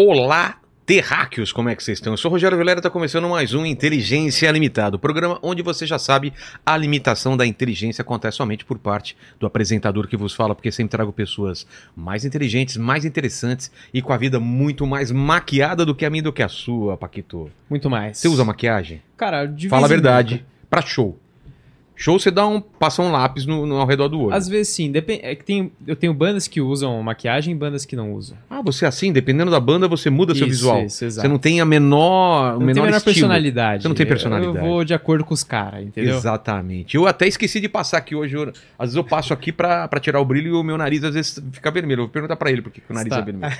Olá, terráqueos, como é que vocês estão? Eu sou o Rogério Vilera, está começando mais um Inteligência Limitada, o programa onde você já sabe a limitação da inteligência acontece somente por parte do apresentador que vos fala, porque sempre trago pessoas mais inteligentes, mais interessantes e com a vida muito mais maquiada do que a minha do que a sua, Paquito. Muito mais. Você usa maquiagem? Cara, de Fala a verdade. Pra show. Show você dá um, passa um lápis no, no- ao redor do olho. Às vezes sim, depende. É que tem, eu tenho bandas que usam maquiagem e bandas que não usam. Ah, você é assim, dependendo da banda, você muda seu Isso, visual. isso, exato. você não tem a menor, o não tem menor a menor estilo. personalidade. Você não tem Eu- personalidade. Eu, vou de acordo com os caras, entendeu? Exatamente. Eu até esqueci de passar aqui hoje. eu- às vezes eu passo aqui pra, tirar o brilho e o meu nariz às vezes fica vermelho. Eu vou perguntar pra ele por que o nariz Tá. é vermelho.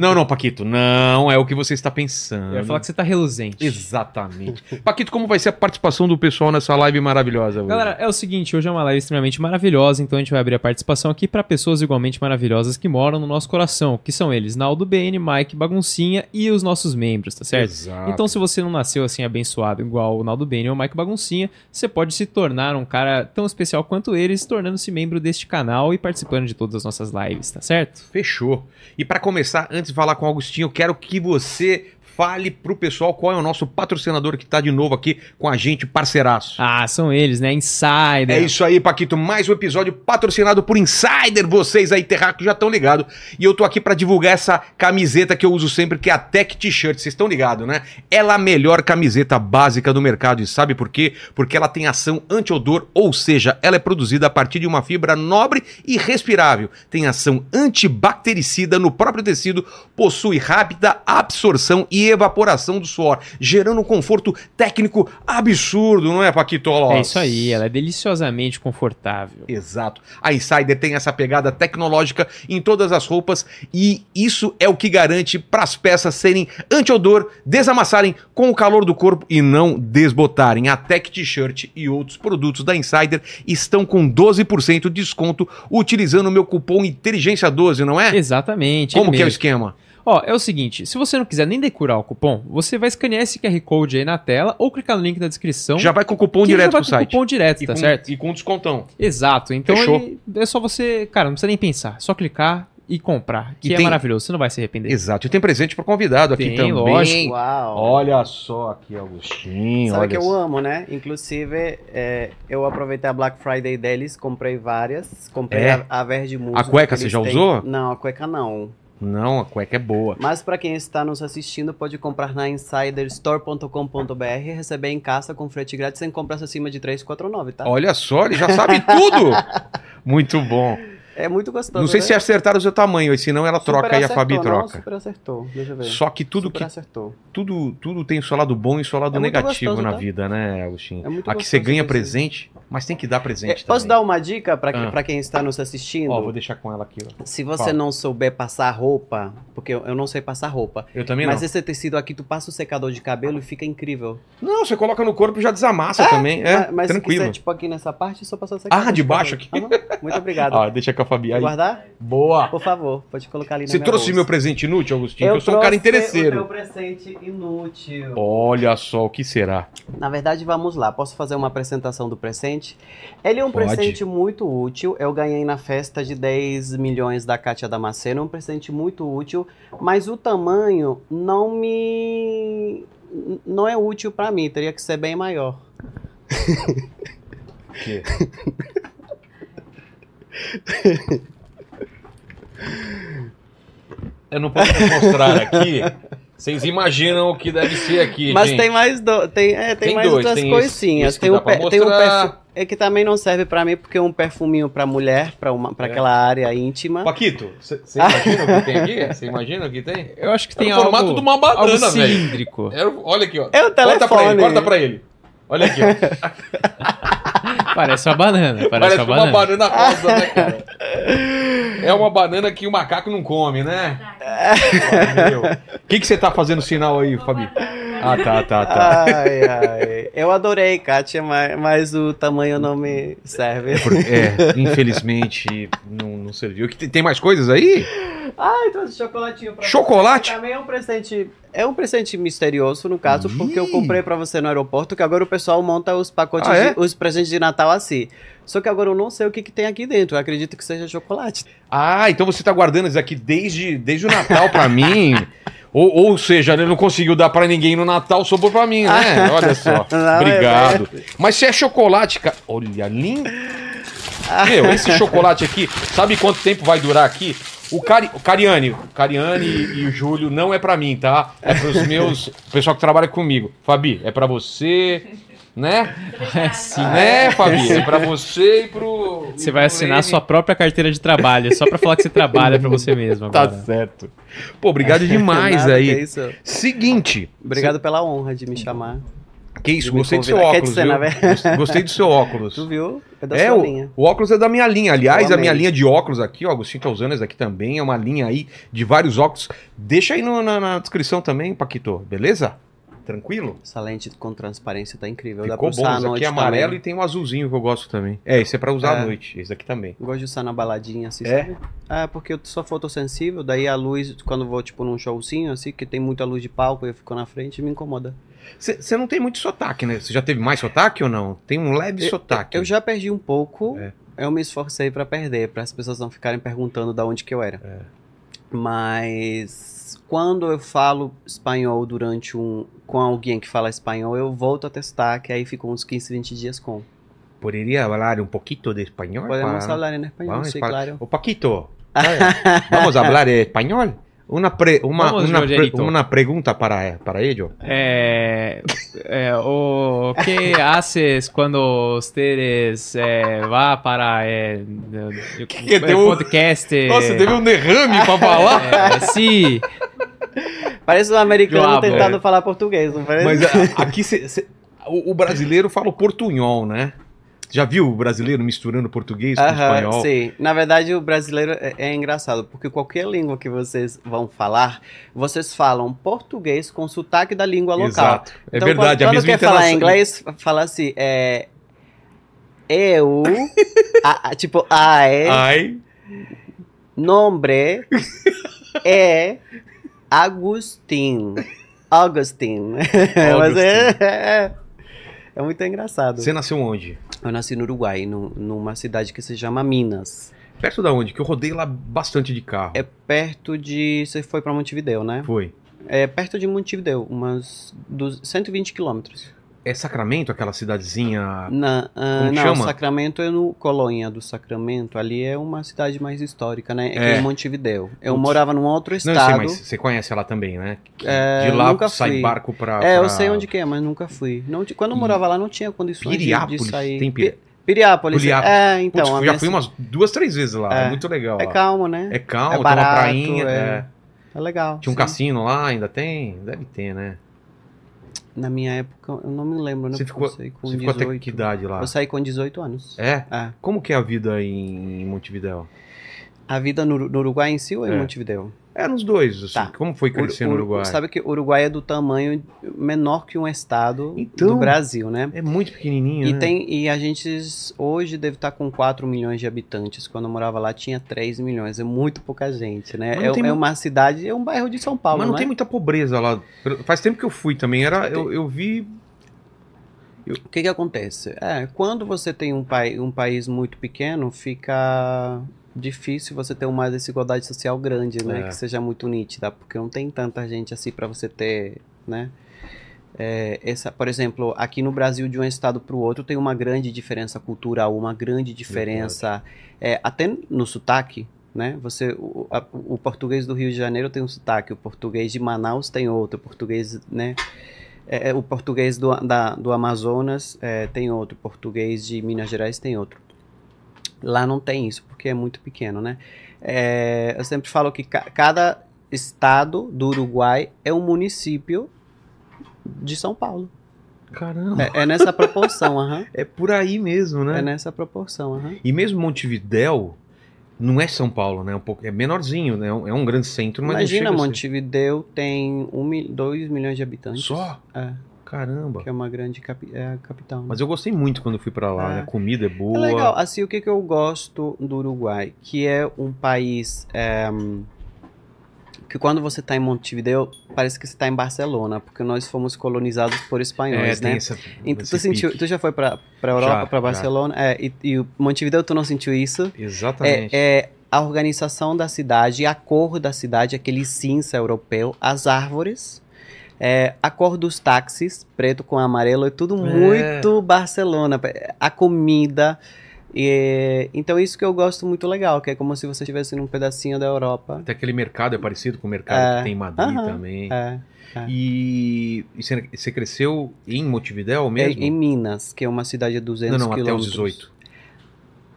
não, não, Paquito, não é o que você está pensando. Eu ia falar que você tá reluzente. Exatamente. Paquito, como vai ser a participação do pessoal nessa live maravilhosa? hoje? Galera, é o seguinte, hoje é uma live extremamente maravilhosa, então a gente vai abrir a participação aqui para pessoas igualmente maravilhosas que moram no nosso coração, que são eles, Naldo BN, Mike Baguncinha e os nossos membros, tá certo? Exato. Então, se você não nasceu assim abençoado igual o Naldo Bene ou o Mike Baguncinha, você pode se tornar um cara tão especial quanto eles, tornando-se membro deste canal e participando de todas as nossas lives, tá certo? Fechou. E pra começar, antes de falar com o Agostinho, eu quero que você fale pro pessoal qual é o nosso patrocinador que tá de novo aqui com a gente, parceiraço. Ah, são eles, né? Insider. É isso aí, Paquito. Mais um episódio patrocinado por Insider. Vocês aí, Terráqueo, já estão ligados. E eu tô aqui pra divulgar essa camiseta que eu uso sempre, que é a Tech T-shirt. Vocês estão ligados, né? Ela é a melhor camiseta básica do mercado. E sabe por quê? Porque ela tem ação anti-odor, ou seja, ela é produzida a partir de uma fibra nobre e respirável. Tem ação antibactericida no próprio tecido, possui rápida absorção e evaporação do suor, gerando um conforto técnico absurdo, não é, Paquito? É isso aí, ela é deliciosamente confortável. Exato. A Insider tem essa pegada tecnológica em todas as roupas e isso é o que garante para as peças serem anti-odor, desamassarem com o calor do corpo e não desbotarem. A Tech T-shirt e outros produtos da Insider estão com 12% de desconto utilizando o meu cupom Inteligência12, não é? Exatamente. Como ele que é o esquema? Ó, é o seguinte, se você não quiser nem decorar o cupom, você vai escanear esse QR Code aí na tela ou clicar no link da descrição. Já vai com o cupom que ele direto já vai pro com o site. cupom direto, E tá com, certo? e com descontão. Exato. Então aí é só você, cara, não precisa nem pensar, só clicar e comprar, que E é tem- maravilhoso, você não vai se arrepender. Exato. E tem presente pro convidado aqui Tem, também. lógico. Uau! Olha só aqui, Agostinho. Sabe olha que eu só. amo, né? Inclusive, é, eu aproveitei a Black Friday deles, comprei várias. Comprei É? a, a verde musgo. A cueca você já têm. usou? Não, a cueca não. Não, a cueca é boa. Mas para quem está nos assistindo, pode comprar na insiderstore.com.br e receber em casa com frete grátis sem compras acima de 349, tá? Olha só, ele já sabe tudo. Muito bom. É muito gostoso. Não sei né? se acertaram o seu tamanho, e senão ela Super troca e a acertou, Fabi não, troca. super acertou. Deixa eu ver. Só que tudo super que acertou. tudo, tudo tem o seu lado bom e o seu lado É negativo gostoso, na tá? vida, né, Agostinho? É muito Aqui você ganha presente, mas tem que dar presente É, posso também. dar uma dica para Ah. pra quem está nos assistindo? Ó, vou deixar com ela aqui, ó. Se você Fala. não souber passar roupa, porque eu, eu não sei passar roupa, Eu também mas não. esse tecido aqui, tu passa o secador de cabelo e fica incrível. Não, você coloca no corpo e já desamassa também. É, mas mas se tranquilo. quiser, tipo, aqui nessa parte, é só passar o secador Ah, de baixo cabelo. Aham, Muito obrigado. Ó, deixa com a Fabi aí. guardar? Boa. Por favor, pode colocar ali na Você trouxe bolsa. meu presente inútil, Agostinho? Eu, sou um cara interesseiro. o teu presente inútil. Olha só, o que será? Na verdade, vamos lá. Posso fazer uma apresentação do presente? Ele é um Pode. presente muito útil. Eu ganhei na festa de 10 milhões da Kátia Damasceno. É um presente muito útil, mas o tamanho não me. não é útil pra mim. Teria que ser bem maior. O quê? Eu não posso mostrar aqui. Vocês imaginam o que deve ser aqui, mas gente. tem mais, do... tem, é, tem Tem mais dois, outras tem coisinhas. esse que tem, um pe- tem um. É que também não serve pra mim, porque é um perfuminho pra mulher, pra, uma... pra É. aquela área íntima. Paquito, você imagina o que tem aqui? Você imagina o que tem? Eu acho que tem É o formato algo, de uma banana, velho. cilíndrico. É Olha aqui, ó. É o Corta pra ele, telefone. corta pra ele. Olha aqui, ó. Parece uma banana, parece, Parece uma uma banana. banana rosa, né, cara? É uma banana que o macaco não come, né? Meu. O que, que você tá fazendo sinal aí, Fabi? Ah, tá, tá, tá. Ai, ai. Eu adorei, Kátia, mas, mas o tamanho não me serve. É, infelizmente não, não serviu. Que tem, mais coisas aí? Ai, trouxe chocolatinho pra Chocolate? você. Também é um presente. É um presente misterioso, no caso, Ih. porque eu comprei pra você no aeroporto, que agora o pessoal monta os pacotes, Ah, é? de- os presentes de Natal assim. Só que agora eu não sei o que, que tem aqui dentro. Eu acredito que seja chocolate. Ah, então você tá guardando isso aqui desde, desde o Natal pra mim. Ou, ou seja, ele não conseguiu dar pra ninguém no Natal, sobrou pra mim, né? Olha só. Não, Obrigado. Mas se é chocolate, cara. Olha, lindo. Meu, esse chocolate aqui, sabe quanto tempo vai durar aqui? O, Cari, o Cariani, o Cariani e o Júlio não é pra mim, tá? É pros meus. O pessoal que trabalha comigo. Fabi, é pra você, né? É, sim. né, Fabi? É pra você e pro. Você e vai pro assinar a Lene. sua própria carteira de trabalho, só pra falar que você trabalha pra você mesmo Tá agora. certo. Pô, obrigado demais Nada, que aí. isso. Seguinte. Obrigado pela honra de me chamar. Que isso, gostei do seu óculos. dizer, viu? Gostei do seu óculos. Tu viu? É da É, sua o, linha. o óculos é da minha linha. Aliás, a minha linha de óculos aqui, ó, o Agostinho tá usando esse aqui também, é uma linha aí de vários óculos. Deixa aí no- na, na descrição também, Paquito, beleza? Tranquilo? Essa lente com transparência tá incrível. Dá Ficou pra bom, usar à esse aqui é amarelo também. e tem um azulzinho que eu gosto também. É, esse é pra usar à É. noite, esse aqui também. Eu gosto de usar na baladinha, assim, É? sabe? É, porque eu sou fotossensível, daí a luz, quando eu vou, tipo, num showzinho, assim, que tem muita luz de palco e eu fico na frente, me incomoda. Você não tem muito sotaque, né? Você já teve mais sotaque ou não? Tem um leve sotaque. Eu já perdi um pouco, É. eu me esforcei pra perder, para as pessoas não ficarem perguntando da onde que eu era. É. Mas quando eu falo espanhol durante um com alguém que fala espanhol, eu volto a testar, que aí fico uns 15, 20 dias com. Poderia falar um pouquinho de espanhol? Podemos para- falar em espanhol, Vamos sim, falar- claro. Ô, Paquito, vamos falar espanhol? Uma, pre, uma, Vamos, una, pre- una pregunta para, para ello. É, é, o que haces quando ustedes é, vá para é, o- Que o deu- podcast? Nossa, teve um derrame pra falar. É, sim, Parece um americano tentando falar português, não parece? Mas a- aqui cê- cê- o, o brasileiro fala o portunhol, né? Já viu o brasileiro misturando português com Aham, espanhol? sim. Na verdade, o brasileiro é, é engraçado, porque qualquer língua que vocês vão falar, vocês falam português com sotaque da língua local. Exato. É Então, verdade. Quando, a quando mesma quer falar entonação- inglês, fala assim, é... Eu, a- a- tipo, I, Ai, nombre é Agustin. Augustin. Mas é, é, é muito engraçado. você nasceu onde? Eu nasci no Uruguai, num- numa cidade que se chama Minas. Perto da onde? Que eu rodei lá bastante de carro. É perto de. Você foi pra Montevideo, né? Foi. É perto de Montevideo, umas dos 120 quilômetros. É Sacramento, aquela cidadezinha. Na, que não, chama? Sacramento é no Colônia do Sacramento. Ali é uma cidade mais histórica, né? É. É. em Montevideo. Eu morava num outro Não, estado. eu sei, mas você conhece ela também, né? Que É, de lá sai fui. barco pra. É, eu pra- sei onde que é, mas nunca fui. Não, quando eu morava lá, não tinha condições de- de, Piriápolis, sair. tem Piri- Pi- Piriápolis. Piriápolis. É, então. Putz, já minha fui umas duas, três vezes lá. É, É. muito legal. É lá. calmo, né? É calmo, É tem barato, uma prainha. é. é. É legal. Tinha um sim. cassino lá, ainda tem? Deve ter, né? Na minha época, eu não me lembro, né? Você ficou, eu saí com você ficou 18. até que idade lá? Eu saí com 18 anos. É? É. Como que é a vida em, em Montevideo? A vida no, no Uruguai em si ou em É. Montevideo? É, nos dois, assim. Tá. Como foi crescer no Uru- Uruguai? Sabe que o Uruguai é do tamanho menor que um estado Então. do Brasil, né? É muito pequenininho, E, né? tem, e a gente hoje deve estar com 4 milhões de habitantes. Quando eu morava lá tinha 3 milhões. É muito pouca gente, né? Não É, tem é uma cidade, é um bairro de São Paulo, Mas não né? tem muita pobreza lá. Faz tempo que eu fui também. Era, eu, eu vi... O que que acontece? É, quando você tem um, pai, um país muito pequeno, fica difícil você ter uma desigualdade social grande, né? É. Que seja muito nítida, porque não tem tanta gente assim para você ter, né? É, essa, por exemplo, aqui no Brasil, de um estado para o outro, tem uma grande diferença cultural, uma grande diferença, é, até no sotaque, né? Você, o, a- o português do Rio de Janeiro tem um sotaque, o português de Manaus tem outro, o português, né? É, é, o português do, da- do Amazonas é, tem outro, o português de Minas Gerais tem outro. Lá não tem isso, porque é muito pequeno, né? É, eu sempre falo que ca- cada estado do Uruguai é um município de São Paulo. Caramba. É, é nessa proporção, aham. É por aí mesmo, né? É nessa proporção, aham. E mesmo Montevidéu não é São Paulo, né? Um pouco, é menorzinho, né? É um, é um grande centro, mas Imagina, não chega a Montevideo tem 2 milhões de habitantes. Só? É, Caramba. que é uma grande capi é a capital. né? Mas eu gostei muito quando fui pra lá, É. né? A comida é boa. É legal. Assim, o que, que eu gosto do Uruguai? Que é um país. é, que quando você está em Montevideo, parece que você está em Barcelona, porque nós fomos colonizados por espanhóis, tem né? essa- Então, tu, sentiu, tu já foi para Europa, para. Barcelona? É, e, e Montevideo, tu não sentiu isso? Exatamente. É, é a organização da cidade, a cor da cidade, aquele cinza europeu, as árvores, é, a cor dos táxis, preto com amarelo, é tudo É. muito Barcelona. A comida. e- então, isso que eu gosto muito legal, que é como se você estivesse num pedacinho da Europa. Até aquele mercado é parecido com o mercado É. que tem em Madrid também. É, E, e você, cresceu em Montevidéu É, mesmo? em Minas, que é uma cidade de 200 não, não, até os quilômetros. 18.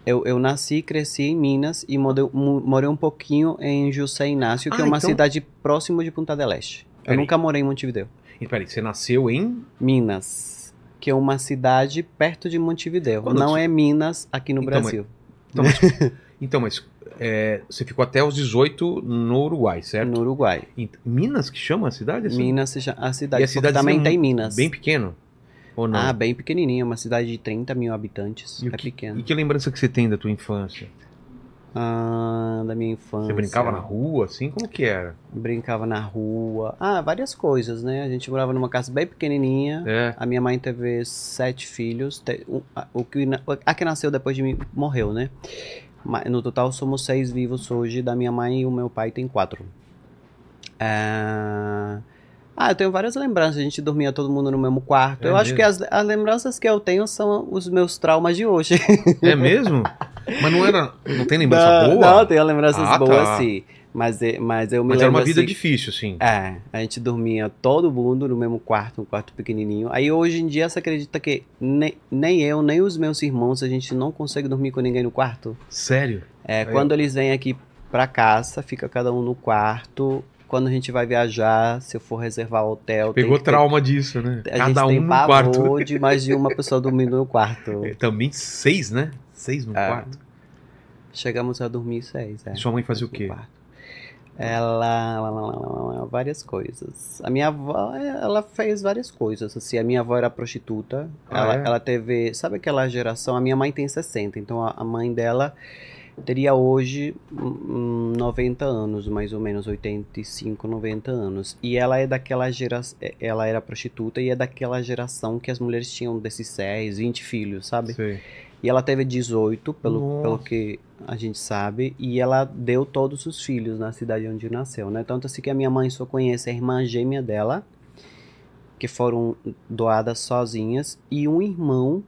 Eu, eu nasci e cresci em Minas e morei, morei um pouquinho em José Inácio, que Ah, é uma então- cidade próximo de Punta del Este. Eu nunca morei em Montevideo. E peraí, você nasceu em. Minas, que é uma cidade perto de Montevideo. Quando Não você- é Minas aqui no Então, Brasil, Então, mas, então, mas, é, você ficou até os 18 no Uruguai, certo? no Uruguai. Em Minas que chama a cidade? Assim? Minas, se chama- a cidade, E a cidade também é tem mu- Minas. Bem pequeno? Ou não? Ah, bem pequenininha, uma cidade de 30 mil habitantes. E é que- pequeno. E que lembrança que você tem da tua infância? Ah, da minha infância. Você brincava na rua, assim? Como que era? Brincava na rua. Ah, várias coisas, né? A gente morava numa casa bem pequenininha. É. A minha mãe teve sete filhos. O que, a que nasceu depois de mim morreu, né? No total somos seis vivos hoje. Da minha mãe e o meu pai tem quatro. Ah, ah, eu tenho várias lembranças. A gente dormia todo mundo no mesmo quarto. É eu acho mesmo? que as, as lembranças que eu tenho são os meus traumas de hoje. É mesmo? Mas não era. Não tem lembrança não, boa? não, tenho lembranças Ah, boas, tá. sim. Mas, é- mas eu me Mas era lembro uma vida assim, difícil, assim. É, a gente dormia todo mundo no mesmo quarto, um quarto pequenininho. Aí hoje em dia você acredita que nem, nem eu, nem os meus irmãos, a gente não consegue dormir com ninguém no quarto? Sério? É, Aí quando eles vêm aqui pra casa, fica cada um no quarto. Quando a gente vai viajar, se eu for reservar hotel, Pegou que ter- trauma disso, né? A Cada gente um tem pavor quarto. de mais de uma pessoa dormindo no quarto. É, Também seis, né? Seis no É. quarto. Chegamos a dormir seis, é. E sua mãe fazia o quê? Ela, ela, ela- ela- ela- várias coisas. A minha avó, ela fez várias coisas. Assim, a minha avó era prostituta. Ah, ela, é? ela teve, sabe aquela geração? A minha mãe tem 60, então a, a mãe dela teria hoje hum, 90 anos, mais ou menos 85, 90 anos. E ela é daquela geração, ela era prostituta e é daquela geração que as mulheres tinham desses 6, 20 filhos, sabe? Sei. E ela teve 18, pelo, Nossa. pelo que a gente sabe, e ela deu todos os filhos na cidade onde nasceu, né? Tanto assim que a minha mãe só conhece a irmã gêmea dela, que foram doadas sozinhas, e um irmão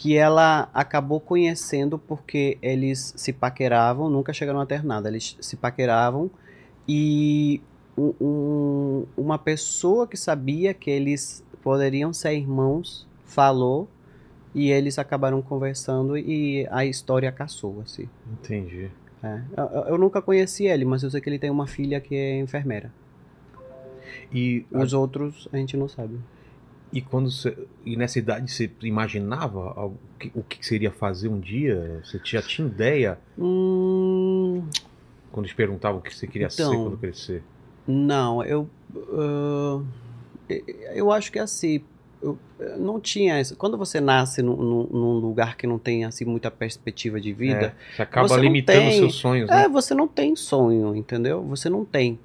que ela acabou conhecendo porque eles se paqueravam, nunca chegaram a ter nada, eles se paqueravam, e um- um- uma pessoa que sabia que eles poderiam ser irmãos falou e eles acabaram conversando e a história caçou, assim. Entendi. É. Eu, eu- eu nunca conheci ele, mas eu sei que ele tem uma filha que é enfermeira. E, Os outros a gente não sabe. E quando você. E nessa idade você imaginava algo que- o que seria fazer um dia? Você já tinha ideia Hum, quando te perguntavam o que você queria ser Então. quando crescer? não, eu. ah, eu acho que assim. Eu eu não tinha isso. Quando você nasce num, num- lugar que não tem assim muita perspectiva de vida, É, você acaba Você limitando tem- seus sonhos, né? É, você não tem sonho, entendeu? Você não tem.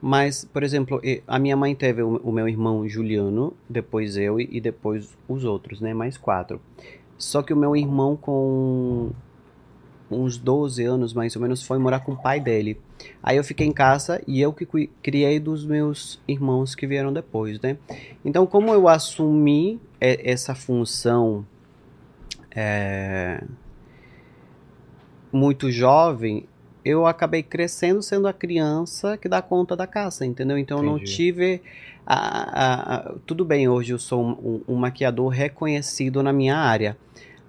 Mas, por exemplo, a minha mãe teve o, meu irmão Juliano, depois eu e, depois os outros, né? Mais quatro. Só que o meu irmão, com uns 12 anos mais ou menos, foi morar com o pai dele. Aí eu fiquei em casa e eu que criei dos meus irmãos que vieram depois, né? Então, como eu assumi essa função é, muito jovem, eu acabei crescendo sendo a criança que dá conta da casa, entendeu? Então eu não Entendi. tive. a- a- a- tudo bem, hoje eu sou um, um maquiador reconhecido na minha área.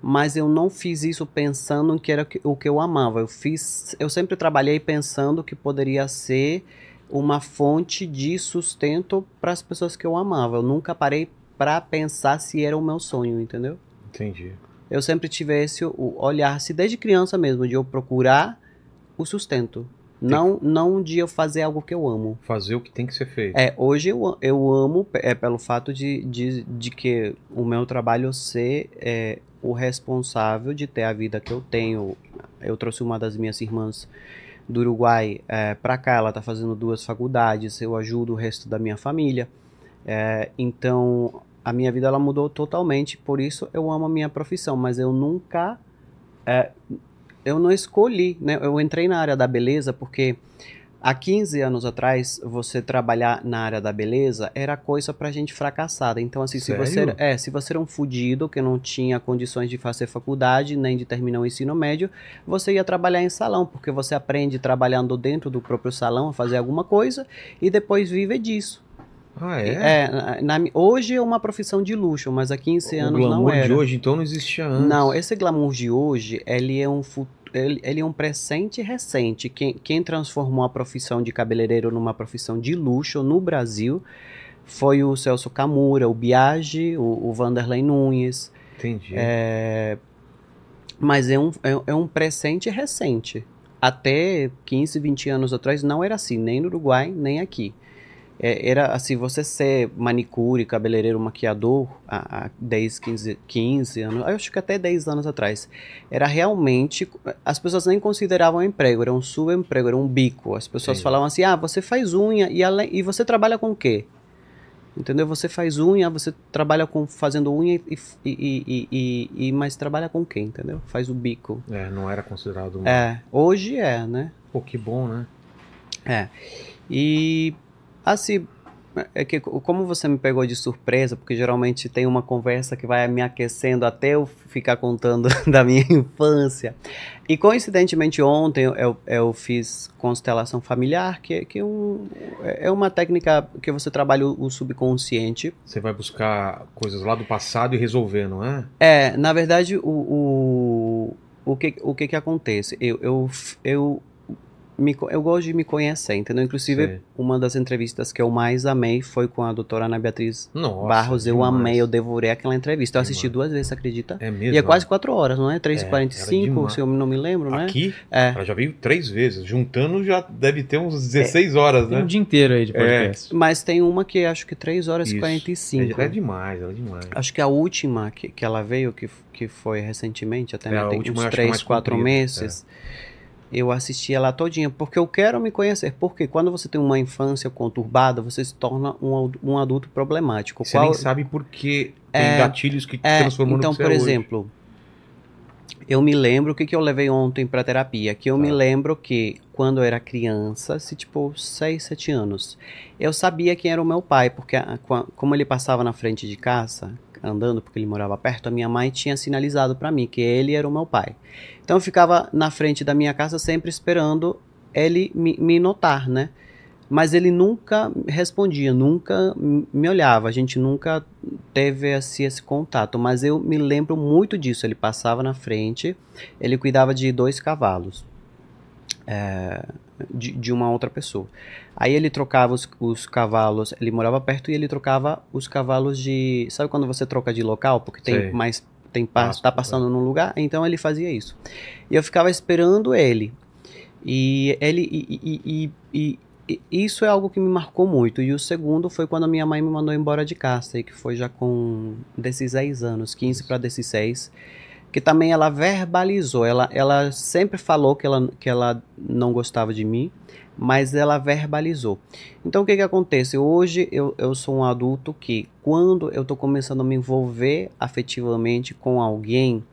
Mas eu não fiz isso pensando que era o que eu amava. Eu fiz, eu sempre trabalhei pensando que poderia ser uma fonte de sustento para as pessoas que eu amava. Eu nunca parei para pensar se era o meu sonho, entendeu? Entendi. Eu sempre tive esse o olhar, se desde criança mesmo, de eu procurar o sustento. Não, não de eu fazer algo que eu amo. Fazer o que tem que ser feito. É, hoje eu, eu amo é, pelo fato de, de, de que o meu trabalho ser é, o responsável de ter a vida que eu tenho. Eu trouxe uma das minhas irmãs do Uruguai é, para cá. Ela está fazendo duas faculdades, eu ajudo o resto da minha família. É, então, a minha vida ela mudou totalmente, por isso eu amo a minha profissão, mas eu nunca. É, eu não escolhi, né? Eu entrei na área da beleza porque há 15 anos atrás, você trabalhar na área da beleza era coisa pra gente fracassada. Então, assim, se você, Sério? é, se você era um fudido que não tinha condições de fazer faculdade, nem de terminar o ensino médio, você ia trabalhar em salão, porque você aprende trabalhando dentro do próprio salão a fazer alguma coisa e depois vive disso. Ah, é? É, na- na- hoje é uma profissão de luxo, mas há 15 o anos não glamour era. de hoje, então, não existia antes. Não, esse glamour de hoje, ele é um fu- ele, ele é um presente recente. Quem, quem transformou a profissão de cabeleireiro numa profissão de luxo no Brasil foi o Celso Camura, o Biagi, o, o Vanderlei Nunes. Entendi. É, mas é um, é, é um presente recente. Até 15, 20 anos atrás não era assim, nem no Uruguai, nem aqui. É, era assim, você ser manicure, cabeleireiro, maquiador há, há 10, 15, 15 anos, eu acho que até 10 anos atrás, era realmente, as pessoas nem consideravam emprego, era um subemprego, era um bico. As pessoas Sim. falavam assim, ah, você faz unha e, além, e você trabalha com o quê? Entendeu? Você faz unha, você trabalha com fazendo unha e, e, e, e, e mas trabalha com quem, entendeu? Faz o bico. É, não era considerado um... É, hoje é, né? Pô, que bom, né? É. E assim, é que como você me pegou de surpresa, porque geralmente tem uma conversa que vai me aquecendo até eu ficar contando da minha infância. E coincidentemente ontem eu, eu, fiz constelação familiar, que, que é um, é uma técnica que você trabalha o, o subconsciente. Você vai buscar coisas lá do passado e resolver, não é? É, na verdade, o, o, o, que, o que que acontece? Eu, eu, eu, me, eu gosto de me conhecer, entendeu? Inclusive, Sei. uma das entrevistas que eu mais amei foi com a doutora Ana Beatriz Nossa, Barros. Eu demais. amei, eu devorei aquela entrevista. Eu assisti Demais. duas vezes, acredita? É mesmo? E é quase quatro horas, não é? era 3h45, demais. se eu não me lembro, né? Aqui, É. ela já veio três vezes. Juntando já deve ter uns 16 horas, Tem né? um dia inteiro aí de É. podcast. Mas tem uma que acho que 3 horas e Isso. 45. É, é demais, é demais. Acho que a última que, que ela veio, que, que foi recentemente, até É, né, tem última uns acho que é 3, mais 4 comprida, meses. Eu assisti ela todinha, porque eu quero me conhecer. Porque quando você tem uma infância conturbada, você se torna um, um adulto problemático. Você nem sabe porque tem É, gatilhos que te É, transformam então, no que por é hoje. exemplo, eu me lembro o que, que eu levei ontem pra terapia. Que eu Tá. me lembro que quando eu era criança, se tipo 6, 7 anos, eu sabia quem era o meu pai, porque a- como ele passava na frente de casa, andando porque ele morava perto, a minha mãe tinha sinalizado pra mim que ele era o meu pai. Então eu ficava na frente da minha casa sempre esperando ele me, me notar, né? Mas ele nunca respondia, nunca me olhava, a gente nunca teve assim, esse contato. Mas eu me lembro muito disso. Ele passava na frente, ele cuidava de dois cavalos é, de, de uma outra pessoa. Aí ele trocava os, os cavalos, ele morava perto e ele trocava os cavalos de. Sabe quando você troca de local? Porque tem Sei. mais. Tem, Pasto, tá passando num lugar, então ele fazia isso. E eu ficava esperando ele. E ele. E, e- e- e- isso é algo que me marcou muito. E o segundo foi quando a minha mãe me mandou embora de casa, que foi já com 16 anos, 15 para 16. Que também ela verbalizou. Ela, ela sempre falou que ela, que ela não gostava de mim, mas ela verbalizou. Então o que que acontece? Hoje eu, eu sou um adulto que, quando eu tô começando a me envolver afetivamente com alguém,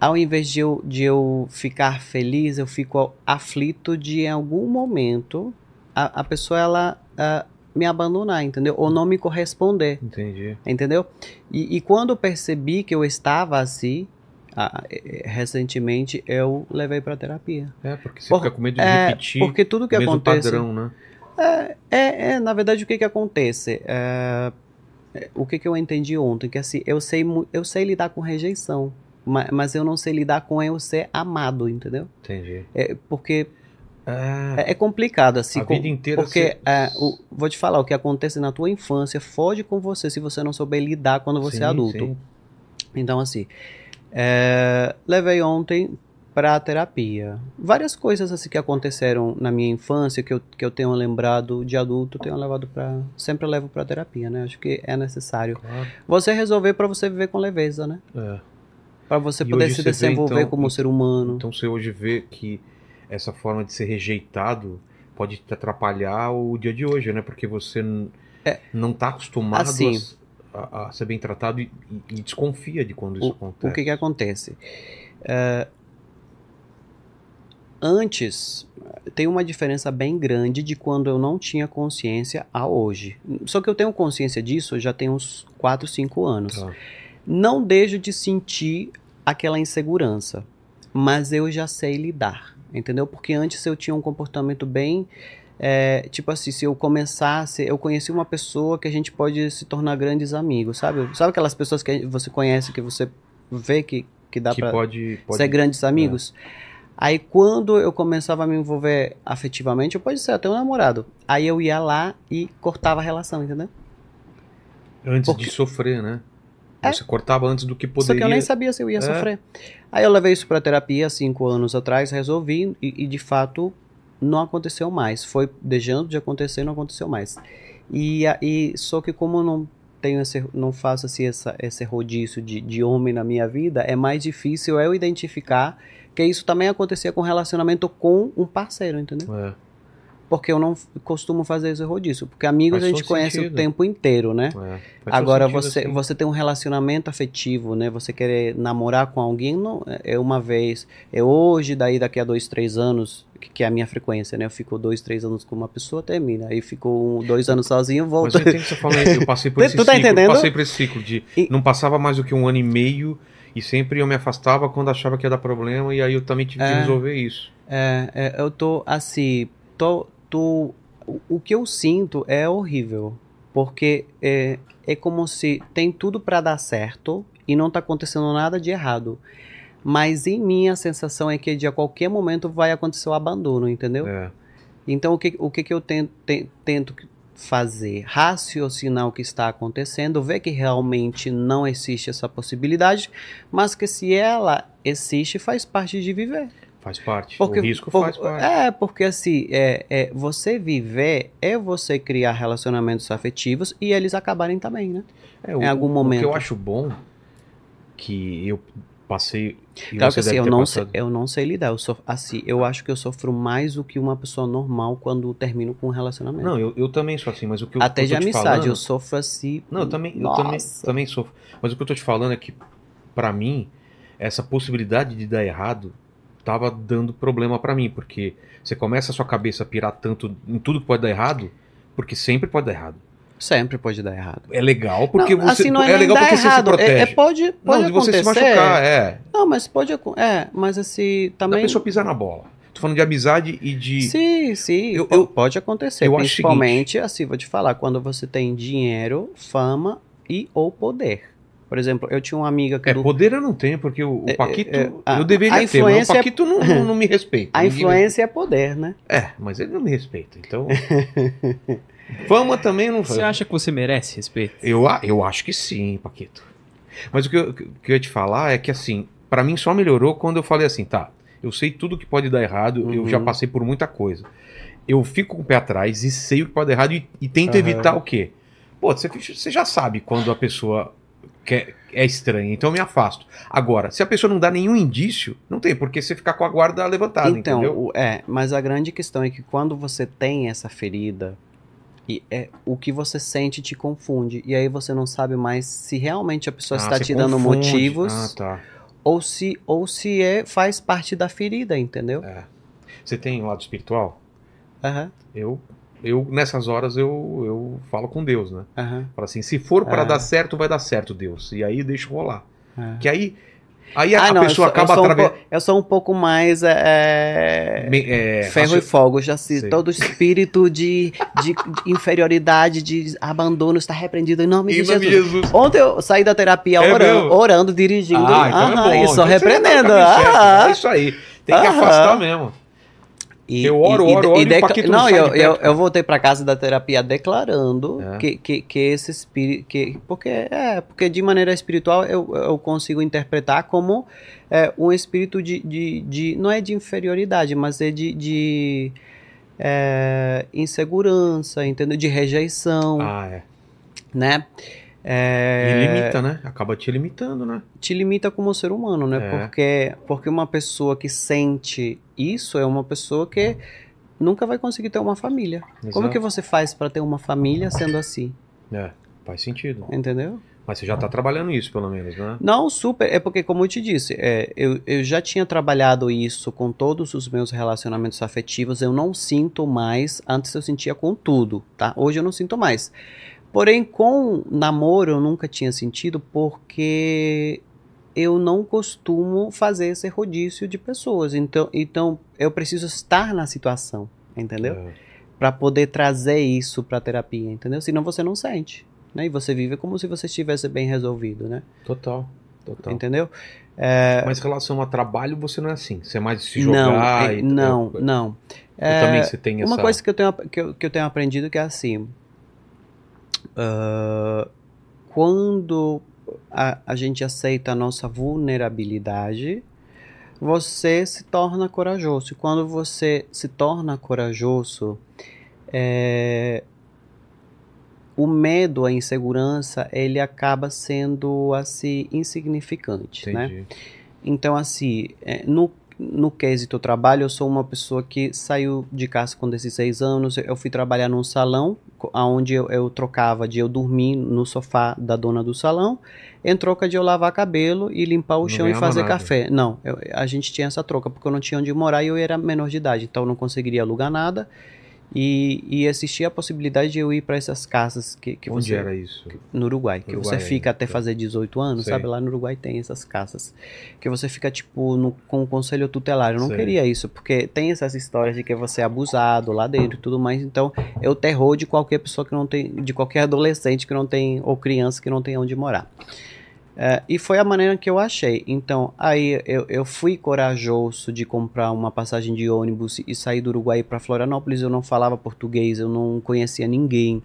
ao invés de eu, de eu ficar feliz, eu fico aflito de em algum momento a, a pessoa ela ah, me abandonar, entendeu? Ou não me corresponder, Entendi. entendeu? E, e quando percebi que eu estava assim, ah, eh, recentemente eu levei para terapia. É, porque você Por- fica com medo de É, repetir porque tudo que o mesmo acontece padrão, né? é, é, na verdade, o que que acontece? É, é, o que que eu entendi ontem? Que assim, eu sei, eu sei lidar com rejeição, ma- mas eu não sei lidar com eu ser amado, entendeu? Entendi. É, porque Ah, é, é complicado, assim. A com- vida inteira Porque, você- é, o- vou te falar, o que acontece na tua infância foge com você se você não souber lidar quando você sim, é adulto. sim. Então, assim, é, levei ontem pra terapia. Várias coisas assim que aconteceram na minha infância que eu, que eu tenho lembrado de adulto, tenho levado para sempre levo pra terapia, né? Acho que é necessário. Claro. Você resolver pra você viver com leveza, né? É. Pra você E poder se você vê, desenvolver então, como ser humano. Então você hoje vê que essa forma de ser rejeitado pode te atrapalhar o dia de hoje, né? Porque você É. não tá acostumado Assim. a, a ser bem tratado e, e- desconfia de quando isso acontece. O que que acontece? É, antes, tem uma diferença bem grande de quando eu não tinha consciência a hoje. Só que eu tenho consciência disso já tem uns 4, 5 anos. Tá. Não deixo de sentir aquela insegurança, mas eu já sei lidar, entendeu? Porque antes eu tinha um comportamento bem. é, tipo assim, se eu começasse, eu conheci uma pessoa que a gente pode se tornar grandes amigos, sabe? Sabe aquelas pessoas que você conhece, que você vê que, que dá que pra pode, pode ser grandes amigos? Aí quando eu começava a me envolver afetivamente, eu pode ser até um namorado. Aí eu ia lá e cortava a relação, entendeu? antes porque- de sofrer, né? É. Você cortava antes do que poderia. Só que eu nem sabia se eu ia É. sofrer. Aí eu levei isso pra terapia cinco anos atrás, resolvi e, e, de fato não aconteceu mais. Foi deixando de acontecer, não aconteceu mais. E, e só que como eu não tenho esse, não faço assim essa, esse rodízio de, de homem na minha vida, é mais difícil eu identificar que isso também acontecia com relacionamento com um parceiro, entendeu? É, Porque eu não costumo fazer esse rodízio. Porque amigos Faz a gente conhece sentido. o tempo inteiro, né? é. Agora, você, assim. você tem um relacionamento afetivo, né? Você querer namorar com alguém, não é uma vez. É hoje, daí daqui a dois, três anos, que, que é a minha frequência, né? Eu fico dois, três anos com uma pessoa, termina. Aí fico um, dois anos sozinho, Mas volto. eu entendo o que você falou, eu passei por esse tu tá ciclo, entendendo? passei por esse ciclo de E- não passava mais do que um ano e meio e sempre eu me afastava quando achava que ia dar problema e aí eu também tive que É. resolver isso. É, é, eu tô assim, tô, tô, o, que eu sinto é horrível, porque é, é como se tem tudo pra dar certo e não tá acontecendo nada de errado. Mas em mim a sensação é que de a qualquer momento vai acontecer o abandono, entendeu? É. Então o que, o que, que eu tento, te- tento fazer? Raciocinar o que está acontecendo, ver que realmente não existe essa possibilidade, mas que se ela existe, faz parte de viver. Faz parte. Porque, o risco por- faz parte. É, porque assim, é, é, você viver é você criar relacionamentos afetivos e eles acabarem também, né? É, em algum momento. O que eu acho bom que eu passei Claro que assim, eu não, sei, passado. eu não sei lidar. Eu sof- assim, eu acho que eu sofro mais do que uma pessoa normal quando termino com um relacionamento. Não, eu, eu também sou assim, mas o que eu, Até eu de amizade, falando- eu sofro assim. Não, eu também, eu também, também sofro. Mas o que eu tô te falando é que, pra mim, essa possibilidade de dar errado tava dando problema pra mim, porque você começa a sua cabeça a pirar tanto em tudo que pode dar errado, porque sempre pode dar errado. Sempre pode dar errado. É legal porque Não, você assim, não é, é legal porque você se errado. protege. É, é pode, pode não, de você se machucar, é. Não, mas pode É, mas assim, Da também. pessoa pisar na bola. Tô falando de amizade e de. Sim, sim, Eu- eu- pode acontecer. eu acho o principalmente, assim, vou te falar, quando você tem dinheiro, fama e ou poder. Por exemplo, eu tinha uma amiga que É, do- poder eu não tenho, porque o, o É, Paquito. é, a- eu deveria a ter, mas o influência- Paquito não, não, não me respeita. a influência é poder, né? É, mas ele não me respeita. Então. Fama também não Você acha que você merece respeito? Eu, a- eu acho que sim, Paquito. Mas o que eu, que eu ia te falar é que, assim, pra mim só melhorou quando eu falei assim, tá, eu sei tudo que pode dar errado, eu Uhum. já passei por muita coisa. Eu fico com o pé atrás e sei o que pode dar errado e, e tento Aham. evitar o quê? Pô, você, você já sabe quando a pessoa quer, é estranha, então eu me afasto. Agora, se a pessoa não dá nenhum indício, não tem por que você ficar com a guarda levantada, então, entendeu? é, mas a grande questão é que quando você tem essa ferida, e é, o que você sente te confunde. E aí você não sabe mais se realmente a pessoa Ah, está te dando confunde. motivos Ah, tá. ou se ou se é faz parte da ferida, entendeu? É. Você tem um lado espiritual? Aham, Eu, eu nessas horas, eu, eu falo com Deus, né? aham. Fala assim, se for pra É. dar certo, vai dar certo, Deus. E aí deixa rolar. é. Que aí, aí a, Ah, não, pessoa eu sou, acaba eu sou um através... po- eu sou um pouco mais é, Me- é, ferro e raci- fogo, já se Sei. todo espírito de, de, de inferioridade, de abandono está repreendido em nome de Jesus. Jesus. Ontem eu saí da terapia É orando, orando, dirigindo, Ah, então é e só Então repreendendo. tá. É isso aí. Tem que afastar mesmo. E- Eu oro, e- e- oro, e oro e Paquito não Não, eu, eu, eu voltei pra casa da terapia declarando É. que, que, que esse espírito. Que, porque, é, porque de maneira espiritual eu, eu consigo interpretar como é, um espírito de, de, de. Não é de inferioridade, mas é de. de é, insegurança, entendeu? De rejeição Ah, é. né? É, E limita, né? Acaba te limitando, né? te limita como ser humano, né? É. Porque, porque uma pessoa que sente isso é uma pessoa que nunca vai conseguir ter uma família. Como Exato. que você faz para ter uma família sendo assim? É, faz sentido. Entendeu? Mas você já tá trabalhando isso, pelo menos, né? Não, super. É porque, como eu te disse, é, eu, eu já tinha trabalhado isso com todos os meus relacionamentos afetivos. Eu não sinto mais. Antes eu sentia com tudo, tá? Hoje eu não sinto mais. Porém, com namoro eu nunca tinha sentido porque eu não costumo fazer esse rodízio de pessoas. Então, então eu preciso estar na situação, entendeu? É, Para poder trazer isso para terapia, entendeu? Senão você não sente, né? E você vive como se você estivesse bem resolvido, né? total, total. Entendeu? É, Mas em relação a trabalho, você não é assim. Você é mais se não, jogar é- e não, não. É, também você tem Uma essa... coisa que eu, tenho, que, eu, que eu tenho aprendido que é assim. Ah, quando a, a gente aceita a nossa vulnerabilidade, você se torna corajoso. E quando você se torna corajoso, é, o medo, a insegurança, ele acaba sendo assim insignificante, né? Entendi. Então, assim, é, no, no quesito trabalho, eu sou uma pessoa que saiu de casa com 16 anos. Eu fui trabalhar num salão, onde eu, eu trocava de eu dormir no sofá da dona do salão, em troca de eu lavar cabelo e limpar o Não chão e fazer nada. café. Não, eu- a gente tinha essa troca, porque eu não tinha onde morar e eu era menor de idade, então eu não conseguiria alugar nada. E, e existia a possibilidade de eu ir para essas casas que, que Onde você era isso? no Uruguai, que Uruguai, você fica até tá. fazer 18 anos, Sei. sabe? Lá no Uruguai tem essas casas. Que você fica, tipo, no- com o conselho tutelar. Eu não Sei. queria isso, porque tem essas histórias de que você é abusado lá dentro e tudo mais. Então, é o terror de qualquer pessoa que não tem, de qualquer adolescente que não tem, ou criança que não tem onde morar. É, e foi a maneira que eu achei. Então, aí eu, eu fui corajoso de comprar uma passagem de ônibus e sair do Uruguai para Florianópolis. Eu não falava português, eu não conhecia ninguém.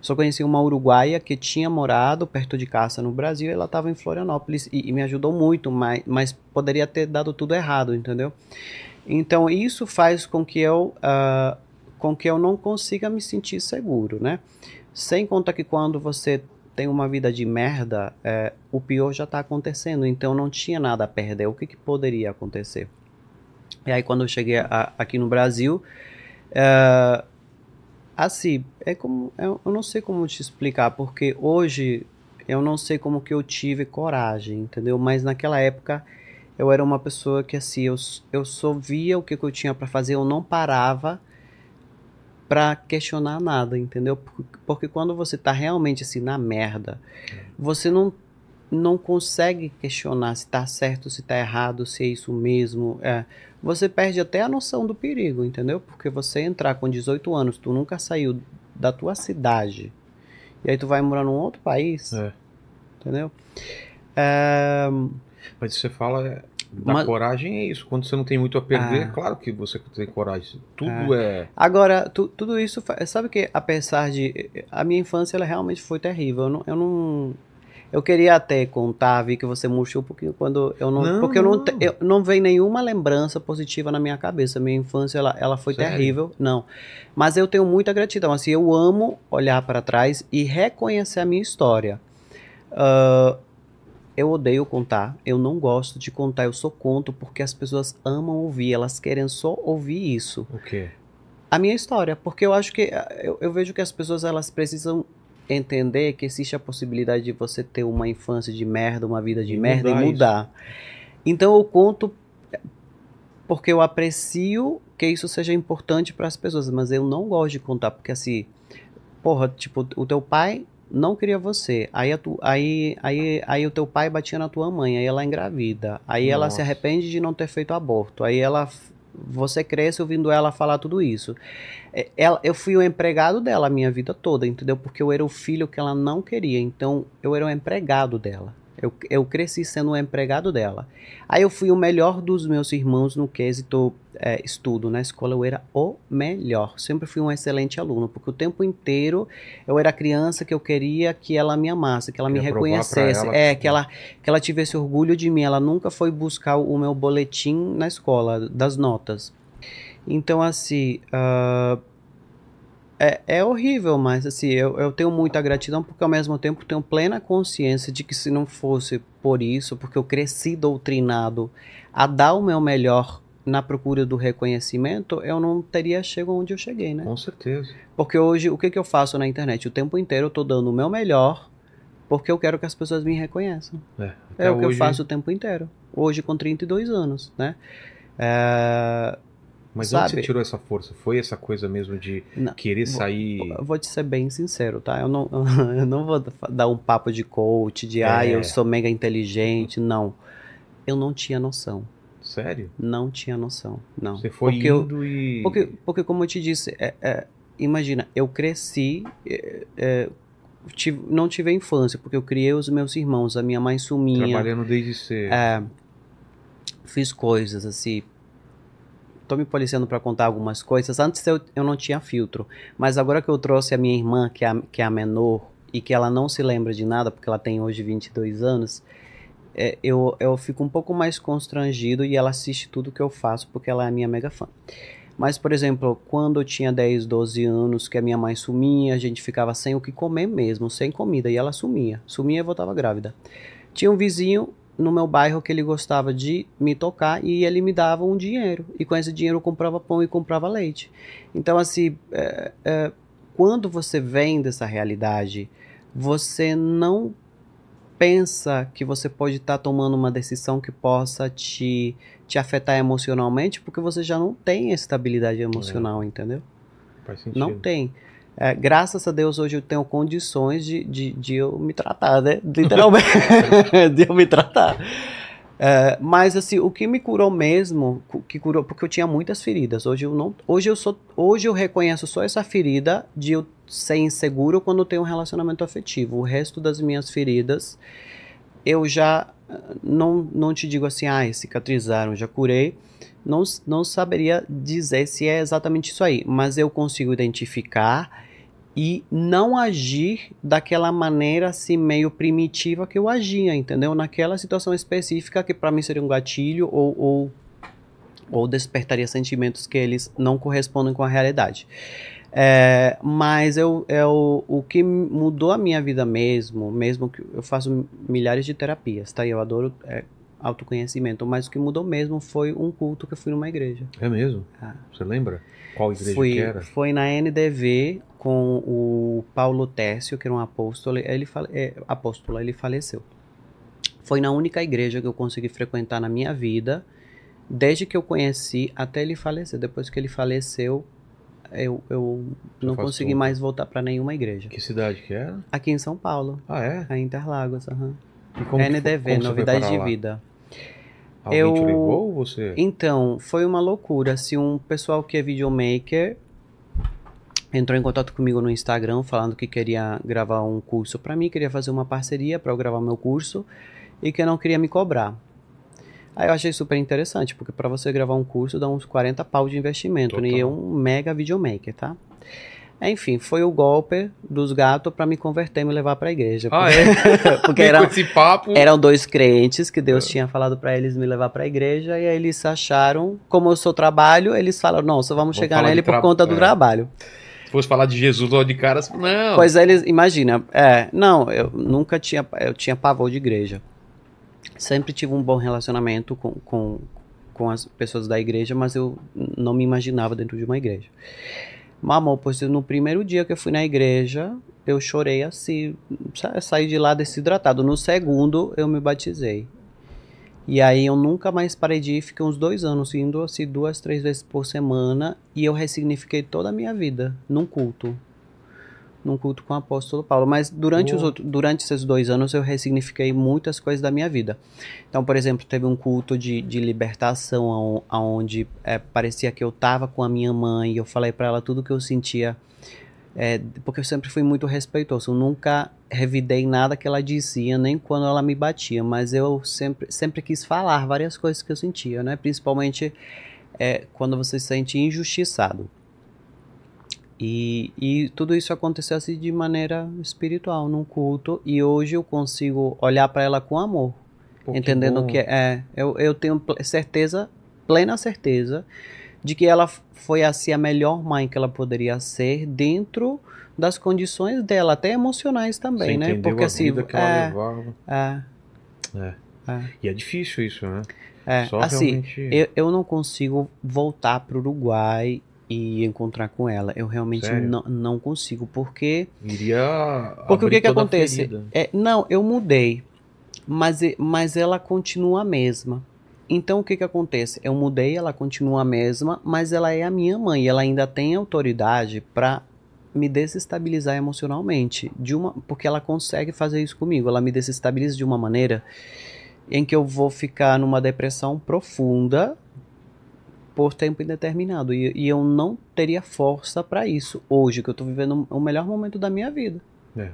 Só conheci uma uruguaia que tinha morado perto de casa no Brasil ela estava em Florianópolis e, e me ajudou muito, mas, mas poderia ter dado tudo errado, entendeu? Então, isso faz com que eu, ah, com que eu não consiga me sentir seguro, né? Sem contar que quando você tem uma vida de merda, é, o pior já está acontecendo, então não tinha nada a perder. O que, que poderia acontecer? E aí, quando eu cheguei a- aqui no Brasil, é, assim, é como, eu, eu não sei como te explicar, porque hoje eu não sei como que eu tive coragem, entendeu? Mas naquela época eu era uma pessoa que assim, eu, eu só via o que, que eu tinha para fazer, eu não parava para questionar nada, entendeu? Porque, quando você tá realmente assim na merda, você não não consegue questionar se tá certo, se tá errado, se é isso mesmo. É, você perde até a noção do perigo, entendeu? Porque você entrar com 18 anos, tu nunca saiu da tua cidade, e aí tu vai morar num outro país, É. entendeu? É, Mas você fala é, da Mas- coragem é isso. Quando você não tem muito a perder, Ah. claro que você tem coragem. Tudo é. Agora, tu- tudo isso, sabe que apesar de. A minha infância ela realmente foi terrível. Eu não. Eu, não, eu queria até contar, vi que você murchou um pouquinho quando eu não. Não, porque eu não, eu não veio nenhuma lembrança positiva na minha cabeça. Minha infância ela, ela foi Sério? terrível. Não. Mas eu tenho muita gratidão. Assim, eu amo olhar para trás e reconhecer a minha história. Ah, eu odeio contar, eu não gosto de contar, eu só conto porque as pessoas amam ouvir, elas querem só ouvir isso O quê? a minha história, porque eu acho que ah, eu, eu vejo que as pessoas elas precisam entender que existe a possibilidade de você ter uma infância de merda, uma vida de E merda mudar e mudar. Então eu conto porque eu aprecio que isso seja importante para as pessoas, mas eu não gosto de contar porque assim, porra, tipo, o teu pai não queria você. Aí, a tu, aí, aí, aí o teu pai batia na tua mãe, aí ela engravida. Aí ela se Nossa. arrepende de não ter feito aborto. Aí ela você cresce ouvindo ela falar tudo isso. É, Ela, eu fui o empregado dela a minha vida toda, entendeu? Porque eu era o filho que ela não queria. Então, eu era o empregado dela. Eu, eu cresci sendo o empregado dela. Aí eu fui o melhor dos meus irmãos no quesito é, estudo. Na escola eu era o melhor. Sempre fui um excelente aluno, porque o tempo inteiro eu era a criança que eu queria que ela me amasse, que ela me Queria reconhecesse. ela É, que- ela, que ela tivesse orgulho de mim. Ela nunca foi buscar o meu boletim na escola, das notas. Então, assim, ah, é, é horrível, mas assim, eu, eu tenho muita gratidão porque ao mesmo tempo tenho plena consciência de que se não fosse por isso, porque eu cresci doutrinado a dar o meu melhor na procura do reconhecimento, eu não teria chegado onde eu cheguei, né? Com certeza. Porque hoje, o que, que eu faço na internet? O tempo inteiro eu tô dando o meu melhor porque eu quero que as pessoas me reconheçam. É, É o que eu hoje- faço o tempo inteiro. Hoje com 32 anos, né? É, Mas onde você sabe? tirou essa força? Foi essa coisa mesmo de Não, querer vou- sair. Eu vou te ser bem sincero, tá? Eu não, eu não vou dar um papo de coach, de ah, É. eu sou mega inteligente. Não. Eu não tinha noção. Sério? Não tinha noção. Não. Você foi porque eu- indo e. Porque, porque como eu te disse, é- é, imagina, eu cresci, é, é, tive- não tive a infância, porque eu criei os meus irmãos, a minha mãe suminha. Trabalhando desde cedo. É, fiz coisas assim. Tô me policiando para contar algumas coisas. Antes eu, eu não tinha filtro, mas agora que eu trouxe a minha irmã, que é a, que é a menor, e que ela não se lembra de nada, porque ela tem hoje 22 anos, é, eu, eu fico um pouco mais constrangido e ela assiste tudo que eu faço, porque ela é minha mega fã. Mas, por exemplo, quando eu tinha 10, 12 anos, que a minha mãe sumia, a gente ficava sem o que comer mesmo, sem comida, e ela sumia. Sumia e voltava grávida. Tinha um vizinho no meu bairro que ele gostava de me tocar e ele me dava um dinheiro. E com esse dinheiro eu comprava pão e comprava leite. Então, assim, é, é, quando você vem dessa realidade, você não pensa que você pode estar tomando uma decisão que possa te, te afetar emocionalmente, porque você já não tem estabilidade emocional, entendeu? Faz sentido. Não tem. É, graças a Deus hoje eu tenho condições de, de, de eu me tratar, né? Literalmente. de eu me tratar. É, mas assim, o que me curou mesmo, que curou, porque eu tinha muitas feridas. Hoje eu não, hoje eu sou, hoje eu reconheço só essa ferida de eu ser inseguro quando eu tenho um relacionamento afetivo. O resto das minhas feridas eu já eh, não, não te digo assim, ah, cicatrizaram, já curei. Não, não saberia dizer se é exatamente isso aí, mas eu consigo identificar e não agir daquela maneira assim meio primitiva que eu agia, entendeu? Naquela situação específica que para mim seria um gatilho ou, ou, ou despertaria sentimentos que eles não correspondem com a realidade. É, mas eu, eu, o que mudou a minha vida mesmo, mesmo que eu faço milhares de terapias, tá? Eu adoro é, autoconhecimento, mas o que mudou mesmo foi um culto que eu fui numa igreja. É mesmo? Ah. Você lembra? Qual igreja Fui, que era? foi na NDV com o Paulo Técio, que era um apóstolo, ele fale, é, apóstolo, ele faleceu. Foi na única igreja que eu consegui frequentar na minha vida, desde que eu conheci até ele falecer. Depois que ele faleceu, eu, eu não consegui mais voltar para nenhuma igreja. Que cidade que era? Aqui em São Paulo, Ah, é? a Interlagos, aham. Foi- NDV, Novidade de? Vida. Alguém Eu- te levou ou você? Então, foi uma loucura. Se um pessoal que é videomaker entrou em contato comigo no Instagram falando que queria gravar um curso para mim, queria fazer uma parceria para eu gravar meu curso e que não queria me cobrar. Aí eu achei super interessante, porque para você gravar um curso dá uns 40 pau de investimento, né? E é Total. um mega videomaker, tá? Enfim, foi o golpe dos gatos para me converter e me levar para a igreja. Ah, é? porque era, com esse papo. eram dois crentes que É. Deus tinha falado pra eles me levar pra igreja e aí eles acharam, como eu sou trabalho, eles falaram, não, só vamos Vamos chegar nele por conta do é. trabalho. Se fosse falar de Jesus logo de cara, não. Pois eles, imagina, é, não, eu nunca tinha, eu tinha pavor de igreja. Sempre tive um bom relacionamento com, com, com as pessoas da igreja, mas eu não me imaginava dentro de uma igreja. Mas, amor, pois no primeiro dia que eu fui na igreja, eu chorei assim, sa- saí de lá desidratado. No segundo, eu me batizei. E aí eu nunca mais parei de ir, fiquei uns dois anos indo assim duas, três vezes por semana e eu ressignifiquei toda a minha vida num culto. Num culto com o apóstolo Paulo. Mas durante, os outros, durante esses dois anos eu ressignifiquei muitas coisas da minha vida. Então, por exemplo, teve um culto de, de libertação aonde é, parecia que eu tava com a minha mãe e eu falei para ela tudo que eu sentia. É, porque eu sempre fui muito respeitoso. Eu nunca revidei nada que ela dizia, nem quando ela me batia. Mas eu sempre, sempre quis falar várias coisas que eu sentia, né? Principalmente é, quando você se sente injustiçado. E, e tudo isso aconteceu assim de maneira espiritual, num culto. E hoje eu consigo olhar para ela com amor Pô, entendendo bom. que é, eu, eu tenho certeza, plena certeza, de que ela foi assim a melhor mãe que ela poderia ser dentro das condições dela, até emocionais também, Você né? Porque a assim, vida que ela é, levava. é, É. é, E é difícil isso, né? é. Só assim, realmente... eu, eu não consigo voltar pro Uruguai e encontrar com ela. Eu realmente não, consigo, porque Iria Porque o que que acontece? É, não, eu mudei, mas, mas ela continua a mesma. Então o que que acontece? Eu mudei, ela continua a mesma, mas ela é a minha mãe, ela ainda tem autoridade para me desestabilizar emocionalmente, de uma, porque ela consegue fazer isso comigo. Ela me desestabiliza de uma maneira em que eu vou ficar numa depressão profunda por tempo indeterminado e, e eu não teria força para isso hoje que eu tô vivendo o melhor momento da minha vida. É.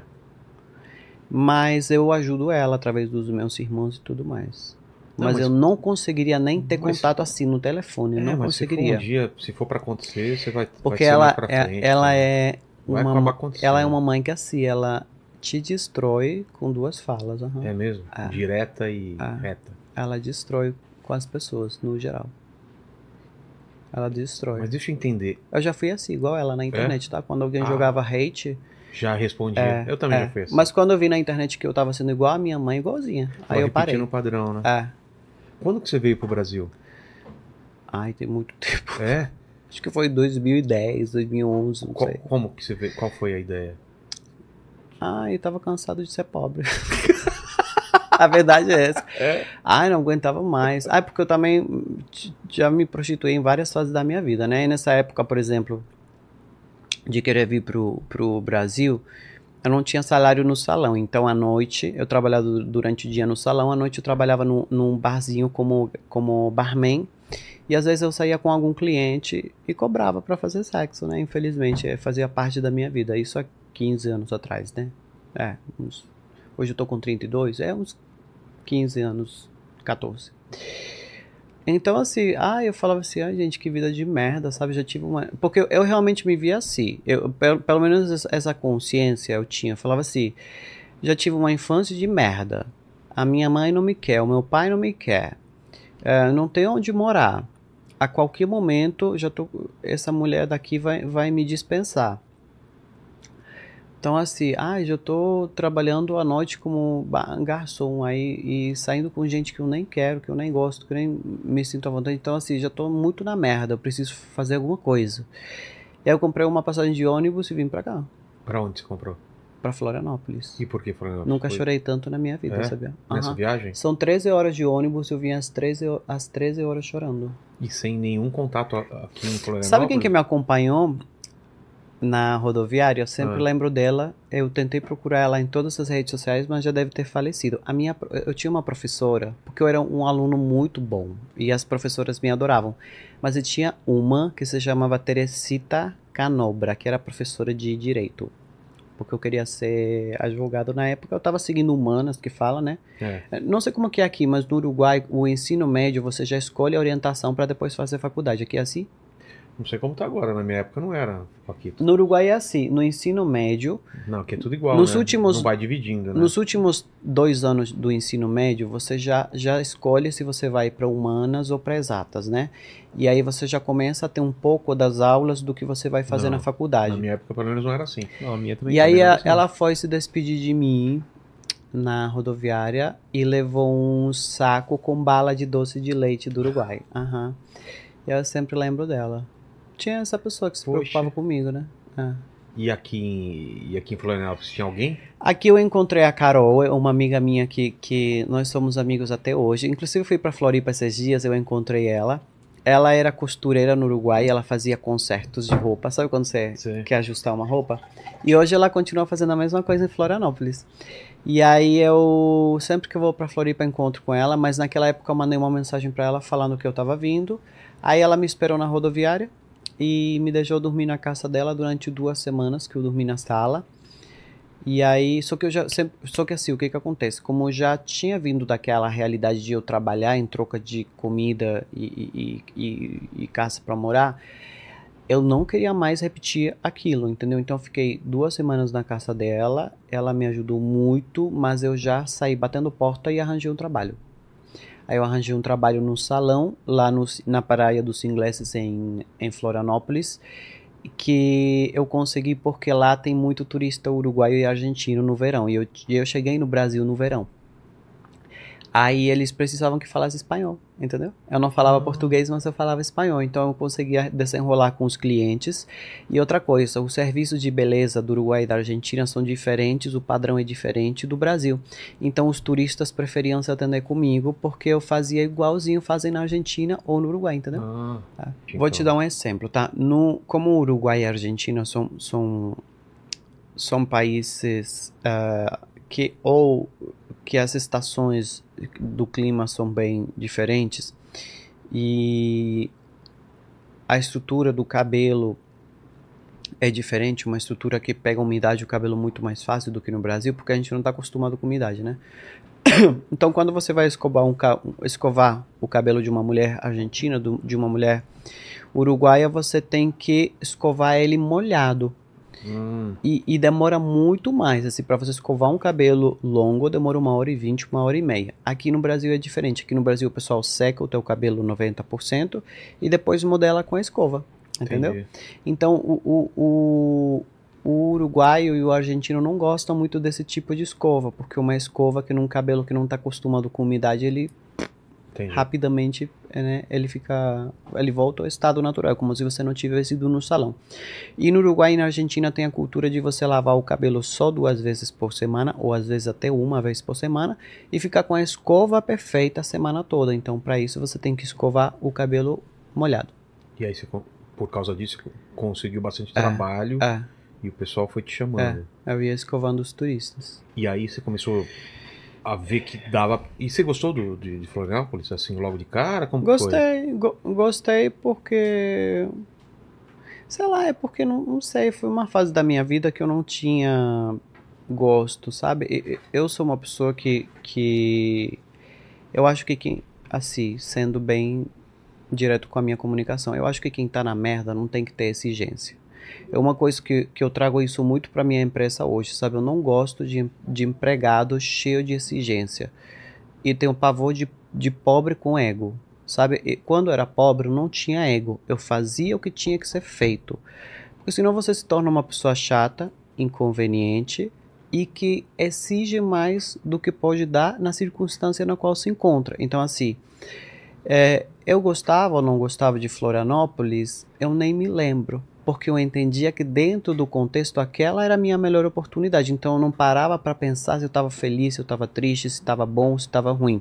Mas eu ajudo ela através dos meus irmãos e tudo mais. Não, mas, mas- eu não conseguiria nem ter Mas- contato assim no telefone. É, não mas se for conseguiria. um dia, se for pra acontecer, você vai porque vai ela, é, frente, ela né? é uma, ela é uma mãe que assim, ela te destrói com duas falas. aham. É mesmo? É. Direta e É. reta. Ela destrói com as pessoas, no geral. Ela destrói. Mas deixa eu entender. Eu já fui assim, igual ela na internet, tá? Quando alguém Ah. jogava hate. Já respondi. É, eu também é. já fui assim. Mas quando eu vi na internet que eu tava sendo igual a minha mãe, igualzinha. Tava Aí eu parei. repetindo o padrão, né? É. Quando que você veio pro Brasil? Ai, tem muito tempo. É? Acho que foi 2010, 2011, não Qual- sei. como que você veio? Qual foi a ideia? Ah, eu tava cansado de ser pobre. a verdade é essa. É. Ai, não aguentava mais. Ai, porque eu também já me prostituí em várias fases da minha vida, né? E nessa época, por exemplo, de querer vir pro, pro Brasil, eu não tinha salário no salão. Então, à noite, eu trabalhava du- durante o dia no salão, à noite eu trabalhava no, num barzinho como, como barman. E às vezes eu saía com algum cliente e cobrava pra fazer sexo, né? Infelizmente, eh, fazia parte da minha vida. Isso há 15 anos atrás, né? É, uns- hoje eu tô com 32, é uns 15 anos, 14. Então, assim, ah, eu falava assim, ai, gente, que vida de merda, sabe? Já tive uma. Porque eu, eu realmente me via assim. Eu, pelo, pelo menos essa- consciência eu tinha. Eu falava assim, já tive uma infância de merda. A minha mãe não me quer, o meu pai não me quer. É, não tenho onde morar. A qualquer momento, já tô, essa mulher daqui vai, vai me dispensar. Então, assim, ah, já tô trabalhando à noite como garçom aí e saindo com gente que eu nem quero, que eu nem gosto, que eu nem me sinto à vontade. Então, assim, já tô muito na merda, eu preciso fazer alguma coisa. E aí eu comprei uma passagem de ônibus e vim pra cá, Pra onde você comprou? pra Florianópolis. E por que Florianópolis? Nunca chorei tanto na minha vida, É? sabia? Nessa Aham. viagem? São 13 horas de ônibus, eu vim às 13, ho- às 13 horas chorando. E sem nenhum contato aqui em Florianópolis? Sabe quem que me acompanhou na rodoviária? Eu sempre Ah. lembro dela. Eu tentei procurar ela em todas as redes sociais, mas já deve ter falecido. A minha, eu tinha uma professora, porque eu era um aluno muito bom e as professoras me adoravam. Mas eu tinha uma que se chamava Teresita Canobra, que era professora de direito. Porque eu queria ser advogado na época, eu estava seguindo humanas, que fala, né? É. Não sei como que é aqui, mas no Uruguai, o ensino médio, você já escolhe a orientação para depois fazer faculdade. Aqui é assim? Não sei como tá agora. Na minha época não era, Paquito. No Uruguai é assim, no ensino médio, Não, aqui é tudo igual, Nos né? últimos- Não vai dividindo, né? nos últimos dois anos do ensino médio, você já, já escolhe se você vai para humanas ou para exatas, né? E aí você já começa a ter um pouco das aulas do que você vai fazer Não, na faculdade. Na minha época, pelo menos, não era assim. Não, a minha também. E aí a- assim. ela foi se despedir de mim na rodoviária e levou um saco com bala de doce de leite do Uruguai. Aham. E eu sempre lembro dela. Tinha essa pessoa que se Poxa. preocupava comigo, né? É. E aqui, em- e aqui em Florianópolis tinha alguém? Aqui eu encontrei a Carol, é uma amiga minha que, que nós somos amigos até hoje. Inclusive fui para Floripa esses dias, eu encontrei ela. Ela era costureira no Uruguai, ela fazia concertos de roupa. Sabe quando você Sim. quer ajustar uma roupa? E hoje ela continua fazendo a mesma coisa em Florianópolis. E aí eu sempre que eu vou para Floripa encontro com ela, mas naquela época eu mandei uma mensagem para ela falando que eu estava vindo. Aí ela me esperou na rodoviária e me deixou dormir na casa dela durante duas semanas, que eu dormi na sala. E aí, só que eu já sempre, só que assim, o que que acontece? Como eu já tinha vindo daquela realidade de eu trabalhar em troca de comida e, e, e, e, casa para morar, eu não queria mais repetir aquilo, entendeu? Então eu fiquei duas semanas na casa dela, ela me ajudou muito, mas eu já saí batendo porta e arranjei um trabalho. Aí eu arranjei um trabalho no salão, lá no, na praia dos ingleses em, em Florianópolis, que eu consegui porque lá tem muito turista uruguaio e argentino no verão. E eu, e eu cheguei no Brasil no verão. Aí eles precisavam que falasse espanhol, entendeu? Eu não falava português, mas eu falava espanhol, então eu conseguia desenrolar com os clientes. E outra coisa, os serviços de beleza do Uruguai e da Argentina são diferentes, o padrão é diferente do Brasil. Então os turistas preferiam se atender comigo porque eu fazia igualzinho fazem na Argentina ou no Uruguai, entendeu? Ah, Tá. Então. Vou te dar um exemplo, tá? No, como o Uruguai e a Argentina são, são, são países ah, que ou que as estações do clima são bem diferentes e a estrutura do cabelo é diferente, uma estrutura que pega a umidade do cabelo muito mais fácil do que no Brasil, porque a gente não está acostumado com umidade, né? Então, quando você vai escovar, um, escovar o cabelo de uma mulher argentina, de uma mulher uruguaia, você tem que escovar ele molhado. Hum, E, e demora muito mais. Assim, para você escovar um cabelo longo, demora uma hora e vinte, uma hora e meia. Aqui no Brasil é diferente. Aqui no Brasil o pessoal seca o teu cabelo 90% e depois modela com a escova. Entendeu? entendi. Então, o, o, o, o uruguaio e o argentino não gostam muito desse tipo de escova, porque uma escova que num cabelo que não está acostumado com umidade, ele entendi. rapidamente né, ele fica ele volta ao estado natural, como se você não tivesse ido no salão. E no Uruguai e na Argentina tem a cultura de você lavar o cabelo só duas vezes por semana, ou às vezes até uma vez por semana, e ficar com a escova perfeita a semana toda. Então, para isso, você tem que escovar o cabelo molhado. E aí você, por causa disso, conseguiu bastante É, trabalho É, e o pessoal foi te chamando. eu ia escovando os turistas. E aí você começou a ver que dava. E você gostou do, de, de Florianópolis, assim, logo de cara? Como? Gostei, go- gostei porque. Sei lá, é porque não, não sei, foi uma fase da minha vida que eu não tinha gosto, sabe? Eu sou uma pessoa que. que eu acho que quem. Assim, sendo bem direto com a minha comunicação, eu acho que quem tá na merda não tem que ter exigência. É uma coisa que, que eu trago isso muito pra minha empresa hoje, sabe? Eu não gosto de, de empregado cheio de exigência. E tenho pavor de, de pobre com ego. Sabe? E quando eu era pobre, eu não tinha ego. Eu fazia o que tinha que ser feito. Porque senão você se torna uma pessoa chata, inconveniente e que exige mais do que pode dar na circunstância na qual se encontra. Então, assim, é, eu gostava ou não gostava de Florianópolis, eu nem me lembro. Porque eu entendia que dentro do contexto aquela era a minha melhor oportunidade. Então eu não parava para pensar se eu estava feliz, se eu estava triste, se estava bom, se estava ruim.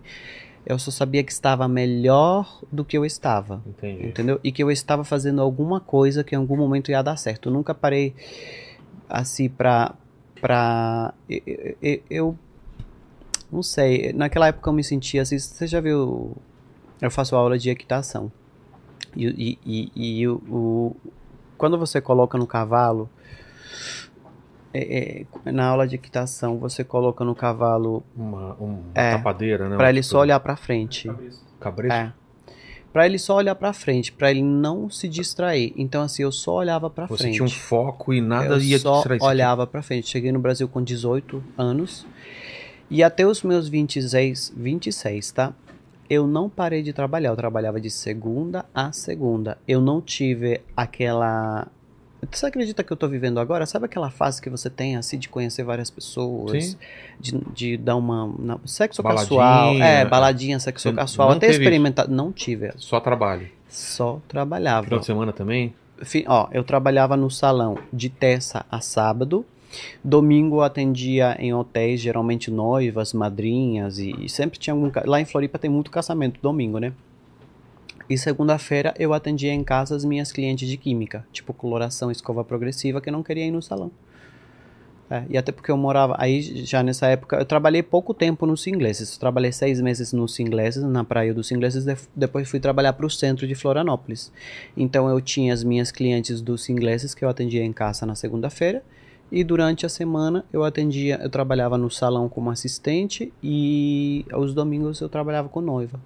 Eu só sabia que estava melhor do que eu estava. Entendi. Entendeu? E que eu estava fazendo alguma coisa que em algum momento ia dar certo. Eu nunca parei assim pra. pra eu, eu, eu não sei. Naquela época eu me sentia assim. Você já viu? Eu faço aula de equitação. E, e, e, e o, o- quando você coloca no cavalo. é- é, na aula de equitação, você coloca no cavalo Uma, uma É, tapadeira, né? pra Uma ele só olhar pra frente. Cabresto? É. Pra ele só olhar pra frente, pra ele não se distrair. Então, assim, eu só olhava pra Você frente. tinha um foco e nada eu ia só distrair. Você olhava pra frente. Cheguei no Brasil com 18 anos. E até os meus 26, 26, tá? Eu não parei de trabalhar. Eu trabalhava de segunda a segunda. Eu não tive aquela. Você acredita que eu tô vivendo agora? Sabe aquela fase que você tem, assim, de conhecer várias pessoas? De, de dar uma. na- sexo Baladinha, casual. É, baladinha, sexo casual. não Até experimentar. Não tive. Só trabalho. Só trabalhava. Final de semana também? Fi- ó, eu trabalhava no salão de terça a sábado. Domingo atendia em hotéis, geralmente noivas, madrinhas e, e sempre tinha algum. Lá em Floripa tem muito casamento domingo, né? E segunda-feira eu atendia em casa as minhas clientes de química, tipo coloração, escova progressiva, que não queria ir no salão. É, e até porque eu morava aí já nessa época, eu trabalhei pouco tempo nos ingleses. Trabalhei seis meses nos ingleses, na praia dos ingleses, def- depois fui trabalhar para o centro de Florianópolis. Então eu tinha as minhas clientes dos ingleses que eu atendia em casa na segunda-feira e durante a semana eu atendia, eu trabalhava no salão como assistente e aos domingos eu trabalhava com noiva.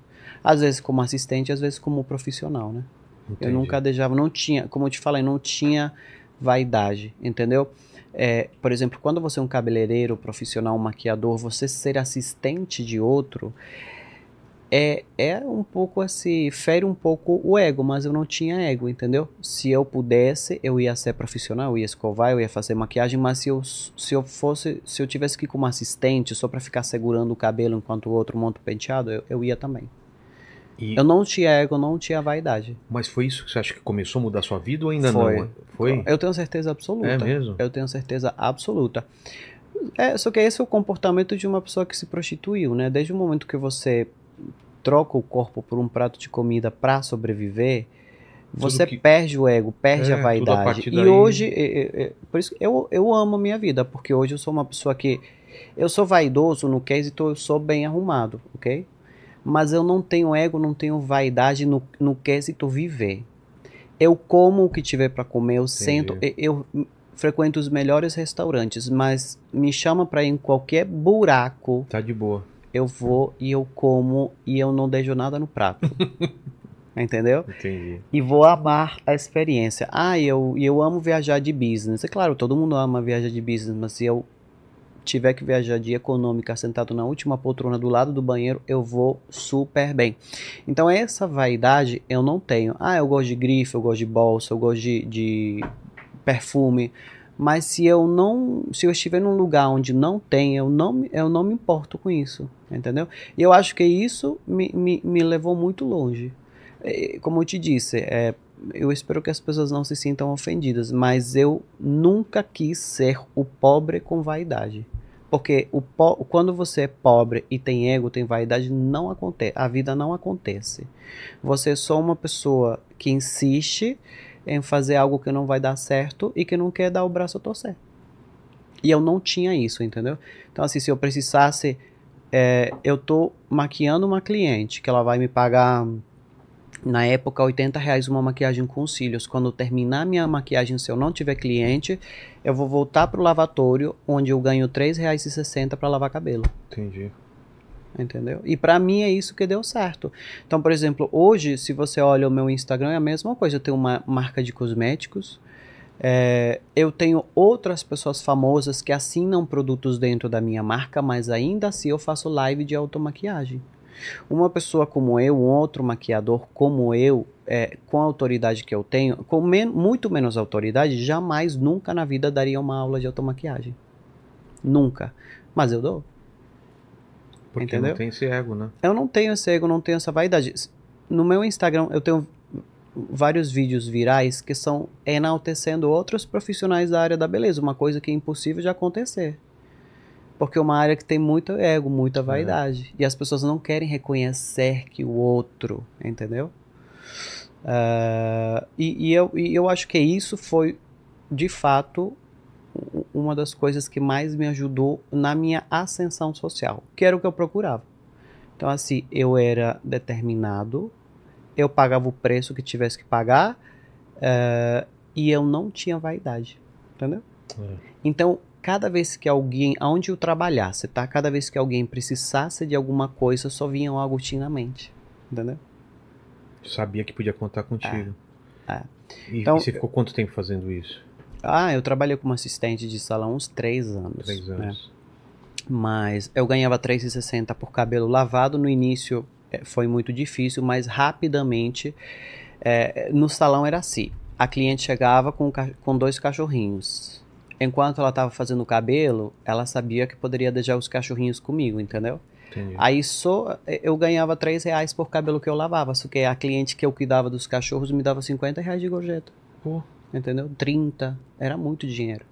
Às vezes como assistente, às vezes como profissional, né? Entendi. Eu nunca deixava, não tinha, como eu te falei, não tinha vaidade, entendeu? É, por exemplo, quando você é um cabeleireiro profissional, um maquiador, você ser assistente de outro é, é um pouco assim, fere um pouco o ego, mas eu não tinha ego, entendeu? Se eu pudesse, eu ia ser profissional, eu ia escovar, eu ia fazer maquiagem, mas se eu, se eu fosse, se eu tivesse que ir como assistente só para ficar segurando o cabelo enquanto o outro monta o penteado, eu, eu ia também. E- Eu não tinha ego, não tinha vaidade. Mas foi isso que você acha que começou a mudar sua vida ou ainda Foi. não? Foi? Eu tenho certeza absoluta. É mesmo? Eu tenho certeza absoluta. É, só que esse é o comportamento de uma pessoa que se prostituiu, né? Desde o momento que você troca o corpo por um prato de comida para sobreviver, você que- perde o ego, perde É, a a vaidade. partir E daí- hoje, é, é, por isso eu, eu amo a minha vida, porque hoje eu sou uma pessoa que eu sou vaidoso no quesito, eu sou bem arrumado, ok? Mas eu não tenho ego, não tenho vaidade no, no quesito viver. Eu como o que tiver para comer, eu sento, e- eu frequento os melhores restaurantes, mas me chama para ir em qualquer buraco, Tá de boa. Eu vou e eu como e eu não deixo nada no prato. Entendeu? Entendi. E vou amar a experiência. Ah, eu, eu amo viajar de business. É claro, todo mundo ama viajar de business, mas se eu tiver que viajar de econômica sentado na última poltrona do lado do banheiro, eu vou super bem. Então essa vaidade eu não tenho. Ah, eu gosto de grife, eu gosto de bolsa, eu gosto de, de perfume. Mas se eu não, se eu estiver num lugar onde não tem, eu não, eu não me importo com isso, entendeu? E eu acho que isso me, me, me levou muito longe. É, Como eu te disse, é, eu espero que as pessoas não se sintam ofendidas, mas eu nunca quis ser o pobre com vaidade. Porque o po quando você é pobre e tem ego, tem vaidade, não acontece. A vida não acontece. Você é só uma pessoa que insiste em fazer algo que não vai dar certo e que não quer dar o braço a torcer. E eu não tinha isso, entendeu? Então, assim, se eu precisasse. é, eu tô maquiando uma cliente que ela vai me pagar na época 80 reais uma maquiagem com cílios. Quando terminar minha maquiagem, se eu não tiver cliente, eu vou voltar pro lavatório, onde eu ganho R$ 3,60 para lavar cabelo. Entendi. Entendeu? E pra mim é isso que deu certo. Então, por exemplo, hoje, se você olha o meu Instagram, é a mesma coisa. Eu tenho uma marca de cosméticos. é, eu tenho outras pessoas famosas que assinam produtos dentro da minha marca, mas ainda assim eu faço live de automaquiagem. Uma pessoa como eu, um outro maquiador como eu, é, com a autoridade que eu tenho, com men- muito menos autoridade, jamais, nunca na vida daria uma aula de automaquiagem. Nunca. Mas eu dou. Porque Entendeu? não tem esse ego, né? Eu não tenho esse ego, não tenho essa vaidade. No meu Instagram eu tenho vários vídeos virais que são enaltecendo outros profissionais da área da beleza, uma coisa que é impossível de acontecer. Porque é uma área que tem muito ego, muita vaidade. E as pessoas não querem reconhecer que o outro, entendeu? Ah, e, e eu, e eu acho que isso foi, de fato, uma das coisas que mais me ajudou na minha ascensão social, que era o que eu procurava. Então, assim, eu era determinado, eu pagava o preço que tivesse que pagar, eh, e eu não tinha vaidade, entendeu? É. Então, cada vez que alguém, aonde eu trabalhasse, tá? Cada vez que alguém precisasse de alguma coisa, só vinha o Agostinho na mente, entendeu? Sabia que podia contar contigo. É. E, Então- e você ficou quanto tempo fazendo isso? Ah, eu trabalhei como assistente de salão uns três anos. Três né? anos. Mas eu ganhava 3,60 por cabelo lavado. No início eh, foi muito difícil, mas rapidamente eh, no salão era assim. A cliente chegava com, com dois cachorrinhos. Enquanto ela estava fazendo o cabelo, ela sabia que poderia deixar os cachorrinhos comigo, entendeu? Entendi. Aí só eh, eu ganhava 3 reais por cabelo que eu lavava. Só que a cliente que eu cuidava dos cachorros me dava 50 reais de gorjeta. Pô, Entendeu? 30. Era muito dinheiro.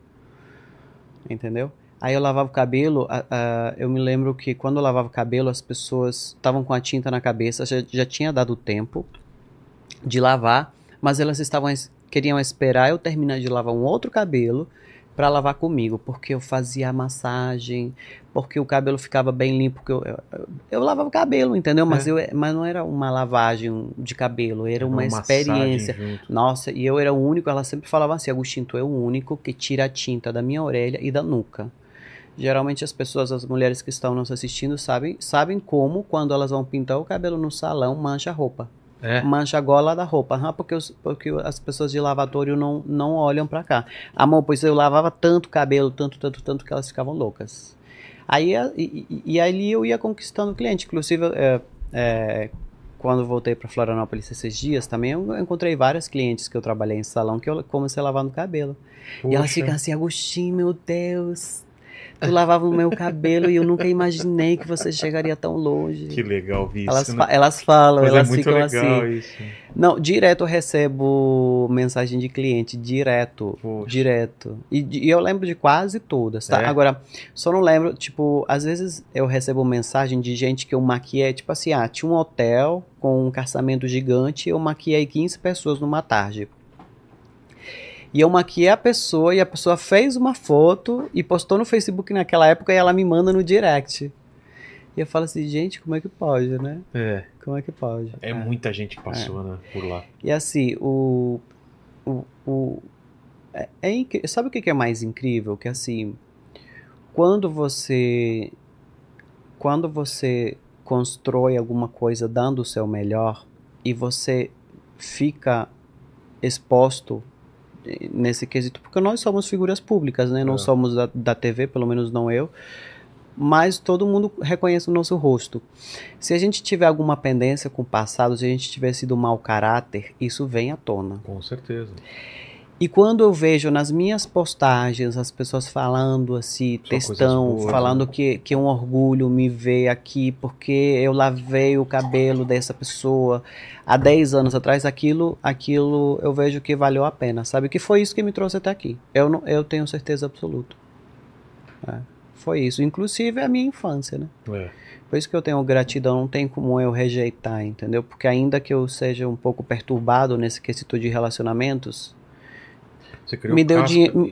Entendeu? Aí eu lavava o cabelo. eu me lembro que quando eu lavava o cabelo, as pessoas estavam com a tinta na cabeça, já, já tinha dado tempo de lavar, mas elas estavam es- queriam esperar eu terminar de lavar um outro cabelo para lavar comigo, porque eu fazia a massagem, porque o cabelo ficava bem limpo, porque eu, eu, eu lavava o cabelo, entendeu? Mas, É. eu, mas não era uma lavagem de cabelo, era uma, massagem experiência. Nossa, e eu era o único, ela sempre falava assim, Agostinho, tu é o único que tira a tinta da minha orelha e da nuca. Geralmente as pessoas, as mulheres que estão nos assistindo, sabem, sabem como, quando elas vão pintar o cabelo no salão, mancha a roupa. É. Mancha a gola da roupa. Aham, porque, os- porque as pessoas de lavatório não, não olham pra cá. Amor, pois eu lavava tanto cabelo, tanto, tanto, tanto, que elas ficavam loucas. Aí, e, e- e ali eu ia conquistando o cliente. Inclusive, é, é, quando voltei para Florianópolis esses dias, também eu encontrei várias clientes que eu trabalhei em salão que eu comecei a lavar no cabelo. E elas ficam assim, Agostinho, meu Deus, tu lavava o meu cabelo e eu nunca imaginei que você chegaria tão longe. Que legal ver Elas, isso, fa- né? elas falam, Mas elas é muito ficam legal assim. isso. Não, direto eu recebo mensagem de cliente, direto. Poxa. Direto. E, e eu lembro de quase todas, tá? É? Agora, só não lembro, tipo, às vezes eu recebo mensagem de gente que eu maquiei, tipo assim, ah, tinha um hotel com um caçamento gigante, eu maquiei 15 pessoas numa tarde. E eu maquiei a pessoa e a pessoa fez uma foto e postou no Facebook naquela época e ela me manda no direct. E eu falo assim, gente, como é que pode, né? É, Como é que pode? é muita gente que passou né, por lá. E assim, o. o, o é, é sabe o que é mais incrível? Que assim, quando você. Quando você constrói alguma coisa dando o seu melhor e você fica exposto nesse quesito, porque nós somos figuras públicas, né? Não É. somos da, da TV, pelo menos não eu. Mas todo mundo reconhece o nosso rosto. Se a gente tiver alguma pendência com o passado, se a gente tiver sido mau caráter, isso vem à tona. Com certeza. E quando eu vejo nas minhas postagens as pessoas falando assim, coisas textão, boas, falando né? que, que é um orgulho me ver aqui porque eu lavei o cabelo dessa pessoa há 10 anos atrás, aquilo, aquilo eu vejo que valeu a pena, sabe? Que foi isso que me trouxe até aqui. Eu, não, eu tenho certeza absoluta. É, foi isso. Inclusive a minha infância, né? É. Por isso que eu tenho gratidão, não tem como eu rejeitar, entendeu? Porque ainda que eu seja um pouco perturbado nesse quesito de relacionamentos, Você criou me deu,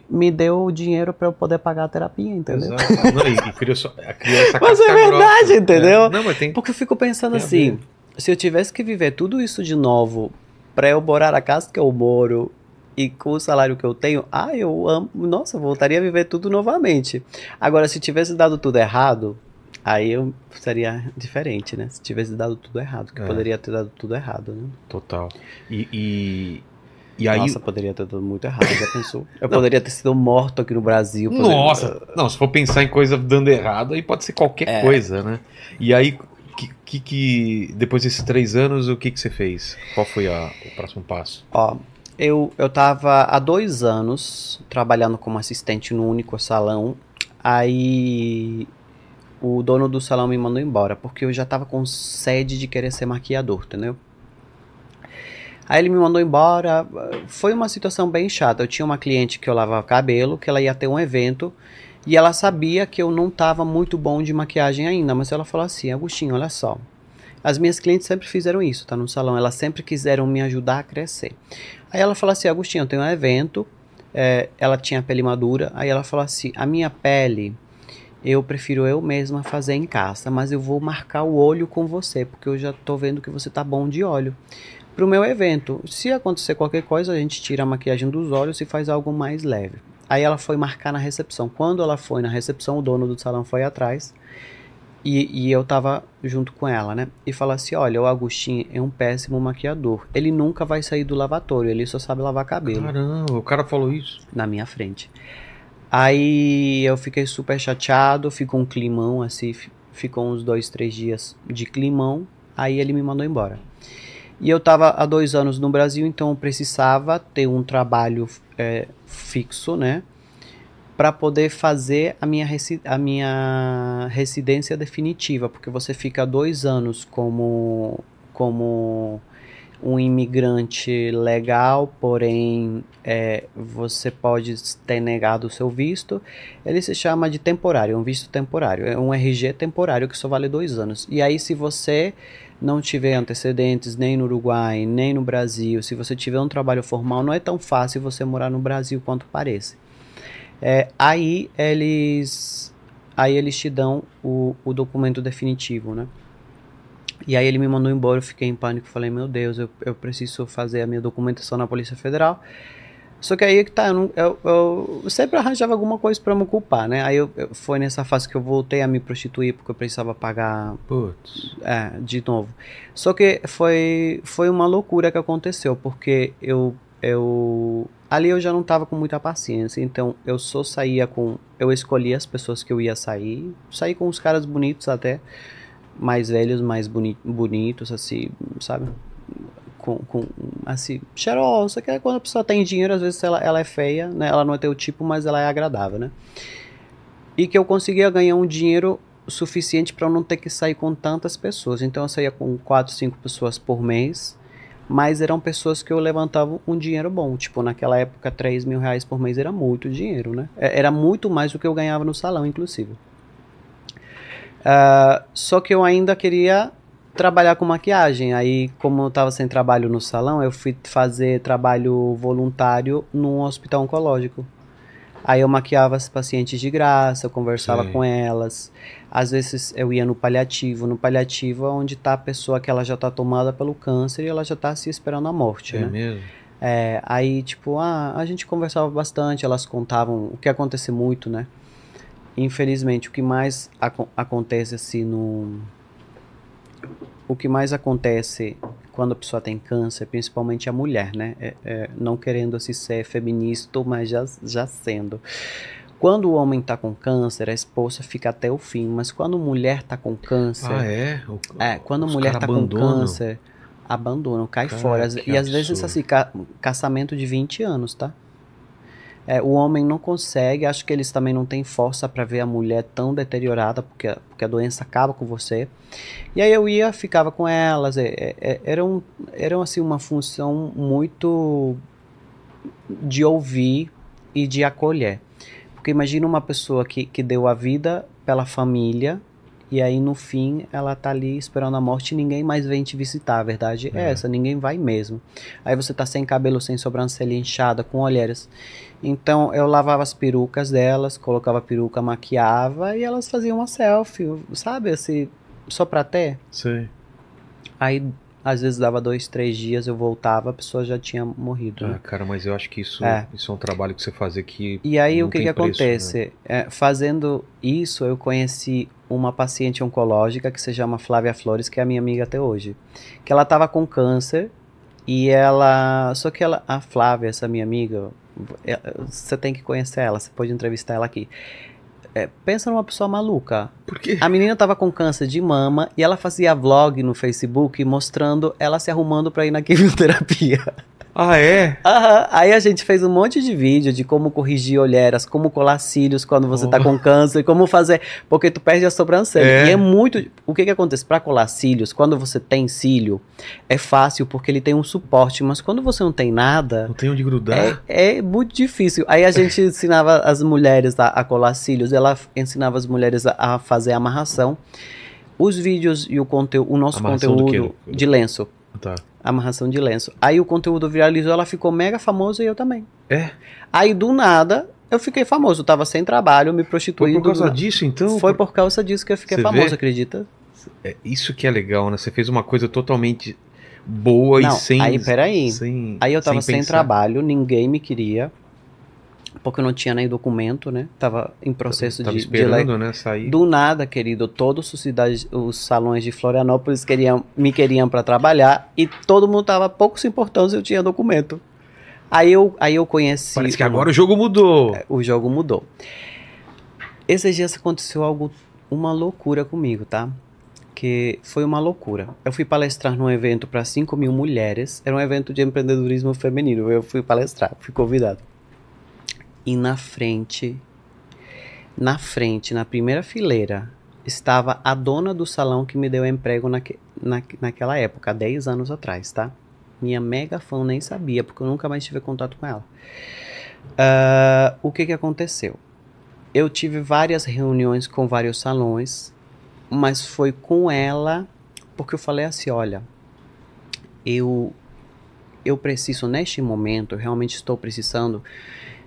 me- deu dinheiro pra eu poder pagar a terapia, entendeu? Exato. Não, e, e criou, só, criou essa Mas é verdade, grossa. entendeu? É. Não, mas tem. Porque eu fico pensando assim, se eu tivesse que viver tudo isso de novo pra eu morar na casa que eu moro e com o salário que eu tenho, ah, eu amo, nossa, eu voltaria a viver tudo novamente. Agora, se tivesse dado tudo errado, aí eu seria diferente, né? Se tivesse dado tudo errado, que É. poderia ter dado tudo errado, né? Total. E, e, e aí. Nossa, poderia ter dado muito errado, já pensou? Eu poderia ter sido morto aqui no Brasil. poderia- Nossa! Não, se for pensar em coisa dando errado, aí pode ser qualquer É. coisa, né? E aí, que, que, que- depois desses três anos, o que, que você fez? Qual foi a- o próximo passo? Ó, eu, eu tava há dois anos trabalhando como assistente no único salão. Aí o dono do salão me mandou embora, porque eu já tava com sede de querer ser maquiador, entendeu? Aí ele me mandou embora. Foi uma situação bem chata. Eu tinha uma cliente que eu lavava cabelo, que ela ia ter um evento. E ela sabia que eu não tava muito bom de maquiagem ainda, mas ela falou assim: Agostinho, olha só. As minhas clientes sempre fizeram isso, tá no salão. Elas sempre quiseram me ajudar a crescer. Aí ela falou assim: Agostinho, eu tenho um evento. é, ela tinha pele madura. Aí ela falou assim: a minha pele eu prefiro eu mesma fazer em casa, mas eu vou marcar o olho com você, porque eu já tô vendo que você tá bom de óleo. Pro meu evento, se acontecer qualquer coisa, a gente tira a maquiagem dos olhos e faz algo mais leve. Aí ela foi marcar na recepção. Quando ela foi na recepção, o dono do salão foi atrás. E, e eu tava junto com ela, né? E falou assim: olha, o Agostinho é um péssimo maquiador. Ele nunca vai sair do lavatório, ele só sabe lavar cabelo Caramba, o cara falou isso. na minha frente. Aí eu fiquei super chateado, ficou um climão assim, fi- ficou uns dois, três dias de climão. Aí ele me mandou embora. E eu tava há dois anos no Brasil, então precisava ter um trabalho é, fixo, né? Para poder fazer a minha, a minha residência definitiva, porque você fica dois anos como, como um imigrante legal, porém é, você pode ter negado o seu visto. Ele se chama de temporário, é um visto temporário, é um RG temporário que só vale dois anos. E aí, se você não tiver antecedentes nem no Uruguai, nem no Brasil, se você tiver um trabalho formal, não é tão fácil você morar no Brasil quanto parece. É, aí eles aí eles te dão o, o documento definitivo, né? E aí ele me mandou embora, eu fiquei em pânico, falei, meu Deus, eu, eu preciso fazer a minha documentação na Polícia Federal. Só que aí que tá, eu, não- eu, eu sempre arranjava alguma coisa pra me culpar, né? Aí eu, eu- foi nessa fase que eu voltei a me prostituir porque eu precisava pagar Putz. é, de novo. Só que foi, foi uma loucura que aconteceu, porque eu, eu. Ali eu já não tava com muita paciência, então eu só saía com. Eu escolhia as pessoas que eu ia sair, saí com os caras bonitos até. mais velhos, mais boni bonitos, assim, sabe? Com, com, assim, cheirosa, que é quando a pessoa tem dinheiro, às vezes ela, ela é feia, né? Ela não é teu tipo, mas ela é agradável, né? E que eu conseguia ganhar um dinheiro suficiente para não ter que sair com tantas pessoas. Então eu saía com 4, 5 pessoas por mês, mas eram pessoas que eu levantava um dinheiro bom. Tipo, naquela época, 3 mil reais por mês era muito dinheiro, né? É, era muito mais do que eu ganhava no salão, inclusive. Uh, só que eu ainda queria trabalhar com maquiagem. Aí, como eu estava sem trabalho no salão, eu fui fazer trabalho voluntário num hospital oncológico. Aí eu maquiava as pacientes de graça, eu conversava Sim. com elas. Às vezes eu ia no paliativo. No paliativo é onde está a pessoa que ela já está tomada pelo câncer e ela já está se esperando a morte, é né? mesmo? É, aí, tipo, ah, a gente conversava bastante, elas contavam o que acontece muito, né? Infelizmente, o que mais ac acontece assim no. O que mais acontece quando a pessoa tem câncer, principalmente a mulher, né? É, é, não querendo assim ser feminista, mas já, já sendo. Quando o homem tá com câncer, a esposa fica até o fim, mas quando a mulher tá com câncer. Ah, é? O, é, quando a mulher tá abandonam. com câncer, abandonam, cai Cara, fora. E às vezes, assim, ca casamento de 20 anos, tá? É, o homem não consegue, acho que eles também não têm força para ver a mulher tão deteriorada, porque, porque a doença acaba com você. E aí eu ia, ficava com elas, é, é, é era, um, era assim, uma função muito de ouvir e de acolher. Porque imagina uma pessoa que, que deu a vida pela família, e aí no fim ela tá ali esperando a morte e ninguém mais vem te visitar. A verdade é, é essa, ninguém vai mesmo. Aí você tá sem cabelo, sem sobrancelha inchada, com olheiras. Então eu lavava as perucas delas, colocava a peruca, maquiava e elas faziam uma selfie, sabe? Assim, só pra ter. Sim. Aí às vezes dava dois, três dias, eu voltava, a pessoa já tinha morrido. Ah, cara, mas eu acho que isso é, isso é um trabalho que você fazia que. E aí o que, que preço, acontece? Né? É, fazendo isso, eu conheci uma paciente oncológica que se chama Flávia Flores, que é a minha amiga até hoje. Que ela estava com câncer e ela. Só que ela, a Flávia, essa minha amiga, é, você tem que conhecer ela, você pode entrevistar ela aqui. É, pensa numa pessoa maluca. Por quê? A menina tava com câncer de mama e ela fazia vlog no Facebook mostrando ela se arrumando para ir na quimioterapia. Ah, é? Aham. Aí a gente fez um monte de vídeo de como corrigir olheiras, como colar cílios quando você oh. tá com câncer, como fazer. Porque tu perde a sobrancelha. É. E é muito. O que que acontece? Pra colar cílios, quando você tem cílio, é fácil porque ele tem um suporte, mas quando você não tem nada. Não tem onde grudar? É, é muito difícil. Aí a gente ensinava as mulheres a, a, colar cílios, ela ensinava as mulheres a, a fazer amarração. Os vídeos e o conteúdo, o nosso amarração conteúdo de lenço. Tá amarração de lenço. Aí o conteúdo viralizou, ela ficou mega famosa e eu também. É? Aí do nada, eu fiquei famoso. Eu tava sem trabalho, me prostituindo. Foi por causa disso, então? Foi por causa disso que eu fiquei Você famoso, vê? acredita? É isso que é legal, né? Você fez uma coisa totalmente boa Não, e sem. Aí, peraí. Sem, aí eu tava sem, sem trabalho, ninguém me queria porque eu não tinha nem documento, né? Tava em processo tava de esperando, de né, sair. Do nada, querido, todos os cidades, os salões de Florianópolis queriam me queriam para trabalhar e todo mundo tava pouco se importando se eu tinha documento. Aí eu aí eu conheci Parece que agora o jogo mudou. É, o jogo mudou. Esses dias aconteceu algo uma loucura comigo, tá? Que foi uma loucura. Eu fui palestrar num evento para 5 mil mulheres. Era um evento de empreendedorismo feminino. Eu fui palestrar, fui convidado e na frente, na frente, na primeira fileira, estava a dona do salão que me deu emprego naque, na, naquela época, há 10 anos atrás, tá? Minha mega fã nem sabia, porque eu nunca mais tive contato com ela. Uh, o que que aconteceu? Eu tive várias reuniões com vários salões, mas foi com ela, porque eu falei assim, olha, eu eu preciso neste momento, eu realmente estou precisando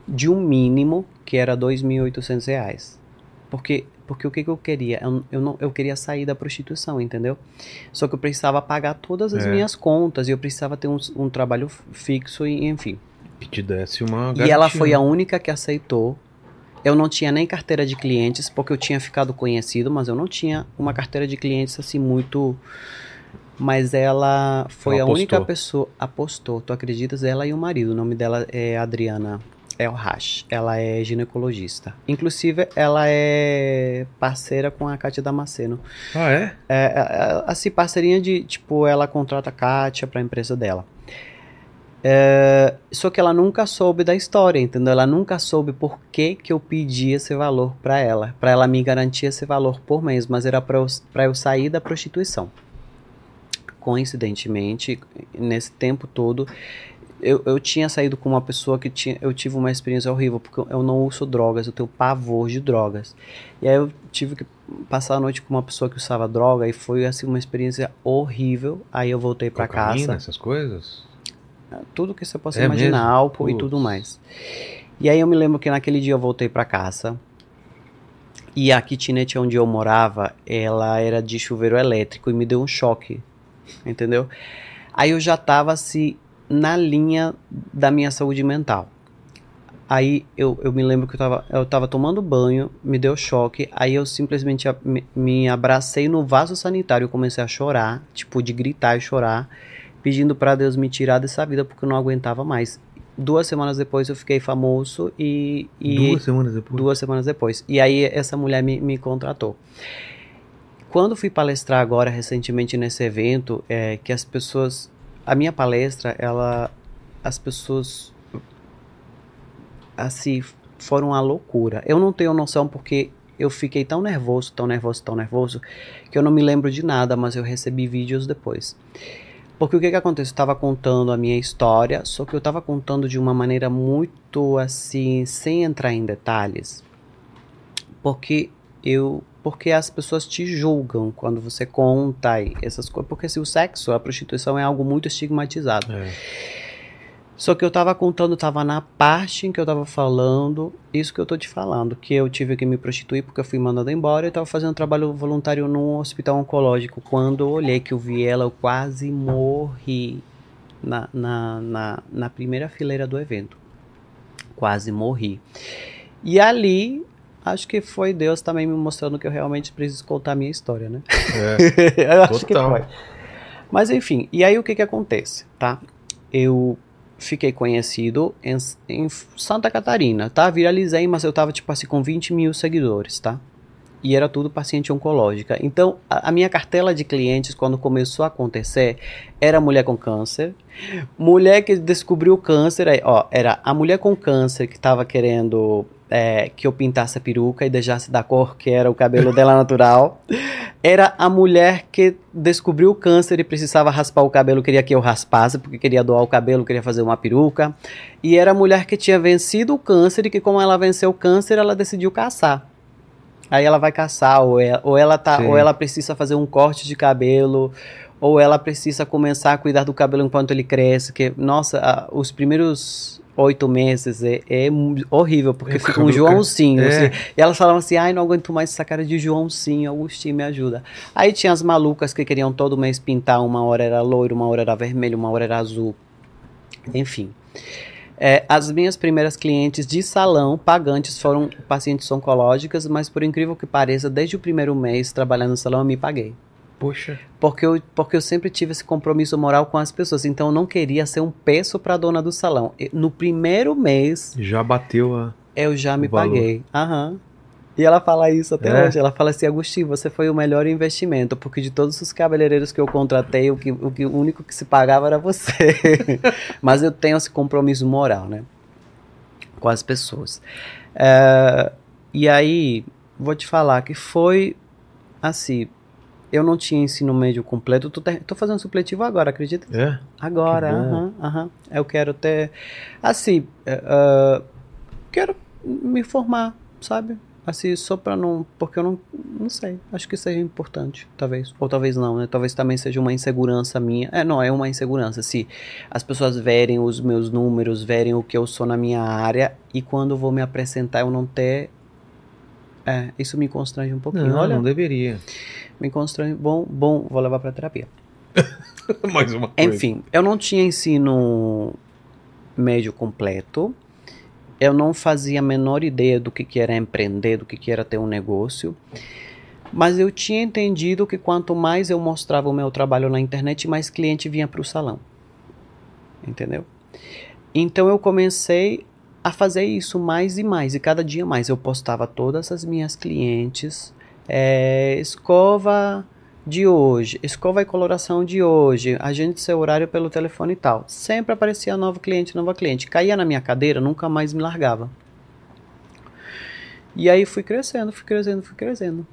de um mínimo que era R$ 2.800. Porque, porque o que, que eu queria? Eu, eu, não, eu queria sair da prostituição, entendeu? Só que eu precisava pagar todas as é. minhas contas e eu precisava ter um, um trabalho fixo e enfim. Que te desse uma garantia. E ela foi a única que aceitou. Eu não tinha nem carteira de clientes, porque eu tinha ficado conhecido, mas eu não tinha uma carteira de clientes assim muito mas ela foi ela a única pessoa apostou tu acreditas ela e o marido o nome dela é Adriana É o Rash. Ela é ginecologista. Inclusive, ela é parceira com a Kátia Damasceno. Ah, é? É, é, é, assim, parceirinha de, tipo, ela contrata a Kátia pra empresa dela. É, só que ela nunca soube da história, entendeu? Ela nunca soube por que, que eu pedi esse valor pra ela. Pra ela me garantir esse valor por mês, mas era pra eu, pra eu sair da prostituição. Coincidentemente, nesse tempo todo, eu, eu tinha saído com uma pessoa que tinha. Eu tive uma experiência horrível, porque eu não uso drogas, eu tenho pavor de drogas. E aí eu tive que passar a noite com uma pessoa que usava droga e foi assim uma experiência horrível. Aí eu voltei pra Cocaína, casa. essas coisas? Tudo que você possa É imaginar, mesmo? álcool e Putz. tudo mais. E aí eu me lembro que naquele dia eu voltei pra casa. E a kitnet onde eu morava, ela era de chuveiro elétrico e me deu um choque, entendeu? Aí eu já tava assim na linha da minha saúde mental. Aí eu, eu me lembro que eu tava, eu tava tomando banho, me deu choque, aí eu simplesmente a- me, me abracei no vaso sanitário e comecei a chorar, tipo de gritar e chorar, pedindo pra Deus me tirar dessa vida porque eu não aguentava mais. Duas semanas depois eu fiquei famoso e, e Duas semanas depois. duas semanas depois. E aí essa mulher me, me contratou. Quando fui palestrar agora recentemente nesse evento, é que as pessoas, a minha palestra, ela, as pessoas, assim, foram uma loucura. Eu não tenho noção porque eu fiquei tão nervoso, tão nervoso, tão nervoso, que eu não me lembro de nada, mas eu recebi vídeos depois. Porque o que que aconteceu? Eu estava contando a minha história, só que eu estava contando de uma maneira muito assim, sem entrar em detalhes. Porque eu, porque as pessoas te julgam quando você conta essas coisas, porque se o sexo, a prostituição é algo muito estigmatizado. É. Só que eu tava contando, tava na parte em que eu tava falando, isso que eu tô te falando, que eu tive que me prostituir porque eu fui mandado embora e tava fazendo trabalho voluntário num hospital oncológico. Quando eu olhei que eu vi ela, eu quase morri na, na, na, na primeira fileira do evento. Quase morri. E ali, acho que foi Deus também me mostrando que eu realmente preciso contar a minha história, né? É. eu acho que Total. foi. Mas enfim, e aí o que que acontece, tá? Eu fiquei conhecido em, em Santa Catarina, tá? Viralizei, mas eu tava tipo assim com 20 mil seguidores, tá? E era tudo paciente oncológica. Então, a, a minha cartela de clientes, quando começou a acontecer, era mulher com câncer, mulher que descobriu câncer, aí, ó, era a mulher com câncer que tava querendo é, que eu pintasse a peruca e deixasse da cor que era o cabelo dela natural. Era a mulher que descobriu o câncer e precisava raspar o cabelo, queria que eu raspasse, porque queria doar o cabelo, queria fazer uma peruca. E era a mulher que tinha vencido o câncer e que, como ela venceu o câncer, ela decidiu caçar. Aí ela vai caçar, ou ela, ou ela, tá, Sim. ou ela precisa fazer um corte de cabelo, ou ela precisa começar a cuidar do cabelo enquanto ele cresce. Que, nossa, os primeiros oito meses é, é horrível, porque É, fica um Joãozinho. É. assim. e elas falavam assim, ai, não aguento mais essa cara de Joãozinho, Agostinho, me ajuda. Aí tinha as malucas que queriam todo mês pintar, uma hora era loiro, uma hora era vermelho, uma hora era azul. Enfim. É, as minhas primeiras clientes de salão pagantes foram pacientes oncológicas, mas por incrível que pareça, desde o primeiro mês trabalhando no salão eu me paguei. Poxa. Porque eu, porque eu sempre tive esse compromisso moral com as pessoas, então eu não queria ser um peso para a dona do salão. No primeiro mês Já bateu a. eu já me valor. paguei. Aham. E ela fala isso até É? hoje. Ela fala assim, Agostinho, você foi o melhor investimento, porque de todos os cabeleireiros que eu contratei, o, que, o, que, o único que se pagava era você. Mas eu tenho esse compromisso moral, né? Com as pessoas. É, e aí, vou te falar que foi assim. Eu não tinha ensino médio completo. Tô, ter- tô fazendo supletivo agora, acredita? É? Agora, aham, aham. Eu quero ter. Assim, é, é, quero me formar, sabe? Assim, só pra não. Porque eu não. Não sei. Acho que seja importante, talvez. Ou talvez não, né? Talvez também seja uma insegurança minha. É, não, é uma insegurança. Se as pessoas verem os meus números, verem o que eu sou na minha área, e quando eu vou me apresentar eu não ter. É, isso me constrange um pouquinho. Não, Olha, não deveria. me constrange. Bom, bom, vou levar pra terapia. Mais uma coisa. Enfim, eu não tinha ensino médio completo. Eu não fazia a menor ideia do que, que era empreender, do que, que era ter um negócio. Mas eu tinha entendido que quanto mais eu mostrava o meu trabalho na internet, mais cliente vinha para o salão. Entendeu? Então eu comecei a fazer isso mais e mais. E cada dia mais eu postava todas as minhas clientes, é, escova de hoje, escova e coloração de hoje, agende seu horário pelo telefone e tal. Sempre aparecia novo cliente, nova cliente. Caía na minha cadeira, nunca mais me largava. E aí fui crescendo, fui crescendo, fui crescendo.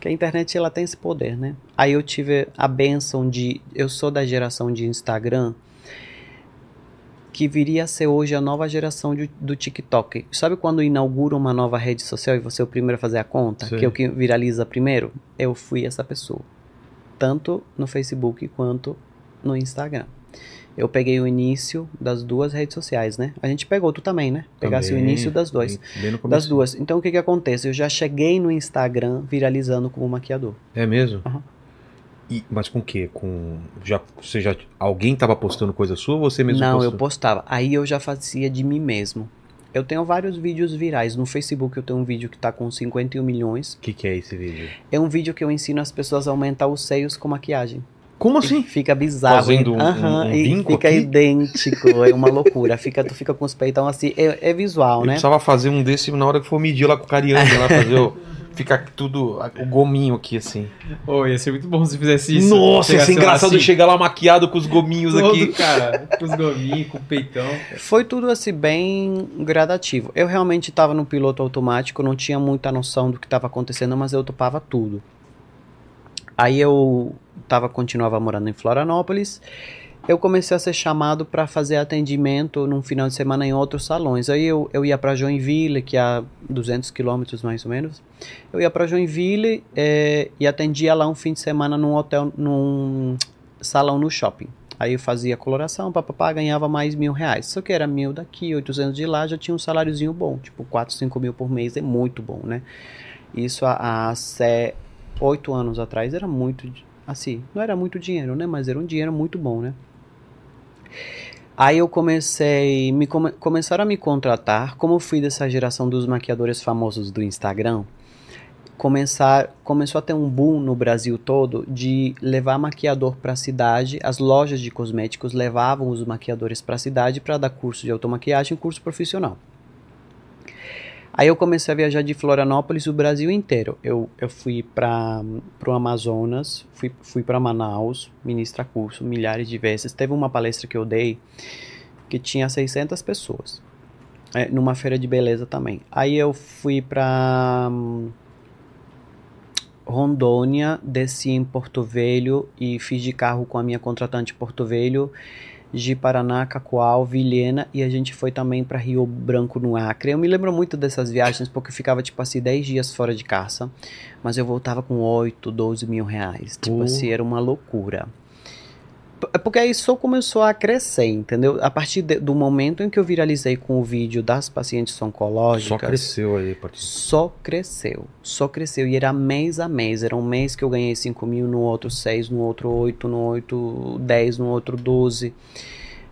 Que a internet ela tem esse poder, né? Aí eu tive a benção de, eu sou da geração de Instagram, que viria a ser hoje a nova geração de, do TikTok. Sabe quando inaugura uma nova rede social e você é o primeiro a fazer a conta? Sim. Que é o que viraliza primeiro? Eu fui essa pessoa. Tanto no Facebook quanto no Instagram. Eu peguei o início das duas redes sociais, né? A gente pegou, tu também, né? Pegasse o Também, início das duas. Das duas. Então o que que acontece? Eu já cheguei no Instagram viralizando como maquiador. É mesmo? Aham. E- mas com o quê? Com. Já, você já. Alguém tava postando coisa sua ou você mesmo Não, postou? eu postava. Aí eu já fazia de mim mesmo. Eu tenho vários vídeos virais. No Facebook eu tenho um vídeo que tá com 51 milhões. O que, que é esse vídeo? É um vídeo que eu ensino as pessoas a aumentar os seios com maquiagem. Como E assim? Fica bizarro. Fazendo um- Aham, um e vinco fica aqui? idêntico. É uma loucura. Fica, tu fica com os peitão assim. É, é visual, Eu né? precisava fazer um desse na hora que for medir lá com o Cariani, lá fazer o. Ficar tudo. O gominho aqui assim. Ô, ia ser muito bom se fizesse isso. Nossa, ia ser engraçado assim, chegar lá maquiado com os gominhos todo, aqui. cara, com os gominhos, com o peitão. Foi tudo assim bem gradativo. Eu realmente estava no piloto automático, não tinha muita noção do que estava acontecendo, mas eu topava tudo. Aí eu tava continuava morando em Florianópolis. Eu comecei a ser chamado para fazer atendimento num final de semana em outros salões. Aí eu, eu ia para Joinville, que é a 200 quilômetros mais ou menos. Eu ia para Joinville eh, e atendia lá um fim de semana num hotel, num salão no shopping. Aí eu fazia coloração, papapá, ganhava mais mil reais. Só que era mil daqui, 800 de lá, já tinha um saláriozinho bom. Tipo, 4, 5 mil por mês é muito bom, né? Isso há, oito anos atrás era muito, assim, não era muito dinheiro, né? Mas era um dinheiro muito bom, né? Aí eu comecei, me come- começaram a me contratar, como fui dessa geração dos maquiadores famosos do Instagram, começar, começou a ter um boom no Brasil todo de levar maquiador para a cidade. As lojas de cosméticos levavam os maquiadores para a cidade para dar curso de automaquiagem, curso profissional. Aí eu comecei a viajar de Florianópolis o Brasil inteiro. Eu, eu fui para o Amazonas, fui, fui para Manaus, ministrar curso milhares de vezes. Teve uma palestra que eu dei que tinha 600 pessoas, é, numa feira de beleza também. Aí eu fui para Rondônia, desci em Porto Velho e fiz de carro com a minha contratante Porto Velho, de Paraná, Cacoal, Vilhena e a gente foi também para Rio Branco no Acre. Eu me lembro muito dessas viagens porque eu ficava tipo assim 10 dias fora de casa, mas eu voltava com 8, 12 mil reais. Tipo Pô. assim, era uma loucura. P- Porque aí só começou a crescer, entendeu? A partir de- do momento em que eu viralizei com o vídeo das pacientes oncológicas. Só cresceu aí, Patrícia. Só cresceu, só cresceu. E era mês a mês. Era um mês que eu ganhei 5 mil, no outro 6, no outro 8, no outro 10, no outro 12.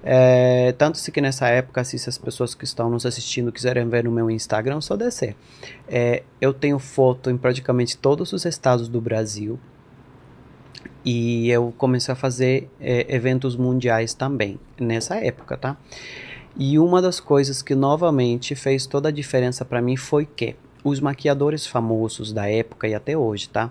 É, tanto se que nessa época, se as pessoas que estão nos assistindo quiserem ver no meu Instagram, é só descer. É, eu tenho foto em praticamente todos os estados do Brasil. E eu comecei a fazer é, eventos mundiais também, nessa época, tá? E uma das coisas que novamente fez toda a diferença para mim foi que os maquiadores famosos da época e até hoje, tá?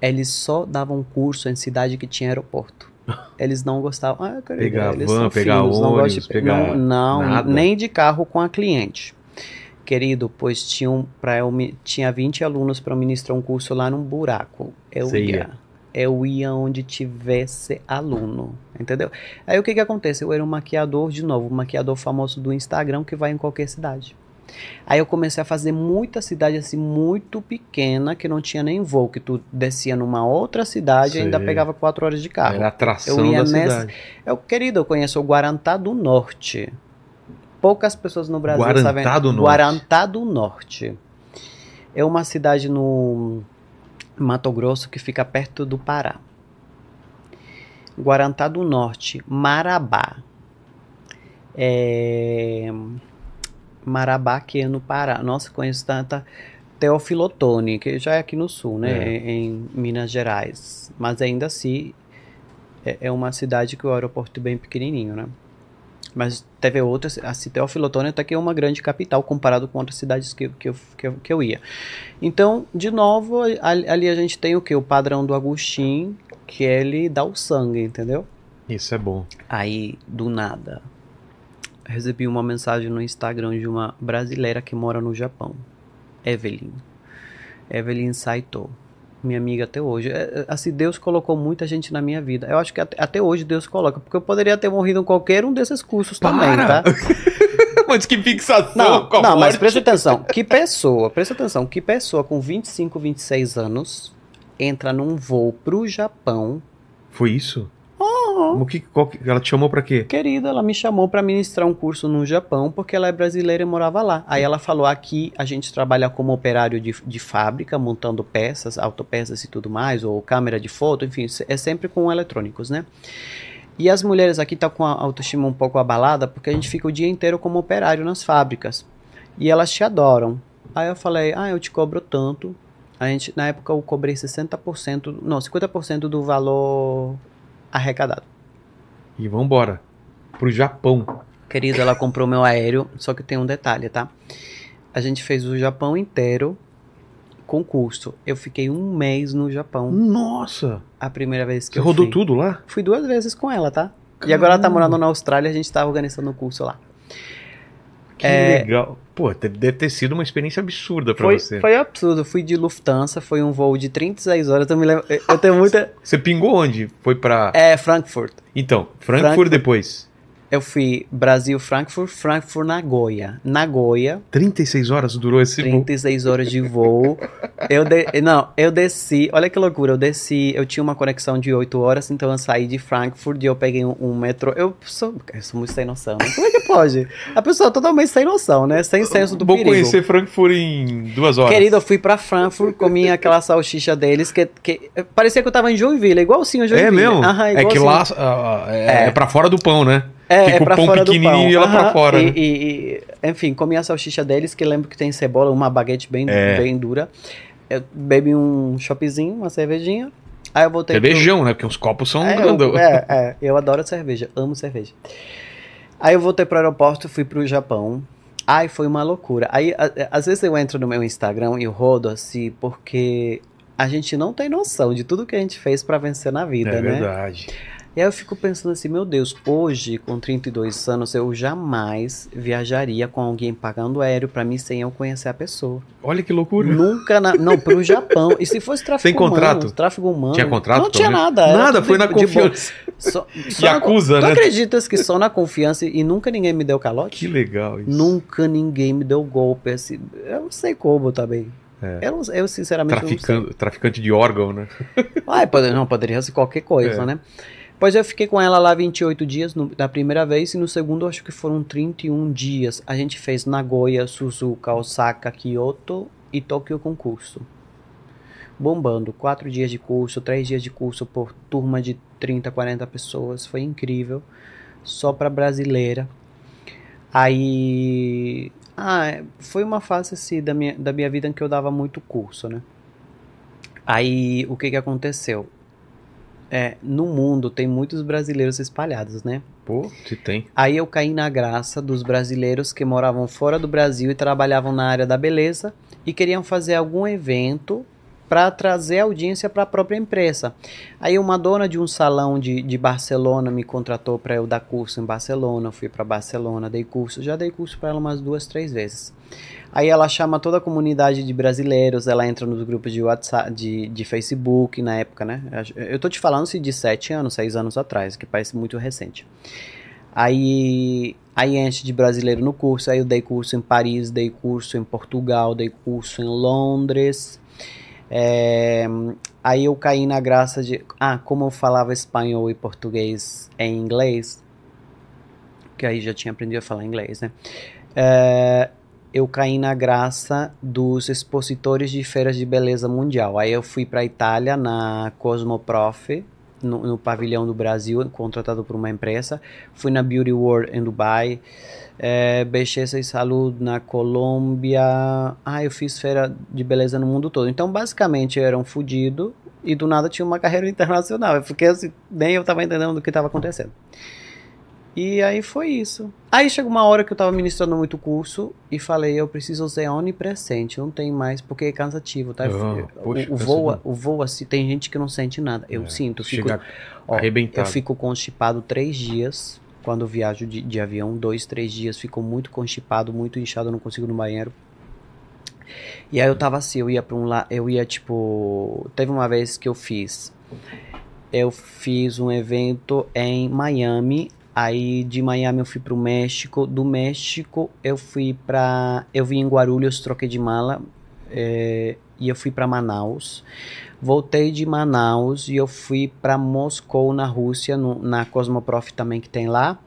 Eles só davam curso em cidade que tinha aeroporto. Eles não gostavam. Ah, querida, Pegar eles van, pegar não ônibus, gostam de- pegar não, não, nem de carro com a cliente. Querido, pois tinham para eu tinha 20 alunos para ministrar um curso lá num buraco. Eu ia. Eu ia onde tivesse aluno, entendeu? Aí o que que acontece? Eu era um maquiador, de novo, um maquiador famoso do Instagram que vai em qualquer cidade. Aí eu comecei a fazer muita cidade assim, muito pequena, que não tinha nem voo, que tu descia numa outra cidade e ainda pegava quatro horas de carro. Era atração Eu ia da nessa- cidade. Eu, querido, eu conheço o Guarantá do Norte. Poucas pessoas no Brasil Guarantá sabem. do Norte. Guarantá do Norte. É uma cidade no Mato Grosso que fica perto do Pará. Guarantá do Norte, Marabá. É... Marabá, que é no Pará. Nossa, conheço tanta. Teofilotone, que já é aqui no sul, né? É. Em, Minas Gerais. Mas ainda assim, é, é uma cidade que o aeroporto é bem pequenininho, né? Mas teve outras, a Teofilotone até que é uma grande capital comparado com outras cidades que, que, eu, que, eu, que eu ia. Então, de novo, ali, ali a gente tem o que? O padrão do Agostinho, que ele dá o sangue, entendeu? Isso é bom. Aí, do nada, recebi uma mensagem no Instagram de uma brasileira que mora no Japão, Evelyn. Evelyn Saito minha amiga até hoje. É, é, assim, Deus colocou muita gente na minha vida. Eu acho que até, até hoje Deus coloca, porque eu poderia ter morrido em qualquer um desses cursos Para. também, tá? mas que fixação Não, não mas presta atenção. Que pessoa, presta atenção, que pessoa com 25, 26 anos entra num voo pro Japão. Foi isso? O que, ela te chamou para quê? Querida, ela me chamou para ministrar um curso no Japão porque ela é brasileira e morava lá. Aí ela falou: aqui a gente trabalha como operário de, de fábrica, montando peças, autopeças e tudo mais, ou câmera de foto, enfim, é sempre com eletrônicos, né? E as mulheres aqui estão tá com a autoestima um pouco abalada porque a gente fica o dia inteiro como operário nas fábricas. E elas te adoram. Aí eu falei: ah, eu te cobro tanto. A gente, na época eu cobrei 60%, não, 50% do valor arrecadado. E vambora. Pro Japão. Querido, ela comprou meu aéreo, só que tem um detalhe, tá? A gente fez o Japão inteiro com custo. Eu fiquei um mês no Japão. Nossa! A primeira vez que Você eu rodou fui. tudo lá? Fui duas vezes com ela, tá? Caramba. E agora ela tá morando na Austrália, a gente tá organizando o curso lá. Que é... legal. Pô, deve ter sido uma experiência absurda pra foi, você. Foi absurdo. Fui de Lufthansa, foi um voo de 36 horas. Eu, me lembro, eu tenho muita. Você pingou onde? Foi pra. É, Frankfurt. Então, Frankfurt, Frankfurt depois. Eu fui Brasil, Frankfurt, Frankfurt, Nagoya. Nagoya. 36 horas durou esse 36 voo. horas de voo. eu de... Não, eu desci. Olha que loucura. Eu desci. Eu tinha uma conexão de 8 horas, então eu saí de Frankfurt e eu peguei um, um metrô. Eu sou, eu sou muito sem noção. Né? Como é que pode? A pessoa totalmente sem noção, né? Sem senso do Vou perigo. Vou conhecer Frankfurt em duas horas. Querido, eu fui pra Frankfurt, comi aquela salsicha deles que, que parecia que eu tava em Joinville, igualzinho a Joinville. É mesmo? Aham, é que lá uh, é, é. é pra fora do pão, né? É, Fica é pra o pão fora pequenininho e ela pra fora. E, né? e, e, enfim, comi a salsicha deles, que lembro que tem cebola, uma baguete bem, é. bem dura. Eu bebi um choppzinho, uma cervejinha. Aí eu voltei Cervejão, pro... né? Porque os copos são é, grandão. Eu, é, é, eu adoro cerveja, amo cerveja. Aí eu voltei pro aeroporto, fui pro Japão. Ai, foi uma loucura. Aí, a, às vezes eu entro no meu Instagram e rodo assim, porque a gente não tem noção de tudo que a gente fez para vencer na vida, é né? É verdade. E aí eu fico pensando assim, meu Deus, hoje, com 32 anos, eu jamais viajaria com alguém pagando aéreo para mim sem eu conhecer a pessoa. Olha que loucura. Nunca, na, não, pro Japão. E se fosse tráfico Sem contrato? Humano, tráfico humano. Tinha contrato? Não tinha nada. Nada, foi na confiança. Só, só Yakuza, na, né? Tu acreditas que só na confiança e nunca ninguém me deu calote? Que legal isso. Nunca ninguém me deu golpe. Assim, eu não sei como também. É. Eu, eu, sinceramente, Traficando, Traficante de órgão, né? Ah, pode, não, poderia ser qualquer coisa, é. né? Pois eu fiquei com ela lá 28 dias no, da primeira vez e no segundo acho que foram 31 dias. A gente fez Nagoya, Suzuka, Osaka, Kyoto e Tóquio com curso. Bombando. Quatro dias de curso, três dias de curso por turma de 30, 40 pessoas. Foi incrível. Só para brasileira. Aí. Ah, foi uma fase assim da minha, da minha vida em que eu dava muito curso, né? Aí o que que aconteceu? É, no mundo tem muitos brasileiros espalhados, né? Pô, se tem. Aí eu caí na graça dos brasileiros que moravam fora do Brasil e trabalhavam na área da beleza e queriam fazer algum evento para trazer audiência para a própria empresa. Aí uma dona de um salão de, de Barcelona me contratou para eu dar curso em Barcelona. Fui para Barcelona, dei curso, já dei curso para ela umas duas, três vezes. Aí ela chama toda a comunidade de brasileiros, ela entra nos grupos de WhatsApp, de, de Facebook na época, né? Eu tô te falando se de sete anos, seis anos atrás, que parece muito recente. Aí, aí enche de brasileiro no curso, aí eu dei curso em Paris, dei curso em Portugal, dei curso em Londres. É, aí eu caí na graça de. Ah, como eu falava espanhol e português em inglês, que aí já tinha aprendido a falar inglês, né? É, eu caí na graça dos expositores de feiras de beleza mundial. Aí eu fui para Itália na Cosmoprof, no, no, pavilhão do Brasil, contratado por uma empresa. Fui na Beauty World em Dubai, é, Belleza e Saúde na Colômbia. Ah, eu fiz feira de beleza no mundo todo. Então, basicamente, eu era um fudido e do nada tinha uma carreira internacional. Eu fiquei assim, nem eu estava entendendo o que estava acontecendo. E aí foi isso. Aí chegou uma hora que eu tava ministrando muito curso e falei, eu preciso ser onipresente, não tem mais, porque é cansativo, tá? Ah, o, poxa, o voo, cansa o voo assim, tem gente que não sente nada. Eu É, sinto, fico, ó, arrebentado. eu fico constipado três dias quando viajo de, de avião, dois, três dias, fico muito constipado, muito inchado, não consigo no banheiro. E aí eu tava assim, eu ia pra um lá, eu ia tipo, teve uma vez que eu fiz, eu fiz um evento em Miami, aí de Miami eu fui pro México, do México eu fui pra, eu vim em Guarulhos, troquei de mala, é, e eu fui pra Manaus. Voltei de Manaus e eu fui pra Moscou, na Rússia, no- na Cosmoprof também que tem lá.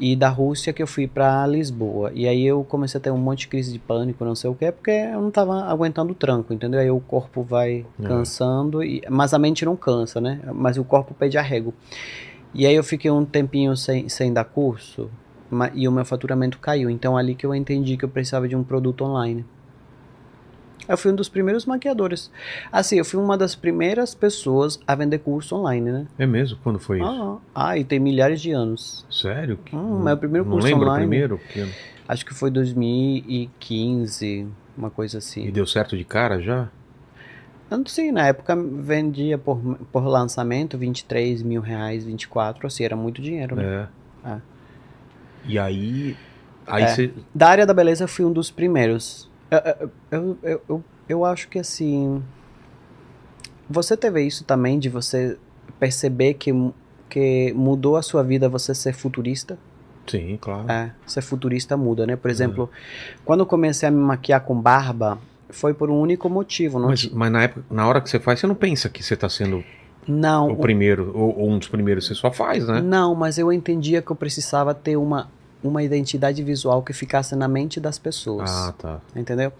E da Rússia que eu fui pra Lisboa. E aí eu comecei a ter um monte de crise de pânico, não sei o que, porque eu não tava aguentando o tranco, entendeu? Aí o corpo vai É. cansando, e, mas a mente não cansa, né? Mas o corpo pede arrego. E aí eu fiquei um tempinho sem, sem dar curso, e o meu faturamento caiu. Então ali que eu entendi que eu precisava de um produto online. Eu fui um dos primeiros maquiadores. Assim, eu fui uma das primeiras pessoas a vender curso online, né? É mesmo? Quando foi isso? Ah, ah, e tem milhares de anos. Sério? Que- Hum, meu primeiro não curso lembro online. o primeiro? Que- Acho que foi 2015, uma coisa assim. E deu certo de cara já? Eu não sei, na época vendia por, por lançamento 23 mil reais, 24, assim, era muito dinheiro, né? É. É. E aí. Aí É. você. Da área da beleza eu fui um dos primeiros. Eu, eu, eu, eu, eu, eu acho que assim. Você teve isso também de você perceber que, que mudou a sua vida você ser futurista? Sim, claro. É, ser futurista muda, né? Por exemplo, quando eu comecei a me maquiar com barba, foi por um único motivo. Não, Mas, mas na época, na hora que você faz, você não pensa que você tá sendo não, o primeiro, ou, ou um dos primeiros, você só faz, né? Não, mas eu entendia que eu precisava ter uma, uma identidade visual que ficasse na mente das pessoas. Ah, tá. Entendeu?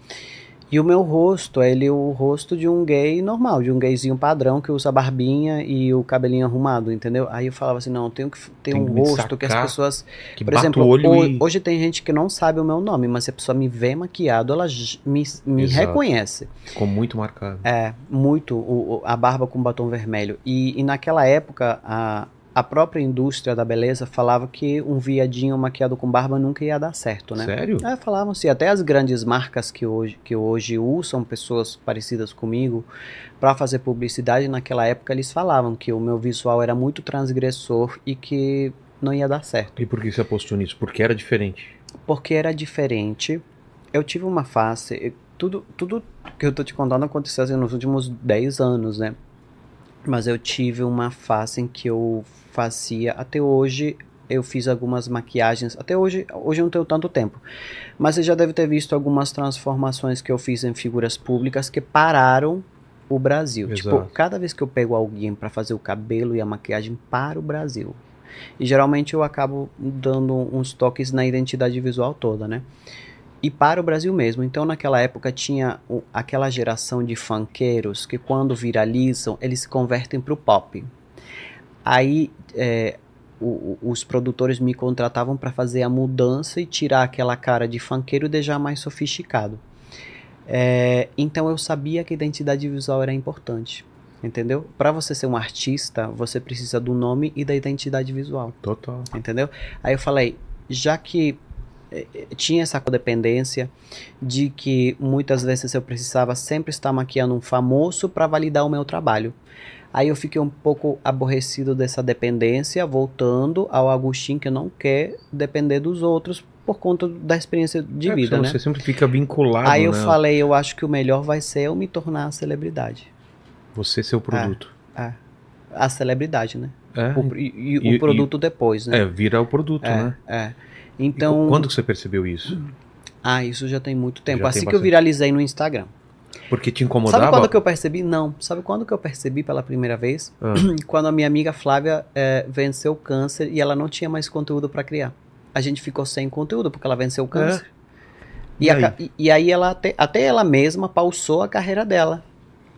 E o meu rosto, ele é o rosto de um gay normal, de um gayzinho padrão que usa barbinha e o cabelinho arrumado, entendeu? Aí eu falava assim, não, eu tenho que ter um rosto que as sacar, pessoas... Que Por exemplo, o olho ho- e. hoje tem gente que não sabe o meu nome, mas se a pessoa me vê maquiado, ela me, me Exato. reconhece. Ficou muito marcado. É, muito o- a barba com batom vermelho. E, e naquela época, a, a própria indústria da beleza falava que um viadinho maquiado com barba nunca ia dar certo, né? Sério? É, falavam assim, até as grandes marcas que hoje, que hoje usam pessoas parecidas comigo para fazer publicidade, naquela época eles falavam que o meu visual era muito transgressor e que não ia dar certo. E por que você apostou nisso? Porque era diferente. Porque era diferente. Eu tive uma fase. Tudo, tudo que eu tô te contando aconteceu assim, nos últimos 10 anos, né? Mas eu tive uma fase em que eu fazia. Até hoje eu fiz algumas maquiagens. Até hoje, hoje eu não tenho tanto tempo. Mas você já deve ter visto algumas transformações que eu fiz em figuras públicas que pararam o Brasil. Tipo, Exato. cada vez que eu pego alguém para fazer o cabelo e a maquiagem para o Brasil. E geralmente eu acabo dando uns toques na identidade visual toda, né? E para o Brasil mesmo. Então, naquela época, tinha o- aquela geração de funkeiros que, quando viralizam, eles se convertem para o pop. Aí, é, o- os produtores me contratavam para fazer a mudança e tirar aquela cara de funkeiro e deixar mais sofisticado. É, então, eu sabia que a identidade visual era importante. Entendeu? Para você ser um artista, você precisa do nome e da identidade visual Total. entendeu? Aí eu falei, já que tinha essa codependência de que muitas vezes eu precisava sempre estar maquiando um famoso para validar o meu trabalho. Aí eu fiquei um pouco aborrecido dessa dependência, voltando ao Agostinho que não quer depender dos outros por conta da experiência de É, vida, senão né? Você sempre fica vinculado, Aí eu né? falei, eu acho que o melhor vai ser eu me tornar a celebridade. Você ser o produto. A celebridade, né? É, O- e, e E- o produto depois, né? é, vira o produto, É, né? é. E Então, qu- quando que você percebeu isso? Ah, isso já tem muito tempo. Já assim que eu bastante. viralizei no Instagram. Porque te incomodava? Sabe quando que eu percebi? Não. Sabe quando que eu percebi pela primeira vez? Ah, Quando a minha amiga Flávia eh, venceu o câncer e ela não tinha mais conteúdo pra criar. A gente ficou sem conteúdo porque ela venceu o câncer. E E, a aí? ca- e- e aí ela até, até ela mesma pausou a carreira dela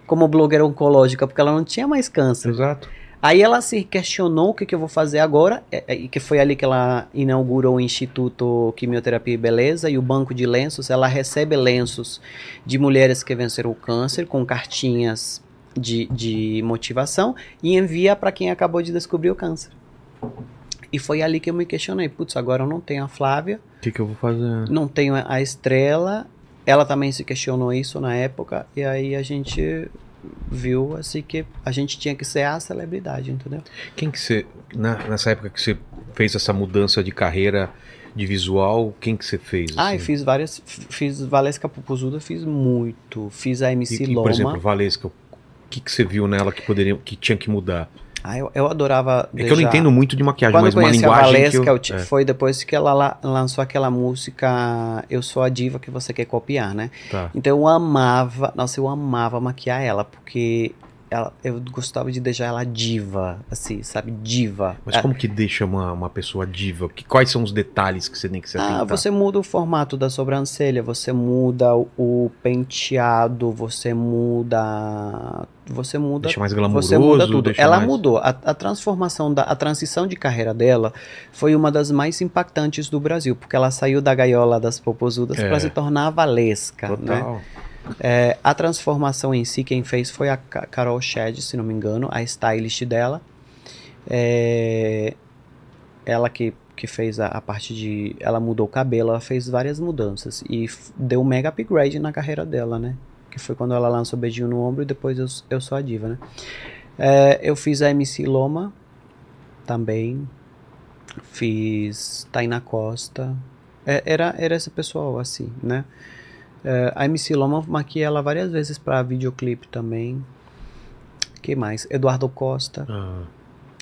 como blogueira oncológica porque ela não tinha mais câncer. exato. Aí ela se questionou o que, que eu vou fazer agora, é, é, e que foi ali que ela inaugurou o Instituto Quimioterapia e Beleza e o banco de lenços. Ela recebe lenços de mulheres que venceram o câncer com cartinhas de, de motivação e envia para quem acabou de descobrir o câncer. E foi ali que eu me questionei, putz, agora eu não tenho a Flávia, O que, que eu vou fazer? não tenho a Estrela, ela também se questionou isso na época, e aí a gente viu assim que a gente tinha que ser a celebridade, entendeu? Quem que você. na- nessa época que você fez essa mudança de carreira de visual, quem que você fez? Ah, assim? e fiz várias, fiz Valesca Pupuzuda, fiz muito, fiz a E- MC e, Loma. por exemplo, Valesca, o que, que você viu nela que poderia, que tinha que mudar? Ah, eu, eu adorava É que eu não entendo muito de maquiagem, Quando mas uma conheci a linguagem Valesca, que eu, é, foi depois que ela la- lançou aquela música Eu Sou a Diva que você quer copiar, né? tá. Então eu amava, nossa, eu amava maquiar ela, porque ela, eu gostava de deixar ela diva, assim, sabe? Diva. Mas É, como que deixa uma, uma pessoa diva? Que, quais são os detalhes que você tem que se Ah, atentar? você muda o formato da sobrancelha, você muda o, o penteado, você muda. Você muda. Deixa mais glamouroso? Você muda tudo. Ela mais- mudou. A, a transformação, da, a transição de carreira dela foi uma das mais impactantes do Brasil, porque ela saiu da gaiola das popozudas É. para se tornar a Valesca. Né? É, a transformação em si, quem fez foi a Ca- Carol Shed, se não me engano, a stylist dela. É, ela que, que fez a, a parte de. Ela mudou o cabelo, ela fez várias mudanças e deu um mega upgrade na carreira dela, né? Que foi quando ela lançou Beijinho no Ombro e depois eu, eu Sou a Diva, né? É, eu fiz a MC Loma também. Fiz Taina Costa. É, era, era esse pessoal assim, né? É, a MC Loma maquiei ela várias vezes para videoclipe também. que mais? Eduardo Costa. Ah.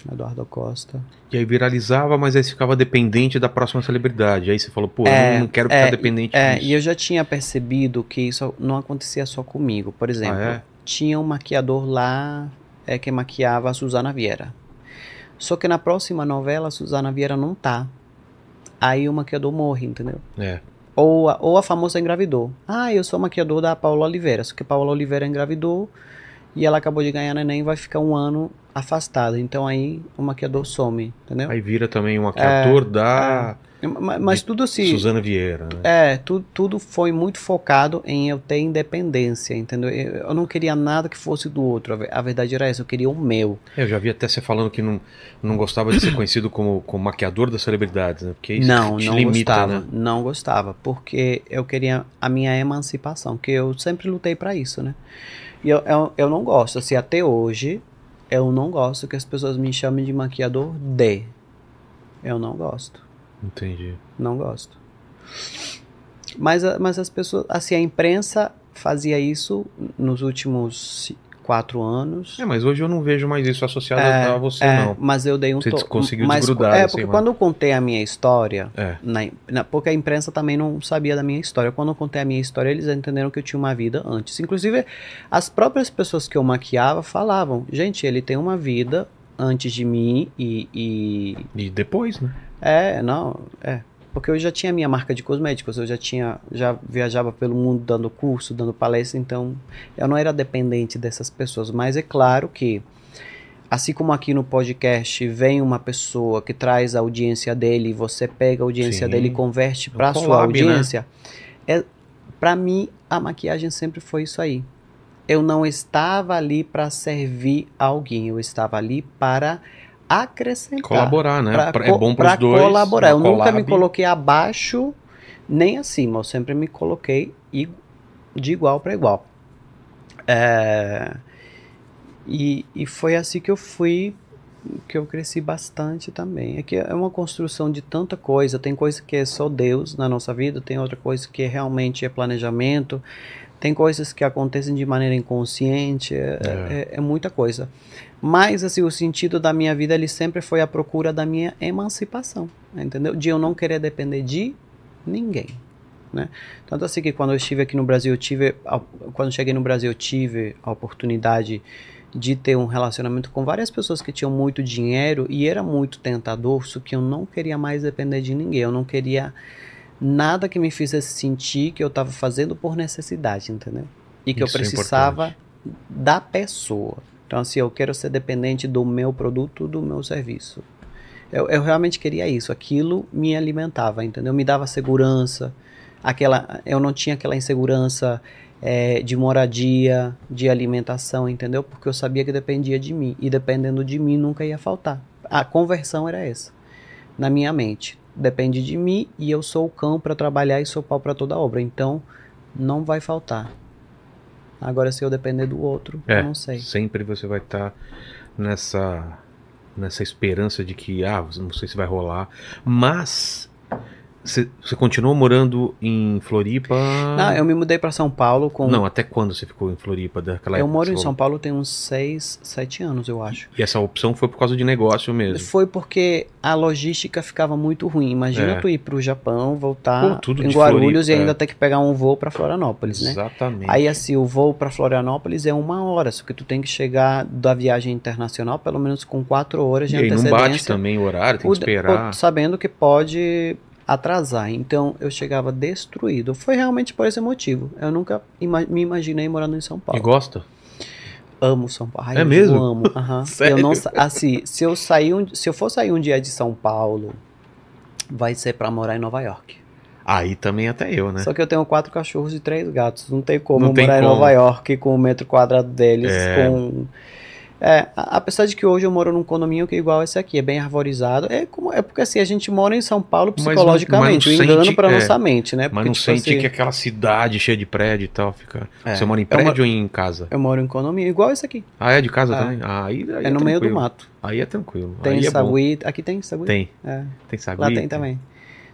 Eduardo Costa. E aí viralizava, mas aí você ficava dependente da próxima celebridade. Aí você falou, pô, É, eu não quero ficar é, dependente É, disso. e eu já tinha percebido que isso não acontecia só comigo. Por exemplo, Ah, é? tinha um maquiador lá é, que maquiava a Suzana Vieira. Só que na próxima novela a Suzana Vieira não tá. Aí o maquiador morre, entendeu? É. Ou a, ou a famosa engravidou. Ah, eu sou maquiador da Paula Oliveira. Só que Paula Oliveira engravidou e ela acabou de ganhar neném e vai ficar um ano afastada. Então aí o maquiador some, entendeu? Aí vira também um maquiador da Ma- Mas, tudo assim. Suzana Vieira. Né? É, tu, tudo foi muito focado em eu ter independência, entendeu? Eu, não queria nada que fosse do outro. A ve- A verdade era essa, eu queria o meu. É, Eu já vi até você falando que não, não gostava de ser conhecido como, como maquiador das celebridades, né? Porque isso não, te não limita, gostava. né? Não gostava, porque eu queria a minha emancipação, que eu sempre lutei pra isso, né? E eu, eu, eu não gosto, assim, até hoje, eu não gosto que as pessoas me chamem de maquiador de. Eu não gosto. Entendi. Não gosto. Mas, mas as pessoas, assim, a imprensa fazia isso nos últimos quatro anos. É, mas hoje eu não vejo mais isso associado É, a você, é, não. Mas eu dei um Você to- conseguiu mas, desgrudar, É, assim, porque mas- quando eu contei a minha história, É. na, na- porque a imprensa também não sabia da minha história. Quando eu contei a minha história, eles entenderam que eu tinha uma vida antes. Inclusive, as próprias pessoas que eu maquiava falavam: gente, ele tem uma vida antes de mim e- e E depois, né? É, não, é. Porque eu já tinha minha marca de cosméticos, eu já tinha, já viajava pelo mundo dando curso, dando palestra, então eu não era dependente dessas pessoas. Mas é claro que, assim como aqui no podcast vem uma pessoa que traz a audiência dele, você pega a audiência Sim. dele e converte É para sua né? audiência, é, para mim a maquiagem sempre foi isso aí. Eu não estava ali para servir alguém, eu estava ali para acrescentar Colaborar, né? pra é bom pra pros dois. colaborar. Eu uma nunca me collab. coloquei abaixo nem acima. Eu sempre me coloquei de igual para igual. É, e, e foi assim que eu fui, que eu cresci bastante também. É que é uma construção de tanta coisa. Tem coisa que é só Deus na nossa vida, tem outra coisa que realmente é planejamento. Tem coisas que acontecem de maneira inconsciente, é, é- é muita coisa. Mas assim, o sentido da minha vida ele sempre foi a procura da minha emancipação, entendeu? De eu não querer depender de ninguém, né? Tanto assim que quando eu estive aqui no Brasil, eu tive, quando cheguei no Brasil, eu tive a oportunidade de ter um relacionamento com várias pessoas que tinham muito dinheiro e era muito tentador, só que eu não queria mais depender de ninguém, eu não queria nada que me fizesse sentir que eu estava fazendo por necessidade, entendeu? E que Isso é eu precisava da pessoa. Então, assim, eu quero ser dependente do meu produto, do meu serviço. Eu, eu realmente queria isso. Aquilo me alimentava, entendeu? Me dava segurança. Aquela, eu não tinha aquela insegurança eh, de moradia, de alimentação, entendeu? Porque eu sabia que dependia de mim. E dependendo de mim, nunca ia faltar. A conversão era essa. na minha mente. Depende de mim e eu sou o cão para trabalhar e sou pau para toda obra. Então, não vai faltar. Agora, se eu depender do outro, É, eu não sei. Sempre você vai estar nessa nessa esperança de que ah, não sei se vai rolar, mas você continuou morando em Floripa? Não, eu me mudei para São Paulo com. Não, até quando você ficou em Floripa daquela eu época moro em São Paulo tem uns 6, 7 anos, eu acho. E essa opção foi por causa de negócio mesmo. Foi porque a logística ficava muito ruim. Imagina É. tu ir pro Japão, voltar Pô, tudo em Guarulhos Floripa, e ainda é. ter que pegar um voo para Florianópolis, né? Exatamente. Aí assim, o voo para Florianópolis é uma hora, só que tu tem que chegar da viagem internacional pelo menos com quatro horas de e aí não antecedência. bate também o horário, tem que esperar. sabendo que pode atrasar. Então eu chegava destruído. Foi realmente por esse motivo. Eu nunca ima- me imaginei morando em São E Paulo. gosta? Amo São Paulo. Ai, É eu mesmo? amo. aham. Sério? Eu não, assim, se eu sair um, se eu for sair um dia de São Paulo, vai ser para morar em Nova York. Aí também até eu, né? Só que eu tenho quatro cachorros e três gatos. Não tem como Não tem morar como. em Nova York com o metro quadrado deles. É. Com... É, apesar de que hoje eu moro num condomínio que é igual esse aqui, é bem arvorizado. É, como, é porque assim, a gente mora em São Paulo Mas psicologicamente, mas um não engano pra é, nossa mente, né? Mas Porque, não tipo sente assim, que aquela cidade cheia de prédio e tal fica. É. Você mora em É prédio ou em casa? Eu moro em condomínio, igual esse aqui. Ah, é de casa É. também? Ah, aí, aí É, no meio do tranquilo. mato. Aí é tranquilo. Tem aí é sagui. Aqui tem sagui? Tem. É. Tem sagui. Lá tem também.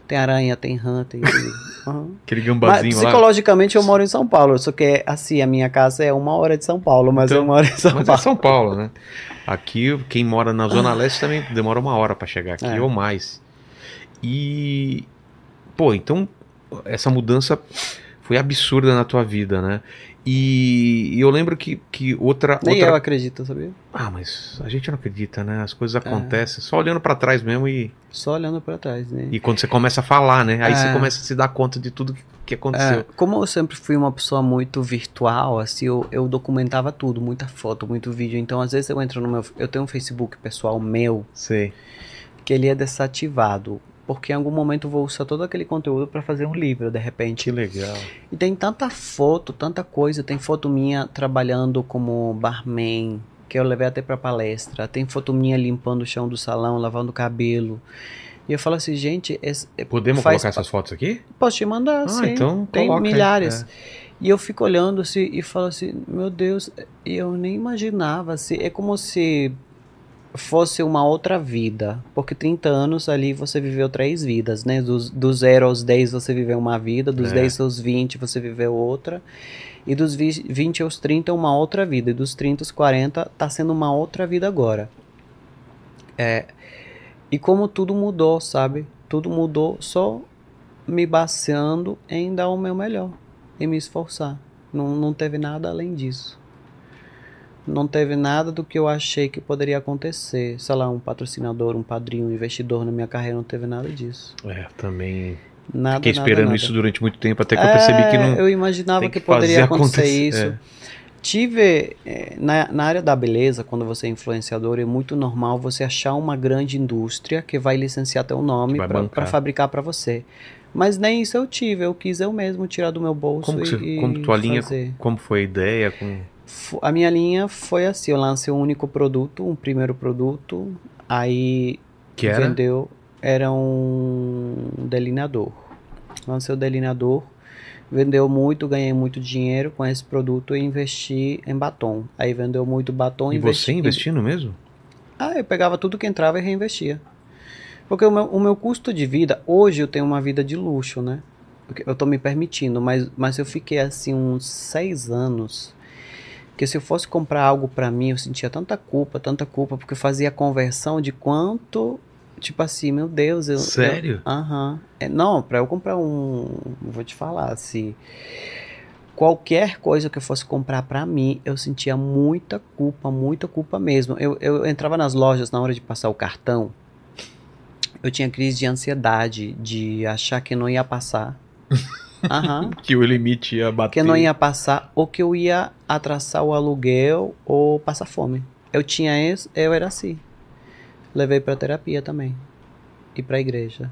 Tem aranha, tem rã, tem. Aham. Aquele Mas gambazinho lá. psicologicamente eu moro em São Paulo, só que assim, a minha casa é uma hora de São Paulo, mas Então, eu moro em São Mas é Paulo. São Paulo, né? Aqui, quem mora na Zona Leste também demora uma hora pra chegar aqui É. ou mais. E. Pô, então essa mudança foi absurda na tua vida, né? E, e eu lembro que, que outra. Nem outra... eu acredito, sabia? Ah, mas a gente não acredita, né? As É. coisas acontecem só olhando pra trás mesmo e, Só olhando pra trás, né? e quando você começa a falar, né? Aí É. você começa a se dar conta de tudo que, que aconteceu. É, como eu sempre fui uma pessoa muito virtual, assim, eu, eu documentava tudo, muita foto, muito vídeo. Então, às vezes eu entro no meu. Eu tenho um Facebook pessoal meu Sei. que ele é desativado. Porque em algum momento eu vou usar todo aquele conteúdo pra fazer um livro, de repente. Que legal. E tem tanta foto, tanta coisa. Tem foto minha trabalhando como barman, que eu levei até pra palestra. Tem foto minha limpando o chão do salão, lavando o cabelo. E eu falo assim, gente, esse, Podemos faz colocar essas fotos aqui? posso te mandar, Ah, sim. então tem coloca milhares. é. E eu fico olhando assim e falo assim, meu Deus, eu nem imaginava. Assim, é como se fosse uma outra vida. Porque 30 anos ali você viveu três vidas, né? Dos, do 0 aos 10 você viveu uma vida, dos É. 10 aos 20 você viveu outra. E dos vi- 20 aos 30 uma outra vida. E dos 30 aos 40 tá sendo uma outra vida agora. É, e como tudo mudou, sabe? Tudo mudou só me baseando em dar o meu melhor e me esforçar. Não, não teve nada além disso. Não teve nada do que eu achei que poderia acontecer. Sei lá, um patrocinador, um padrinho, um investidor na minha carreira, não teve nada disso. É, também. Nada, Fiquei nada, esperando nada. isso durante muito tempo, até que eu percebi que É, não. Eu imaginava que, que poderia acontecer, acontecer, isso. é. Tive. eh, Na, na área da beleza, quando você é influenciador, é muito normal você achar uma grande indústria que vai licenciar teu nome para fabricar para você. Mas nem isso eu tive, eu quis eu mesmo tirar do meu bolso Como, que você- e, como tua linha, fazer. como foi a ideia? Com... A minha linha foi assim, eu lancei um único produto, um primeiro produto, aí Que era? vendeu, era um delineador. Lancei o delineador, vendeu muito, ganhei muito dinheiro com esse produto e investi em batom. Aí vendeu muito batom E investi- você investindo mesmo? Ah, eu pegava tudo que entrava e reinvestia. Porque o meu, o meu custo de vida, hoje eu tenho uma vida de luxo, né? Eu tô me permitindo, mas, mas eu fiquei assim uns seis anos. Que se eu fosse comprar algo pra mim, eu sentia tanta culpa, tanta culpa, porque eu fazia a conversão de quanto. Tipo assim, meu Deus, eu. Sério? Aham. É, não, pra eu comprar um. Vou te falar, se. Qualquer coisa que eu fosse comprar pra mim, eu sentia muita culpa, muita culpa mesmo. Eu, eu entrava nas lojas na hora de passar o cartão, eu tinha crise de ansiedade, de achar que não ia passar. Aham. Que o limite ia bater. Que não ia passar, ou que eu ia atrasar o aluguel ou passar fome. Eu tinha esse, eu era assim. Levei pra terapia também. E pra igreja.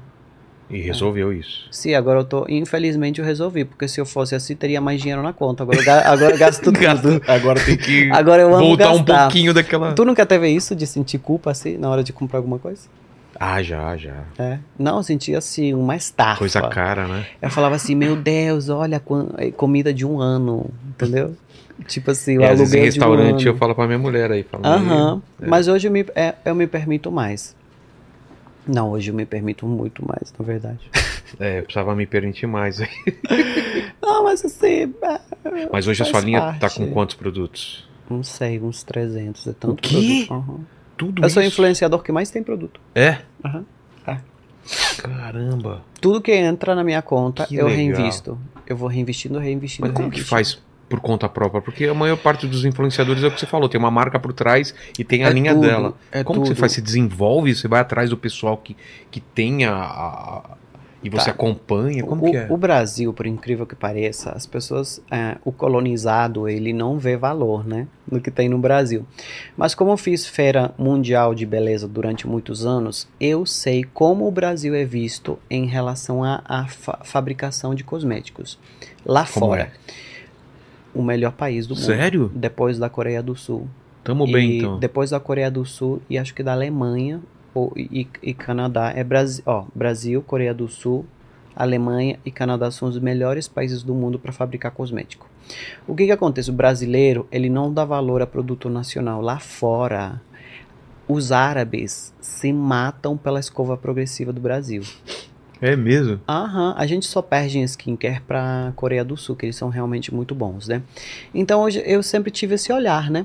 E resolveu isso. Sim, agora eu tô. Infelizmente eu resolvi, porque se eu fosse assim, teria mais dinheiro na conta. Agora eu, agora eu gasto tudo. Agora tem que Agora eu amo voltar um gastar. pouquinho daquela. Tu nunca teve isso de sentir culpa assim na hora de comprar alguma coisa? Ah, já, já. É. Não, eu sentia assim, uma estafa. Coisa cara, né? Eu falava assim, meu Deus, olha, é comida de um ano, entendeu? Tipo assim, o É, vezes em de um restaurante eu falo pra minha mulher aí. Aham, é. mas hoje eu me, é, eu me permito mais. Não, hoje eu me permito muito mais, na verdade. É, eu precisava me permitir mais. aí. Não, mas assim, é, Mas hoje a sua linha tá parte. com quantos produtos? não sei, uns 300, é tanto O quê? produto. Aham. Tudo Eu sou o isso? influenciador que mais tem produto. É? Aham. É. Caramba. Tudo que entra na minha conta, Que eu legal. reinvisto. Eu vou reinvestindo, reinvestindo, Mas como que reinvestindo. faz por conta própria? Porque a maior parte dos influenciadores é o que você falou, tem uma marca por trás e tem a É linha tudo, dela. é como que você tudo. faz? Você desenvolve, você vai atrás do pessoal que, que tem a, a- e você Tá. acompanha? Como o, que é? o Brasil, por incrível que pareça, as pessoas, é, o colonizado, ele não vê valor, né, no que tem no Brasil. Mas como eu fiz feira mundial de beleza durante muitos anos, eu sei como o Brasil é visto em relação à fa- fabricação de cosméticos. Lá Como fora, é? o melhor país do mundo. Sério? Depois da Coreia do Sul. Tamo bem E então. Depois da Coreia do Sul e acho que da Alemanha ou, e, e Canadá. É Brasil, ó, Brasil, Coreia do Sul, Alemanha e Canadá são os melhores países do mundo para fabricar cosmético. O que que acontece? O brasileiro, ele não dá valor a produto nacional. Lá fora, os árabes se matam pela escova progressiva do Brasil. É mesmo? Aham, a gente só perde em skincare pra Coreia do Sul, que eles são realmente muito bons, né? Então hoje eu sempre tive esse olhar, né?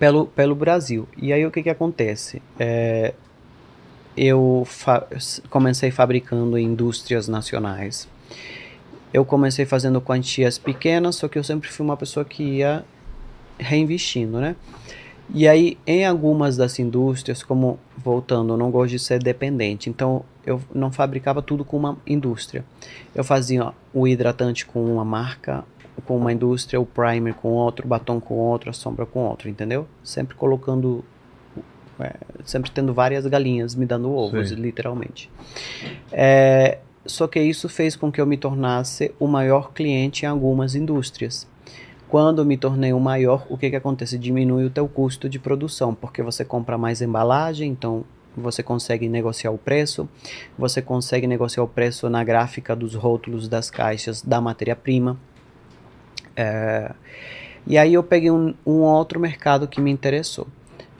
Pelo, pelo Brasil. E aí o que que acontece? É, eu fa- comecei fabricando em indústrias nacionais. Eu comecei fazendo quantias pequenas, só que eu sempre fui uma pessoa que ia reinvestindo, né? E aí, em algumas das indústrias, como voltando, eu não gosto de ser dependente, então eu não fabricava tudo com uma indústria. Eu fazia ó, o hidratante com uma marca, com uma indústria, o primer com outro, o batom com outro, a sombra com outro, entendeu? Sempre colocando, é, sempre tendo várias galinhas me dando ovos, Sim. literalmente. É, só que isso fez com que eu me tornasse o maior cliente em algumas indústrias. Quando eu me tornei o maior, o que que acontece? Diminui o teu custo de produção, porque você compra mais embalagem, então você consegue negociar o preço, você consegue negociar o preço na gráfica dos rótulos das caixas da matéria-prima. É, e aí eu peguei um, um outro mercado que me interessou.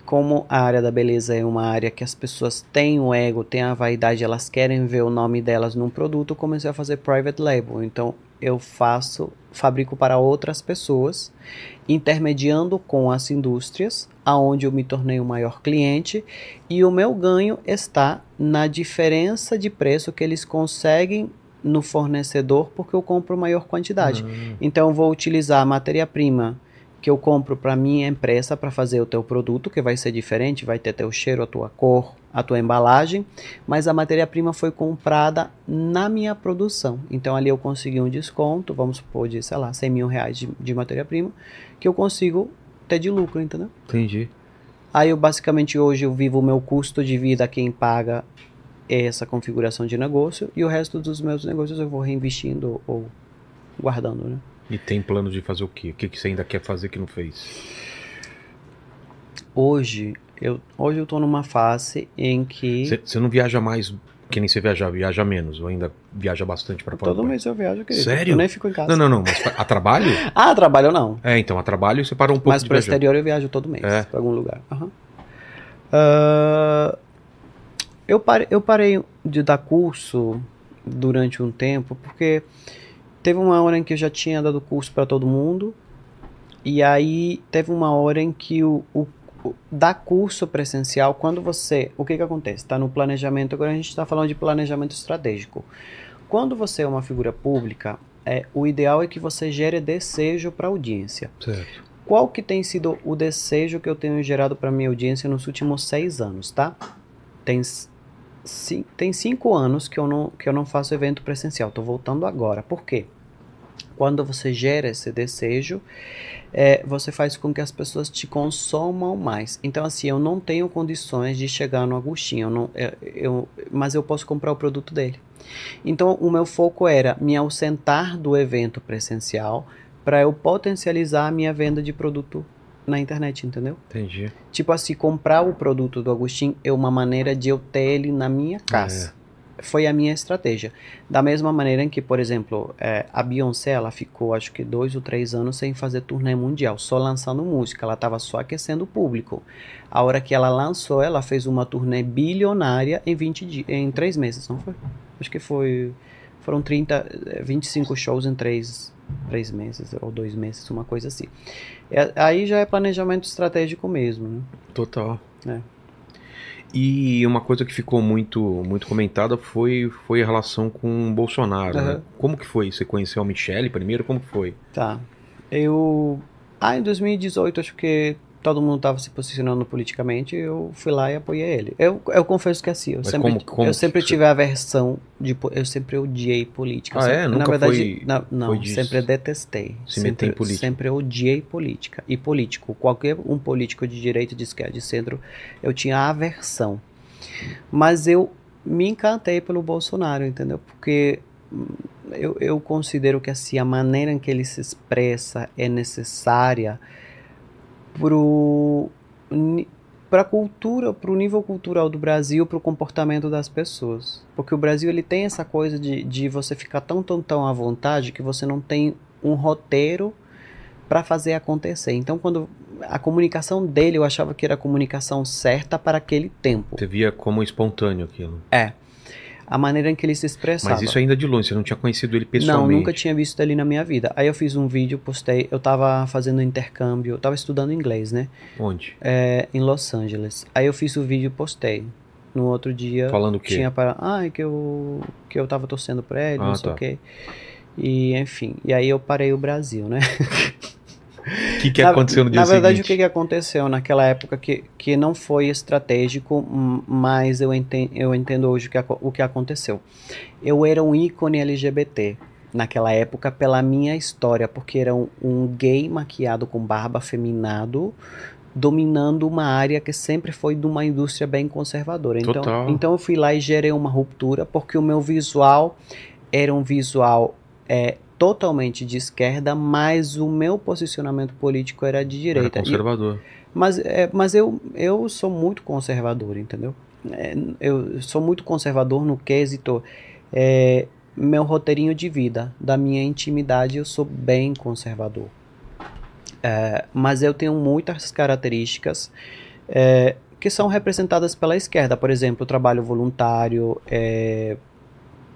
Como a área da beleza é uma área que as pessoas têm o ego, têm a vaidade, elas querem ver o nome delas num produto, comecei a fazer private label. Então eu faço, fabrico para outras pessoas, intermediando com as indústrias, aonde eu me tornei o maior cliente, e o meu ganho está na diferença de preço que eles conseguem no fornecedor, porque eu compro maior quantidade. Hum, Então eu vou utilizar a matéria-prima que eu compro para minha empresa para fazer o teu produto, que vai ser diferente, vai ter teu cheiro, a tua cor, a tua embalagem, mas a matéria-prima foi comprada na minha produção. Então ali eu consegui um desconto, vamos supor de, sei lá, 100 mil reais de, de matéria-prima, que eu consigo ter de lucro, entendeu? entendi. Aí eu basicamente hoje eu vivo o meu custo de vida, quem paga essa configuração de negócio, e o resto dos meus negócios eu vou reinvestindo ou guardando, né? E tem plano de fazer o quê? O que, que você ainda quer fazer que não fez? Hoje eu, hoje eu tô numa fase em que Você, não viaja mais que nem você viaja, viaja menos, ou ainda viaja bastante pra fora? todo do mês eu viajo, querido. Sério? Eu nem fico em casa. Não, não, não. Mas a trabalho? Ah, trabalho não. É, então, a trabalho você parou um pouco Mas pro viajar. exterior eu viajo todo mês, É. pra algum lugar. Aham. Ah, eu, parei, eu parei de dar curso durante um tempo, porque teve uma hora em que eu já tinha dado curso para todo mundo, e aí teve uma hora em que o, o, o dar curso presencial, quando você. O que que acontece? Está no planejamento, agora a gente está falando de planejamento estratégico. Quando você é uma figura pública, é, o ideal é que você gere desejo para a audiência. Certo. Qual que tem sido o desejo que eu tenho gerado para minha audiência nos últimos seis anos, tá? Tem, tem cinco anos que eu, não, que eu não faço evento presencial. Tô voltando agora. Por quê? Quando você gera esse desejo, é, você faz com que as pessoas te consomam mais. Então, assim, eu não tenho condições de chegar no Agostinho, eu não, é, eu, mas eu posso comprar o produto dele. Então, o meu foco era me ausentar do evento presencial para eu potencializar a minha venda de produto na internet, entendeu? Entendi. Tipo assim, comprar o produto do Agostinho é uma maneira de eu ter ele na minha casa. Foi a minha estratégia. Da mesma maneira em que, por exemplo, é, a Beyoncé, ela ficou acho que dois ou três anos sem fazer turnê mundial, só lançando música. Ela estava só aquecendo o público. A hora que ela lançou, ela fez uma turnê bilionária em 20 dias, em três meses, não foi? Acho que foi. Foram 30, eh, 25 shows em três, três meses ou dois meses, uma coisa assim. É, aí já é planejamento estratégico mesmo, né? Total. É. E uma coisa que ficou muito, muito comentada foi, foi a relação com o Bolsonaro, né? Aham. Como que foi? Você conheceu a Michelle primeiro? Como que foi? Tá. Eu. Ah, em 2018, acho que todo mundo estava se posicionando politicamente, eu fui lá e apoiei ele. Eu, eu confesso que assim, eu Mas sempre, como- como eu sempre tive aversão de. Eu sempre odiei política. Ah, Sempre- é? Na Nunca verdade, foi- na- não, foi sempre detestei. Se sempre, em política. Sempre odiei política. E político, qualquer um político de direita, de esquerda, de centro, eu tinha aversão. Mas eu me encantei pelo Bolsonaro, entendeu? Porque hum, eu, eu considero que assim, a maneira em que ele se expressa é necessária para a cultura, para o nível cultural do Brasil, para o comportamento das pessoas. Porque o Brasil ele tem essa coisa de, de você ficar tão, tão, tão à vontade que você não tem um roteiro para fazer acontecer. Então, quando a comunicação dele, eu achava que era a comunicação certa para aquele tempo. Você via como espontâneo aquilo. É. A maneira em que ele se expressava. Mas isso ainda de longe, você não tinha conhecido ele Não, pessoalmente. nunca tinha visto ele na minha vida. Aí eu fiz um vídeo, postei. Eu tava fazendo intercâmbio, eu tava estudando inglês, né? Onde? É, em Los Angeles. Aí eu fiz o vídeo e postei. No outro dia. Falando o quê? Tinha para. Ai, que eu, que eu tava torcendo pra ele, Ah, não sei tá. o quê. E, enfim. E aí eu parei o Brasil, né? O que, que na, aconteceu no dia Na verdade, seguinte? o que, que aconteceu naquela época que, que não foi estratégico, mas eu entendo, eu entendo hoje o que, o que aconteceu. Eu era um ícone LGBT naquela época pela minha história, porque era um, um gay maquiado com barba afeminado dominando uma área que sempre foi de uma indústria bem conservadora. Então, Total. então eu fui lá e gerei uma ruptura porque o meu visual era um visual é, totalmente de esquerda, mas o meu posicionamento político era de Era direita. E- conservador. mas é, mas eu, eu sou muito conservador, entendeu? É, eu sou muito conservador no quesito é, meu roteirinho de vida, da minha intimidade, eu sou bem conservador. É, mas eu tenho muitas características é, que são representadas pela esquerda. Por exemplo, o trabalho voluntário, é,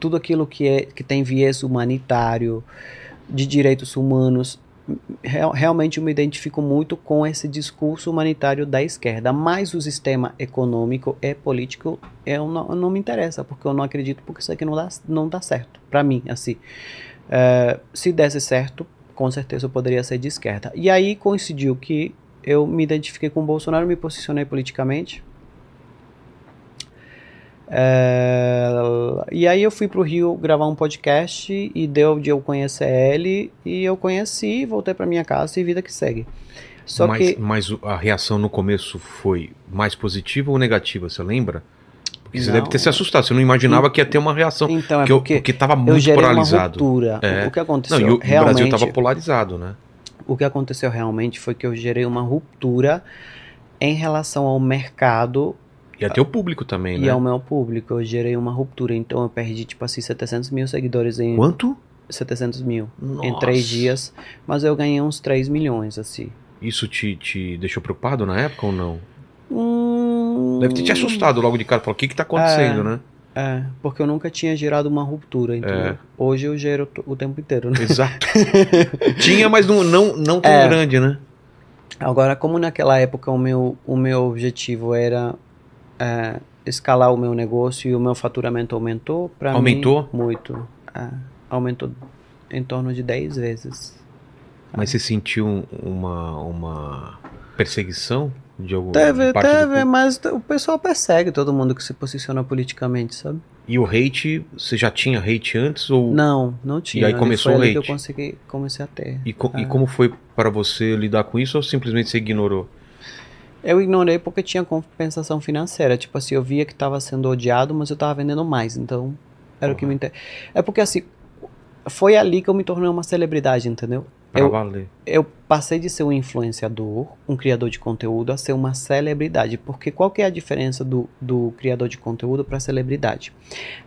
tudo aquilo que, é, que tem viés humanitário, de direitos humanos. Real- realmente eu me identifico muito com esse discurso humanitário da esquerda, mas o sistema econômico e político eu não, não me interessa, porque eu não acredito, porque isso aqui não dá, não dá certo, para mim, assim. É, se desse certo, com certeza eu poderia ser de esquerda. E aí coincidiu que eu me identifiquei com o Bolsonaro, me posicionei politicamente. É, e aí eu fui pro Rio gravar um podcast e deu de eu conhecer ele e eu conheci, voltei pra minha casa e vida que segue. Só mas, que mas o- a reação no começo foi mais positiva ou negativa, você lembra? Porque você Não. deve ter se assustado, você não imaginava que ia ter uma reação. então é porque, eu- porque tava eu muito gerei uma polarizado. ruptura. É. O que Não, aconteceu e o, e o realmente Brasil tava polarizado, né? o que aconteceu realmente foi que eu gerei uma ruptura em relação ao mercado E até o público também, e né? ao meu público. Eu gerei uma ruptura, então eu perdi tipo assim 700 mil seguidores em Quanto? 700 mil em Nossa. três dias, mas eu ganhei uns 3 milhões assim. Isso te, te deixou preocupado na época ou não? Hum, Deve ter te assustado logo de cara. Falou, o que que tá acontecendo, né? É, porque eu nunca tinha gerado uma ruptura, entendeu? É. Hoje eu gero o tempo inteiro, né? Exato. Tinha, mas não, não, não tão É. grande, né? Agora, como naquela época o meu, o meu objetivo era é, escalar o meu negócio e o meu faturamento aumentou, para mim... Aumentou? Muito. É, aumentou em torno de 10 vezes. Mas você sentiu um- uma, uma perseguição de algum Teve, parte do teve, público? mas o pessoal persegue todo mundo que se posiciona politicamente, sabe? E o hate, você já tinha hate antes? Ou... Não, não tinha. aí Ali começou o ali que hate? eu consegui, comecei a ter. E, co- e Ah. como foi para você lidar com isso ou simplesmente você ignorou? Eu ignorei porque tinha compensação financeira. Tipo assim, eu via que estava sendo odiado, mas eu estava vendendo mais. Então, era o que me inter... É porque assim, foi ali que eu me tornei uma celebridade, entendeu? Pra Eu- valer. eu passei de ser um influenciador, um criador de conteúdo, a ser uma celebridade. Porque qual que é a diferença do, do criador de conteúdo para celebridade?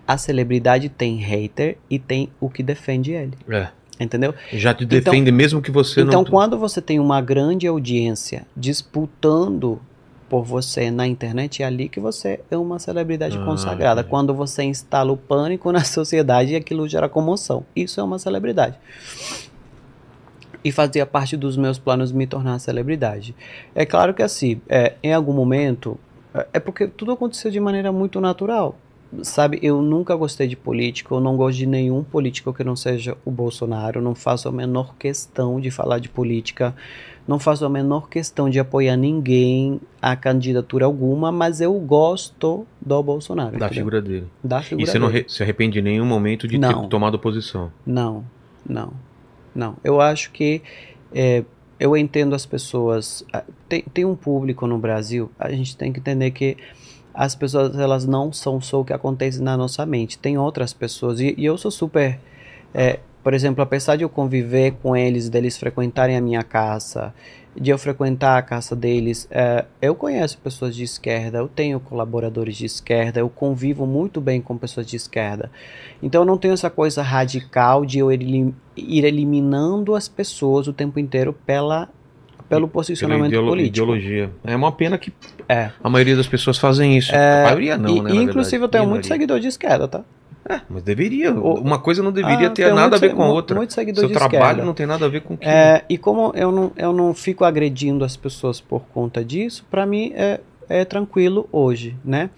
A celebridade tem hater e tem o que defende ele. É. Entendeu? Já te Então- defende mesmo que você então, não. quando você tem uma grande audiência disputando por você na internet, é ali que você é uma celebridade Ah, consagrada. entendi. Quando você instala o pânico na sociedade e aquilo gera comoção. Isso é uma celebridade. E fazia parte dos meus planos me tornar celebridade. É claro que assim, é, em algum momento, é- é porque tudo aconteceu de maneira muito natural. Sabe, eu nunca gostei de política, eu não gosto de nenhum político que não seja o Bolsonaro, não faço a menor questão de falar de política, não faço a menor questão de apoiar ninguém a candidatura alguma, mas eu gosto do Bolsonaro. Da entendeu? figura dele. Da E figura você não dele. re- se arrepende em nenhum momento de Não. ter tomado posição. Não, não, não. Eu acho que é, eu entendo as pessoas. Tem, tem um público no Brasil. A gente tem que entender que as pessoas elas não são só o que acontece na nossa mente. Tem outras pessoas e, e eu sou super. é, por exemplo, apesar de eu conviver com eles, deles frequentarem a minha casa, de eu frequentar a casa deles, é, eu conheço pessoas de esquerda, eu tenho colaboradores de esquerda, eu convivo muito bem com pessoas de esquerda. Então eu não tenho essa coisa radical de eu ir eliminando as pessoas o tempo inteiro pela, pelo Pela posicionamento ideolo- político. ideologia. É uma pena que É. a maioria das pessoas fazem isso. a maioria não, e, né? e, inclusive eu verdade. tenho muito Minoria. seguidor de esquerda, tá? Mas deveria. Uma coisa não deveria Ah, ter tenho nada a muito ver com a outra. muito seguidor Seu de trabalho esquerda. não tem nada a ver com o que. É, e como eu não, eu não fico agredindo as pessoas por conta disso, pra mim é, é tranquilo hoje, né?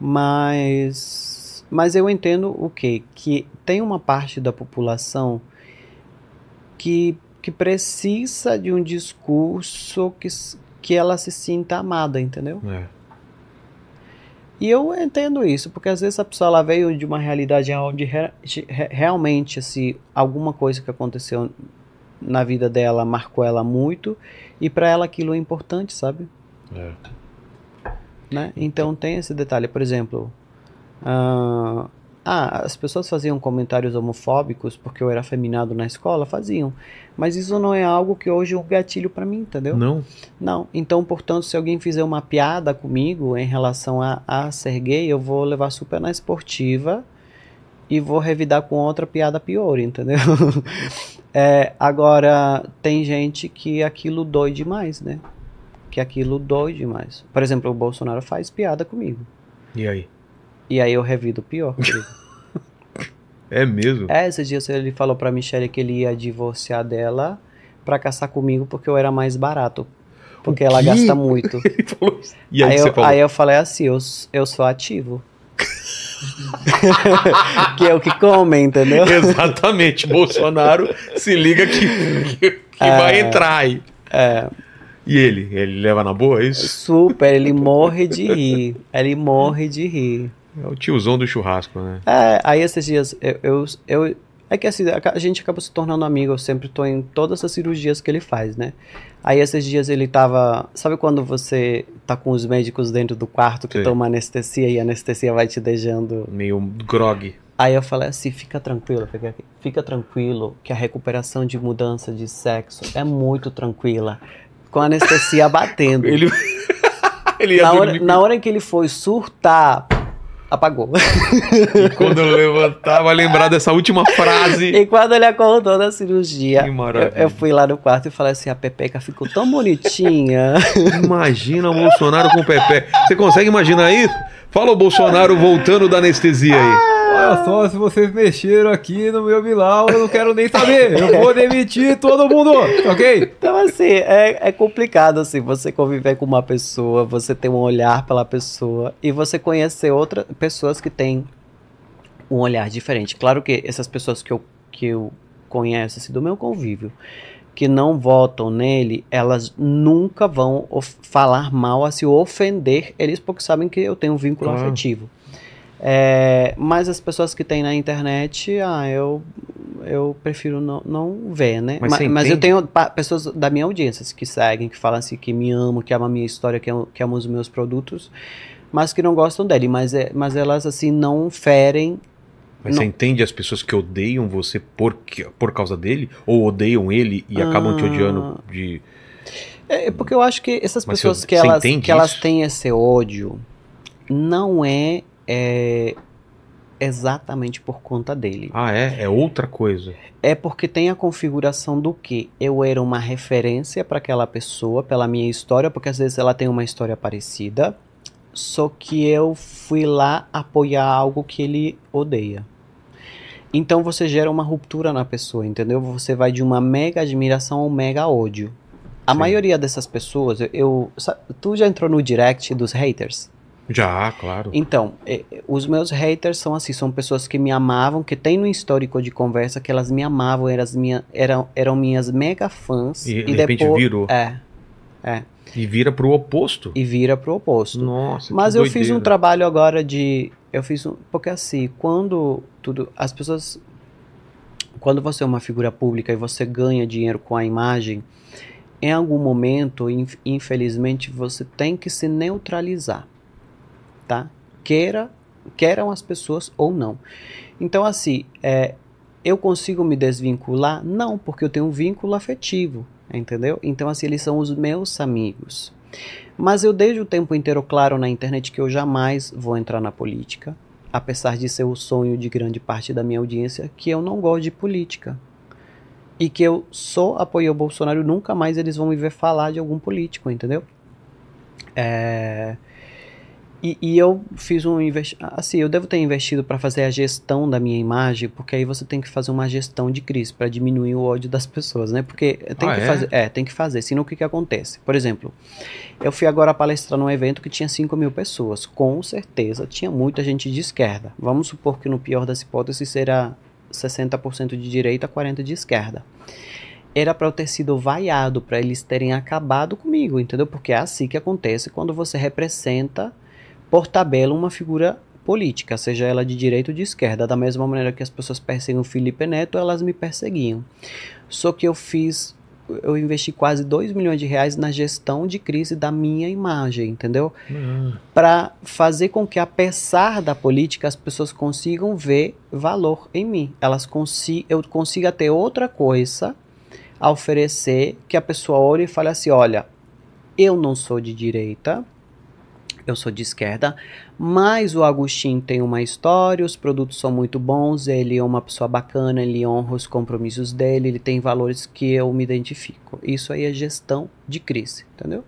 Mas, mas eu entendo o quê? Que tem uma parte da população que, que precisa de um discurso que, que ela se sinta amada, entendeu? É. E eu entendo isso, porque às vezes a pessoa ela veio de uma realidade onde re- re- realmente assim, alguma coisa que aconteceu na vida dela marcou ela muito e para ela aquilo é importante, sabe? É. Né? Então tem esse detalhe, por exemplo, ah, ah, as pessoas faziam comentários homofóbicos porque eu era afeminado na escola, faziam, mas isso não é algo que hoje é um gatilho para mim, entendeu? Não. Não, então, portanto, se alguém fizer uma piada comigo em relação a, a ser gay, eu vou levar super na esportiva e vou revidar com outra piada pior, entendeu? É, agora, tem gente que aquilo dói demais, né? Que aquilo dói demais. Por exemplo, o Bolsonaro faz piada comigo. E aí? E aí eu revido pior. É mesmo? é, esses dias ele falou pra Michelle que ele ia divorciar dela pra caçar comigo porque eu era mais barato. Porque ela gasta muito. E aí, aí, eu, aí eu falei assim, eu, eu sou ativo. que é o que come, entendeu? Exatamente. Bolsonaro se liga que, que, que vai entrar aí. É, E ele? Ele leva na boa é isso? super, ele morre de rir. Ele morre de rir. É o tiozão do churrasco, né? É, aí esses dias eu, eu, eu- É que assim, a gente acaba se tornando amigo, eu sempre tô em todas as cirurgias que ele faz, né? Aí esses dias ele tava. Sabe quando você tá com os médicos dentro do quarto que Sim. toma anestesia e a anestesia vai te deixando Meio grog. Aí eu falei assim, fica tranquilo, fica, fica tranquilo que a recuperação de mudança de sexo é muito tranquila. Com a anestesia batendo. Ele, ele ia na, hora, na hora que ele foi surtar, apagou. e quando eu levantar, vai lembrar dessa última frase. e quando ele acordou da cirurgia, Que eu, eu fui lá no quarto e falei assim, a Pepeca ficou tão bonitinha. Imagina o Bolsonaro com o Pepe. Você consegue imaginar isso? Fala o Bolsonaro voltando da anestesia aí. Olha só, se vocês mexeram aqui no meu Bilal, eu não quero nem saber. Eu vou demitir todo mundo, ok? Então, assim, é, é complicado, assim, você conviver com uma pessoa, você ter um olhar pela pessoa e você conhecer outras pessoas que têm um olhar diferente. Claro que essas pessoas que eu, que eu conheço, assim, do meu convívio, que não votam nele, elas nunca vão falar mal, assim, ou ofender eles, porque sabem que eu tenho um vínculo Claro. afetivo. É, mas as pessoas que têm na internet, ah, eu, eu prefiro não, não ver, né? Mas Ma- você mas eu tenho pessoas da minha audiência que seguem, que falam assim, que me amam, que amam a minha história, que amam, que amam os meus produtos, mas que não gostam dele. Mas, é, mas elas, assim, não ferem Mas não- você entende as pessoas que odeiam você por, por causa dele? Ou odeiam ele e acabam te Ah. odiando de. É é porque eu acho que essas Mas pessoas você- que você elas, que elas têm esse ódio não é, é exatamente por conta dele. Ah, é? É outra coisa. É porque tem a configuração do que eu era uma referência para aquela pessoa, pela minha história, porque às vezes ela tem uma história parecida, só que eu fui lá apoiar algo que ele odeia. Então você gera uma ruptura na pessoa, entendeu? Você vai de uma mega admiração ao mega ódio. A Sim. maioria dessas pessoas, eu, eu- tu já entrou no direct dos haters? Já, claro. Então, eh, os meus haters são assim, são pessoas que me amavam, que tem no histórico de conversa que elas me amavam, eram, minha, eram, eram minhas mega fãs. E, de repente virou. É, E vira pro oposto. e vira pro oposto. Nossa, Mas eu fiz um doideira. trabalho agora de. Eu fiz um. Porque assim, quando tudo. As pessoas. Quando você é uma figura pública e você ganha dinheiro com a imagem, em algum momento, inf- infelizmente, você tem que se neutralizar. Tá? Queira, queiram as pessoas ou não. Então, assim, é, eu consigo me desvincular? Não, porque eu tenho um vínculo afetivo. Entendeu? Então, assim, eles são os meus amigos. Mas eu desde o tempo inteiro claro na internet que eu jamais vou entrar na política, apesar de ser o sonho de grande parte da minha audiência, que eu não gosto de política. E que eu só apoio o Bolsonaro, nunca mais eles vão me ver falar de algum político, entendeu? É... E, e eu fiz um investimento. Assim, eu devo ter investido para fazer a gestão da minha imagem, porque aí você tem que fazer uma gestão de crise para diminuir o ódio das pessoas, né? Porque tem Ah, que é? fazer. É, tem que fazer. Senão o que, que acontece? Por exemplo, eu fui agora palestrar num evento que tinha 5 mil pessoas. Com certeza tinha muita gente de esquerda. Vamos supor que no pior das hipóteses será 60% de direita, 40% de esquerda. Era para eu ter sido vaiado, para eles terem acabado comigo, entendeu? Porque é assim que acontece quando você representa por tabela uma figura política, seja ela de direita ou de esquerda. Da mesma maneira que as pessoas perseguem o Felipe Neto, elas me perseguiam. Só que eu fiz, eu investi quase 2 milhões de reais na gestão de crise da minha imagem, entendeu? Ah, Para fazer com que, apesar da política, as pessoas consigam ver valor em mim. Elas consi eu consiga ter outra coisa a oferecer que a pessoa olhe e fale assim: olha, eu não sou de direita, eu sou de esquerda, mas o Agostinho tem uma história, os produtos são muito bons, ele é uma pessoa bacana, ele honra os compromissos dele, ele tem valores que eu me identifico. Isso aí é gestão de crise, entendeu?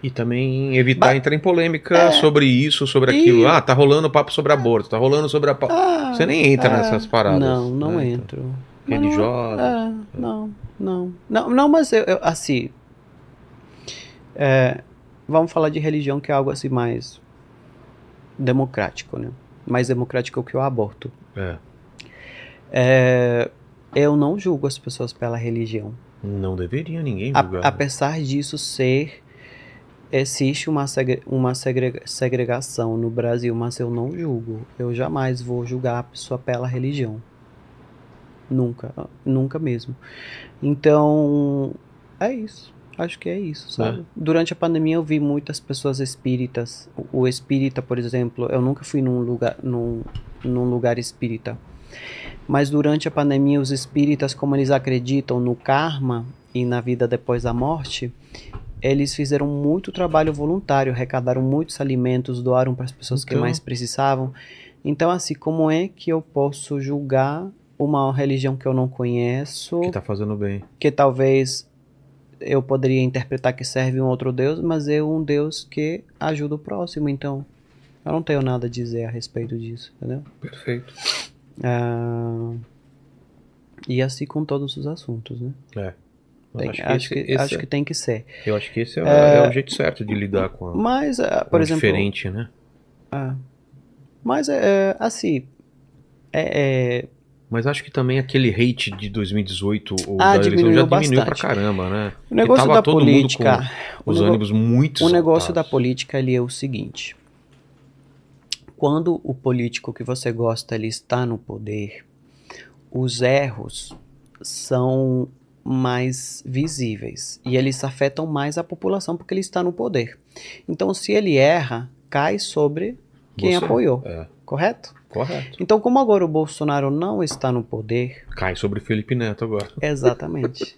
E também evitar Ba- entrar em polêmica É. sobre isso, sobre E- aquilo. Ah, tá rolando papo sobre aborto, tá rolando sobre a. Ah, Você nem entra ah, nessas paradas. Não, não né? entro. Não- Religiosa. É, não, não. Não, não mas eu, eu, assim. é, vamos falar de religião, que é algo assim mais democrático, né? Mais democrático que o aborto. É. É, eu não julgo as pessoas pela religião. Não deveria ninguém A- julgar. apesar disso ser. Existe uma, segre- uma segrega- segregação no Brasil, mas eu não julgo. Eu jamais vou julgar a pessoa pela religião. Nunca. Nunca mesmo. Então, é isso. Acho que é isso, sabe? Durante a pandemia eu vi muitas pessoas espíritas. O, o espírita, por exemplo, eu nunca fui num lugar, num, num lugar espírita. Mas durante a pandemia, os espíritas, como eles acreditam no karma e na vida depois da morte, eles fizeram muito trabalho voluntário, arrecadaram muitos alimentos, doaram para as pessoas que Então. mais precisavam. Então, assim, como é que eu posso julgar uma religião que eu não conheço, Que tá fazendo bem. que talvez eu poderia interpretar que serve um outro Deus, mas é um Deus que ajuda o próximo, então eu não tenho nada a dizer a respeito disso, entendeu? Perfeito. Ah, e assim com todos os assuntos, né? É. Eu Tem- acho, acho, que que, esse, esse acho é- que tem que ser. eu acho que esse é, É, é o jeito certo de lidar com, a, Mas, ah, por exemplo, diferente, né? ah, mas é, é, assim, é, é, Mas acho que também aquele hate de 2018 ou Ah, da eleição diminuiu já diminuiu bastante. pra caramba, né? o negócio da política, Os nego- ânimos muito O negócio da política ele é o seguinte: quando o político que você gosta ele está no poder, os erros são mais visíveis e eles afetam mais a população porque ele está no poder. Então, se ele erra, cai sobre quem Você. apoiou, É, correto? correto. Então, como agora o Bolsonaro não está no poder, Cai sobre o Felipe Neto agora. exatamente.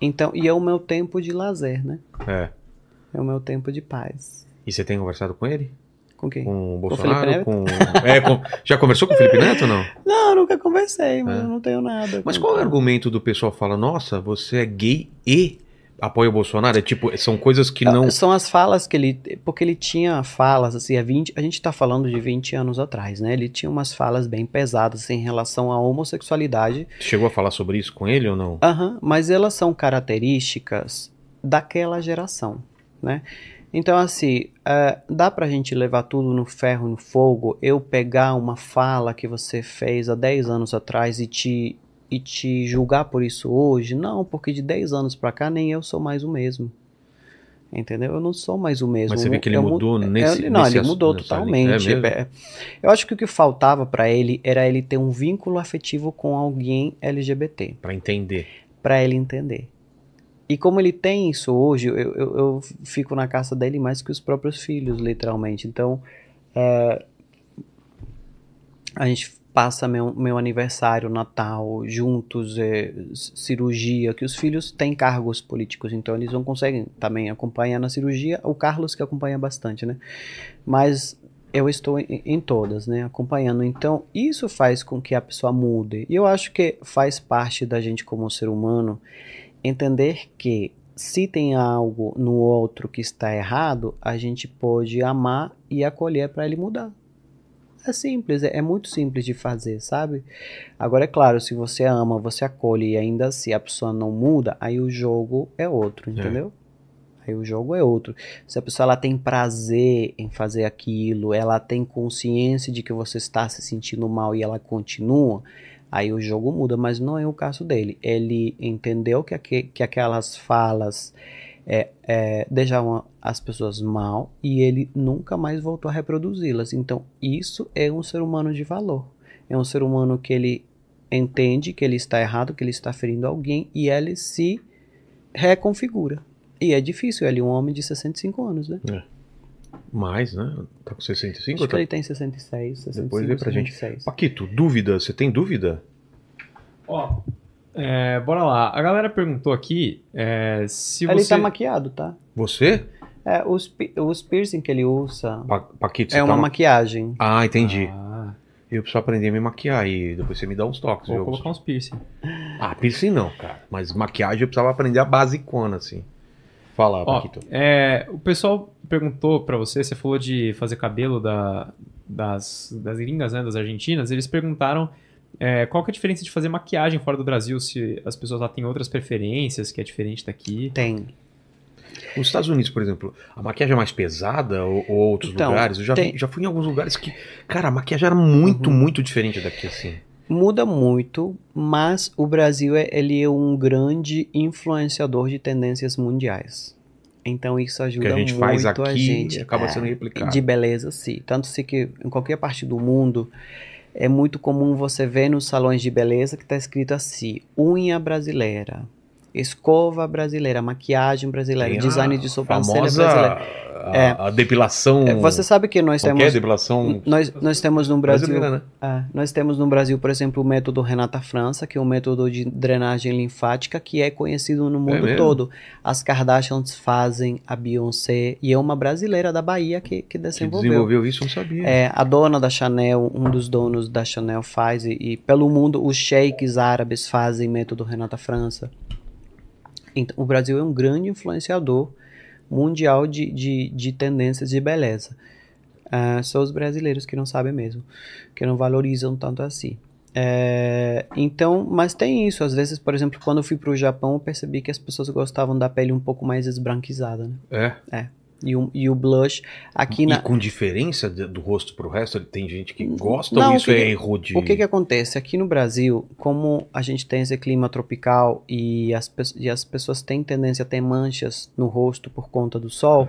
então, e é o meu tempo de lazer, né? É. É o meu tempo de paz. E você tem conversado com ele? Com quem? Com o Bolsonaro? Com... É, com- Já conversou com o Felipe Neto ou não? Não, nunca conversei, mas É. eu não tenho nada. Mas qual é o argumento do pessoal fala, nossa, você é gay e apoia o Bolsonaro? É tipo, são coisas que não. São as falas que ele. Porque ele tinha falas, assim, há 20. A gente tá falando de 20 anos atrás, né? Ele tinha umas falas bem pesadas assim, em relação à homossexualidade. Chegou a falar sobre isso com ele ou não? Aham, mas elas são características daquela geração, né? Então, assim, é, dá pra gente levar tudo no ferro, no fogo, eu pegar uma fala que você fez há 10 anos atrás e te, e te julgar por isso hoje? Não, porque de 10 anos pra cá nem eu sou mais o mesmo. Entendeu? Eu não sou mais o mesmo. Mas você vê que ele Eu mu- mudou é, nesse- Não, nesse ele mudou totalmente. É mesmo? É, eu acho que o que faltava pra ele era ele ter um vínculo afetivo com alguém LGBT Pra entender. para ele entender. E como ele tem isso hoje, eu, eu, eu fico na casa dele mais que os próprios filhos, literalmente. Então, é, a gente passa meu, meu aniversário, Natal, juntos, é, cirurgia, que os filhos têm cargos políticos, então eles não conseguem também acompanhar na cirurgia. O Carlos que acompanha bastante, né? Mas eu estou em, em todas, né? Acompanhando. Então, isso faz com que a pessoa mude. E eu acho que faz parte da gente como ser humano entender que se tem algo no outro que está errado, a gente pode amar e acolher para ele mudar. É simples, é, é muito simples de fazer, sabe? Agora, é claro, se você ama, você acolhe e ainda assim a pessoa não muda, aí o jogo é outro, entendeu? Aí o jogo é outro. Se a pessoa ela tem prazer em fazer aquilo, ela tem consciência de que você está se sentindo mal e ela continua, aí o jogo muda, mas não é o caso dele. Ele entendeu que, aque- que aquelas falas é, é, deixavam as pessoas mal e ele nunca mais voltou a reproduzi-las. Então, isso é um ser humano de valor. É um ser humano que ele entende que ele está errado, que ele está ferindo alguém e ele se reconfigura. E é difícil, ele é um homem de 65 anos, né? Mais, né? Tá com 65 Acho ou que tá... ele tem 66, 65, Depois vê pra gente. 66. Paquito, dúvida? Você tem dúvida? Ó, é, bora lá. A galera perguntou aqui é, se Ele você... tá maquiado, tá? Você? É, os, os piercing que ele usa Pa Paquito, você é tá uma ma- maquiagem. Ah, entendi. Ah, Eu preciso aprender a me maquiar e depois você me dá uns toques. vou colocar uns piercing. Ah, piercing não, cara. Mas maquiagem eu precisava aprender a basicona, assim. Fala, Ó, Paquito. é, o pessoal perguntou pra você, você falou de fazer cabelo da, das, das gringas, né, das argentinas, eles perguntaram é, qual que é a diferença de fazer maquiagem fora do Brasil, se as pessoas lá têm outras preferências, que é diferente daqui. Tem. Nos Estados Unidos, por exemplo, a maquiagem é mais pesada ou, ou outros Então, lugares? Eu já, tem- vi- já fui em alguns lugares que, cara, a maquiagem era muito, Uhum. muito diferente daqui, assim. Muda muito, mas o Brasil é, ele é um grande influenciador de tendências mundiais. Então isso ajuda que a gente muito faz a aqui gente. acaba é, sendo replicado. De beleza, sim. Tanto se que em qualquer parte do mundo é muito comum você ver nos salões de beleza que está escrito assim: unha brasileira, escova brasileira, maquiagem brasileira, Tem design de sobrancelha famosa, brasileira. A, É. a depilação. É, Você sabe que nós qualquer temos depilação nós, nós temos no Brasil né? ah, nós temos no Brasil, por exemplo, o método Renata França, que é um método de drenagem linfática que é conhecido no mundo mesmo? todo. As Kardashians fazem, a Beyoncé, e é uma brasileira da Bahia que, que Que desenvolveu. desenvolveu isso, não sabia. É, a dona da Chanel, um dos donos da Chanel faz, e, e pelo mundo os sheiks árabes fazem método Renata França. Então, o Brasil é um grande influenciador mundial de, de, de tendências de beleza. Ah, são os brasileiros que não sabem mesmo, que não valorizam tanto assim. É, então, mas tem isso. Às vezes, por exemplo, quando eu fui para o Japão, eu percebi que as pessoas gostavam da pele um pouco mais esbranquizada, né? É. E o, e o blush aqui e na, com diferença do rosto pro resto, tem gente que gosta Não, ou o isso que é erro de... O que que acontece? Aqui no Brasil, como a gente tem esse clima tropical e as, e as pessoas têm tendência a ter manchas no rosto por conta do sol,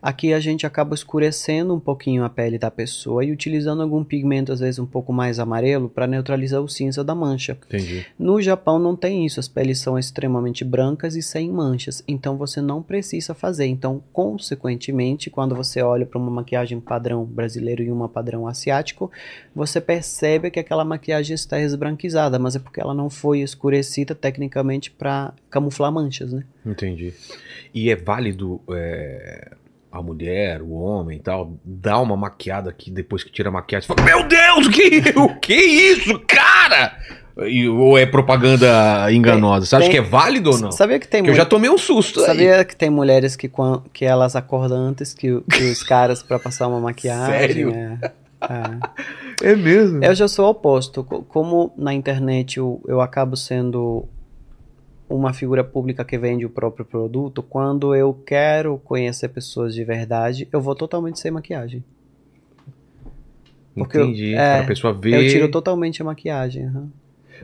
Aqui a gente acaba escurecendo um pouquinho a pele da pessoa e utilizando algum pigmento, às vezes um pouco mais amarelo, para neutralizar o cinza da mancha. Entendi. No Japão não tem isso, as peles são extremamente brancas e sem manchas, então você não precisa fazer. Então, consequentemente, quando você olha para uma maquiagem padrão brasileiro e uma padrão asiático, você percebe que aquela maquiagem está esbranquizada, mas é porque ela não foi escurecida tecnicamente para camuflar manchas, né? Entendi. E é válido é, a mulher, o homem e tal, dar uma maquiada aqui depois que tira a maquiagem. Fala, Meu Deus, que, o que isso, cara? E- ou é propaganda enganosa? Você acha tem- que é válido ou não? Sabia que tem eu já tomei um susto aí. Sabia que tem mulheres que, que elas acordam antes que, que os caras para passar uma maquiagem? Sério? É, é. É mesmo? Eu já sou oposto. Co- Como na internet eu, eu acabo sendo uma figura pública que vende o próprio produto, quando eu quero conhecer pessoas de verdade, eu vou totalmente sem maquiagem. porque eu- Entendi. é, pra pessoa ver. Eu tiro totalmente a maquiagem. aham.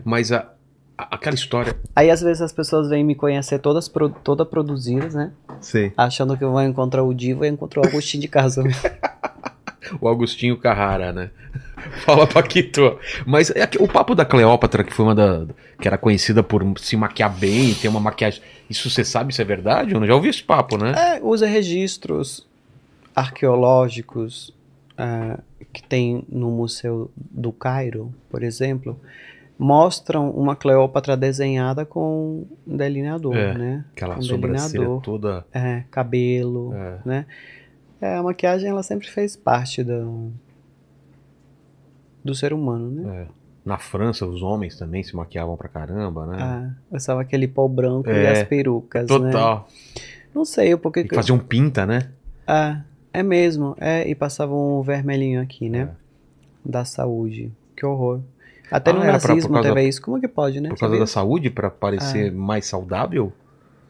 Mas a, a- aquela história. Aí às vezes as pessoas vêm me conhecer todas pro, toda produzidas, né? Sei. Achando que eu vou encontrar o Divo e encontrar o Agostinho de casa. O Agostinho Carrara, né? Fala, Paquito. Mas é que- o papo da Cleópatra, que foi uma da. que era conhecida por se maquiar bem, ter uma maquiagem. Isso você sabe se é verdade? Eu não já ouvi esse papo, né? É, usa registros arqueológicos ah, que tem no Museu do Cairo, por exemplo, mostram uma Cleópatra desenhada com um delineador, É, né? Aquela um sobrancelha delineador. toda. É, cabelo, É. né? É, a maquiagem ela sempre fez parte do, do ser humano, né? é. Na França, os homens também se maquiavam pra caramba, né? Ah, usava aquele pó branco e É, as perucas, né? Total. Não sei o porquê E faziam pinta, né? Ah, é mesmo. É, e passava um vermelhinho aqui, né? É. Da saúde. Que horror. Até Ah, no pra- nazismo causa- teve isso. Como que pode, né? Por causa Sabia? da saúde, pra parecer Ah. mais saudável?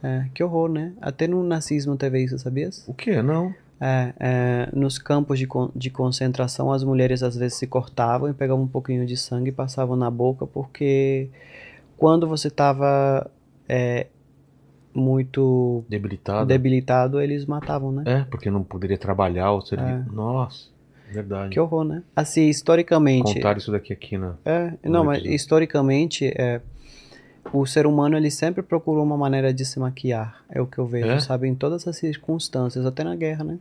É, que horror, né? Até no nazismo teve isso, sabias? O quê? Não. É, é, nos campos de, con- de concentração, as mulheres às vezes se cortavam e pegavam um pouquinho de sangue e passavam na boca, porque quando você estava muito Debilitado. debilitado, eles matavam, né? É, porque não poderia trabalhar ou servir. É. Nossa, verdade. Que horror, né? Assim, historicamente. Contaram isso daqui aqui na. É, não, mas historicamente, é, o ser humano ele sempre procurou uma maneira de se maquiar. É o que eu vejo, É? sabe? Em todas as circunstâncias, até na guerra, né?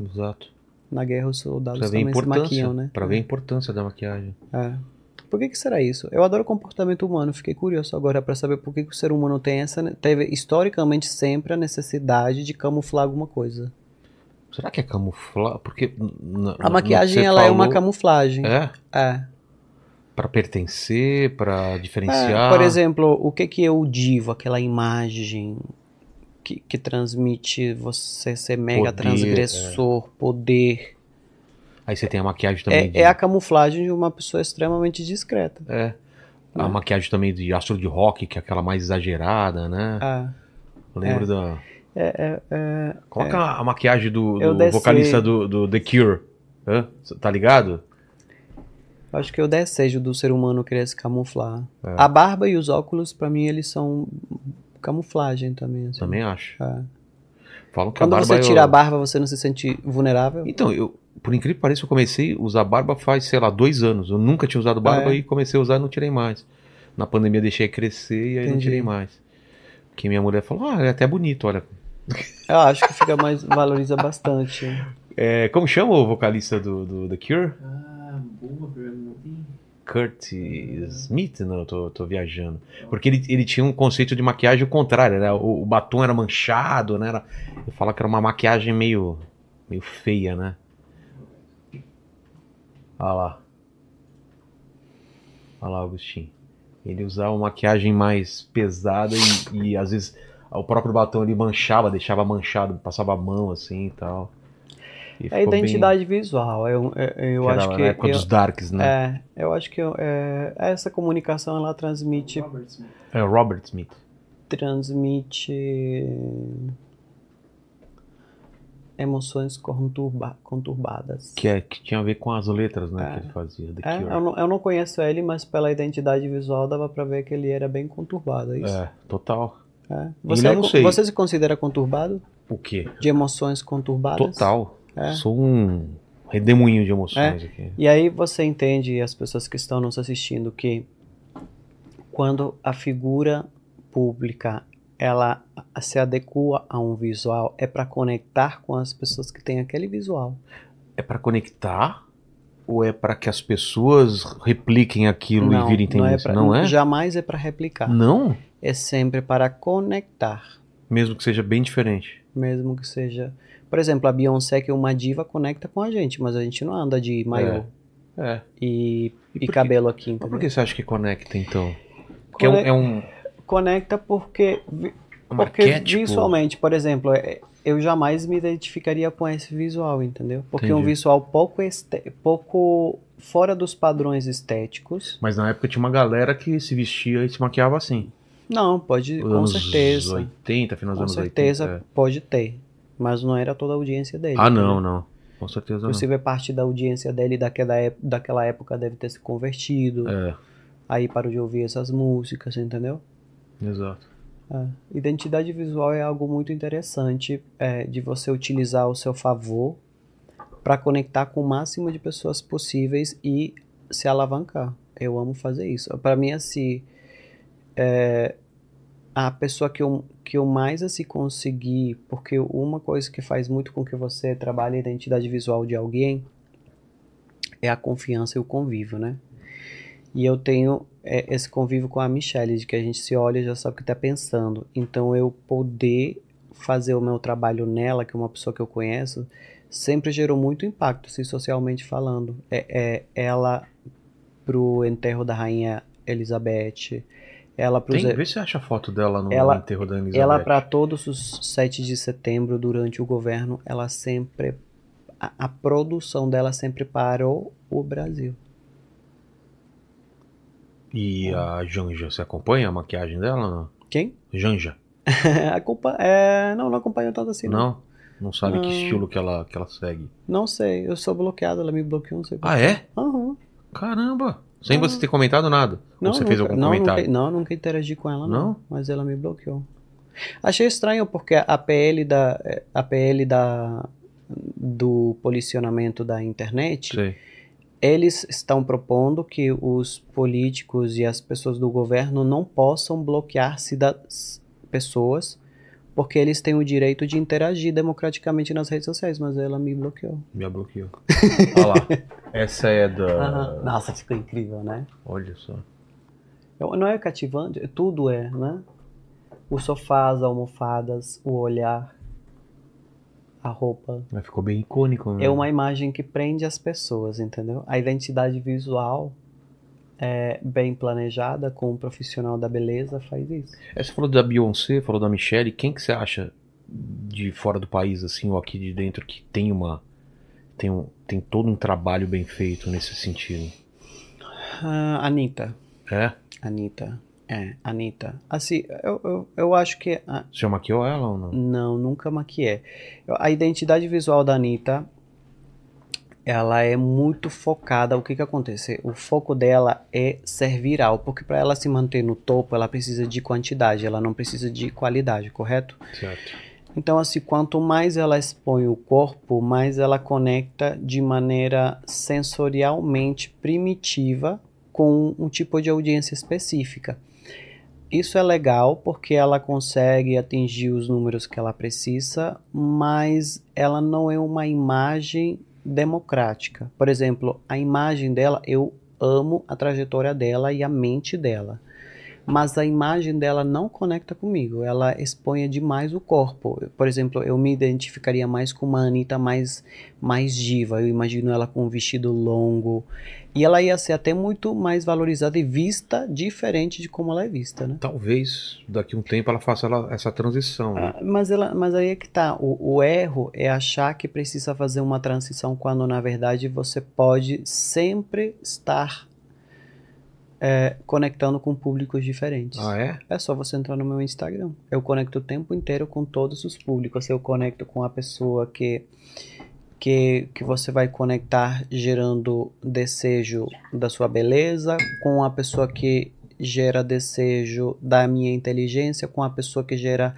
Exato. Na guerra os soldados Pra também se maquiam, né? Pra ver a importância da maquiagem. É. Por que, que será isso? Eu adoro o comportamento humano, fiquei curioso agora para saber por que, que o ser humano tem essa, ne- teve historicamente sempre a necessidade de camuflar alguma coisa. Será que é camuflar? Porque. n- n- A maquiagem ela é uma falou- camuflagem. É? É. Pra pertencer, pra É, diferenciar. por exemplo, o que que é o divo, aquela imagem que, que transmite você ser mega Poder, transgressor, poder. Aí você tem a maquiagem também. É, de... é a camuflagem de uma pessoa extremamente discreta. É. A Né? maquiagem também de astro de rock, que é aquela mais exagerada, né? Ah, Lembro da. é, é, é, Coloca a maquiagem do, Eu do vocalista do, do The Cure. Hã? Tá ligado? acho que é o desejo do ser humano querer se camuflar. É. A barba e os óculos, pra mim, eles são camuflagem também. assim. Também acho. É. Falam que Quando a barba você é tira o- a barba, você não se sente vulnerável? Então, eu, por incrível que pareça, eu comecei a usar barba faz, sei lá, dois anos. Eu nunca tinha usado barba Ah, é? e comecei a usar e não tirei mais. Na pandemia deixei crescer e aí não Entendi. tirei mais. Porque minha mulher falou, ah, é até bonito, olha. Eu acho que fica mais. valoriza bastante. É, como chama o vocalista do, do The Cure? Ah. Kurt Smith? Não, eu tô, tô viajando. Porque ele, ele tinha um conceito de maquiagem contrário, né? O, o batom era manchado, né? Era, eu falo que era uma maquiagem meio, meio feia, né? Olha lá. Olha lá, Agostinho. Ele usava uma maquiagem mais pesada e, e às vezes o próprio batom ele manchava, deixava manchado, passava a mão assim e tal. É a ficou bem- identidade visual. Eu, eu, eu que era acho na que. época eu- dos darks, né? É, eu acho que eu- é, essa comunicação ela transmite Robert Smith. É, o Robert Smith. transmite emoções conturba, conturbadas. Que, é, que tinha a ver com as letras, né? É. Que ele fazia. The É, eu, não, eu não conheço ele, mas pela identidade visual dava pra ver que ele era bem conturbado, é isso? É, total. É. Você, é você se considera conturbado? O quê? De emoções conturbadas? Total. É. Sou um redemoinho de emoções aqui. E aí você entende, as pessoas que estão nos assistindo, que quando a figura pública ela se adequa a um visual, é para conectar com as pessoas que têm aquele visual. É pra conectar ou é pra que as pessoas repliquem aquilo e virem não é, pra, Não é? Jamais é para replicar. Não? É sempre para conectar, Mesmo que seja bem diferente. Mesmo que seja. Por exemplo, a Beyoncé, que é uma diva, conecta com a gente, mas a gente não anda de maiô É. e, E e que- cabelo aqui. Mas entendeu? por que você acha que conecta, então? Porque é um, Conec- é um, Conecta porque um Porque arquétipo. visualmente, por exemplo, é- eu jamais me identificaria com esse visual, entendeu? Porque é um Entendi. visual pouco, este- pouco fora dos padrões estéticos. Mas na época tinha uma galera que se vestia e se maquiava assim. Não, pode, com anos certeza. 80, final dos Com anos certeza 80. é. pode ter. Mas não era toda a audiência dele. Ah, não, não. Com certeza não. Inclusive, parte da audiência dele daquela, ép- daquela época deve ter se convertido. É, Aí parou de ouvir essas músicas, entendeu? exato. É. Identidade visual é algo muito interessante é, de você utilizar ao seu favor para conectar com o máximo de pessoas possíveis e se alavancar. Eu amo fazer isso. Para mim, assim, é, a pessoa que eu, que eu mais assim conseguir, porque uma coisa que faz muito com que você trabalhe a identidade visual de alguém é a confiança e o convívio, né? E eu tenho é, esse convívio com a Michelle, de que a gente se olha e já sabe o que está pensando. Então eu poder fazer o meu trabalho nela, que é uma pessoa que eu conheço, sempre gerou muito impacto, assim, socialmente falando. É, é ela pro enterro da rainha Elizabeth, ela pro Tem, vê se acha a foto dela no Ela- enterro da Elizabeth. ela para todos os 7 de setembro durante o governo, ela sempre a, a produção dela sempre parou o Brasil. E a Janja, você acompanha a maquiagem dela não? Quem? Janja? Acompa é, não, não acompanho tanto assim. Não. não? Não sabe que Não. estilo que ela, que ela segue. Não sei, eu sou bloqueado, ela me bloqueou, não sei Ah, é? Aham. Caramba! Sem você ter comentado nada. Não, Ou você fez nunca- algum não, comentário? Nunca, não, nunca interagi com ela, não. Não? Mas ela me bloqueou. Achei estranho porque a PL da a PL da do policionamento da internet, Sei. eles estão propondo que os políticos e as pessoas do governo não possam bloquear pessoas porque eles têm o direito de interagir democraticamente nas redes sociais, mas ela me bloqueou. Me bloqueou. Olha lá. Essa é da. Aham. Nossa, ficou incrível, né? Olha só. Eu- Não é cativante? Tudo é, né? O sofá, as almofadas, o olhar, a roupa. Mas ficou bem icônico, né? É uma imagem que prende as pessoas, entendeu? A identidade visual é bem planejada com um profissional da beleza faz isso. É, Você falou da Beyoncé, falou da Michelle. Quem que você acha de fora do país, assim, ou aqui de dentro, que tem uma. Tem, um, tem todo um trabalho bem feito nesse sentido? Ah, Anitta. É? Anitta. É, Anitta. Assim, eu, eu, eu acho que. a- Você maquiou ela ou não? Não, nunca maquiei. A identidade visual da Anitta, ela é muito focada. O que que acontece? O foco dela é ser viral, porque para ela se manter no topo, ela precisa de quantidade, ela não precisa de qualidade, correto? Certo. Então, assim, quanto mais ela expõe o corpo, mais ela conecta de maneira sensorialmente primitiva com um tipo de audiência específica. Isso é legal porque ela consegue atingir os números que ela precisa, mas ela não é uma imagem democrática. Por exemplo, a imagem dela, eu amo a trajetória dela e a mente dela mas a imagem dela não conecta comigo. Ela expõe demais o corpo. Por exemplo, eu me identificaria mais com uma Anitta mais, mais diva. Eu imagino ela com um vestido longo. E ela ia ser até muito mais valorizada e vista diferente de como ela é vista, né? Talvez daqui a um tempo ela faça ela- essa transição. né? Ah, mas, ela, mas aí é que tá. O, o erro é achar que precisa fazer uma transição quando na verdade você pode sempre estar é, conectando com públicos diferentes. Ah, é? É só você entrar no meu Instagram. Eu conecto o tempo inteiro com todos os públicos. Eu conecto com a pessoa que que, que você vai conectar gerando desejo da sua beleza, com a pessoa que gera desejo da minha inteligência com a pessoa que gera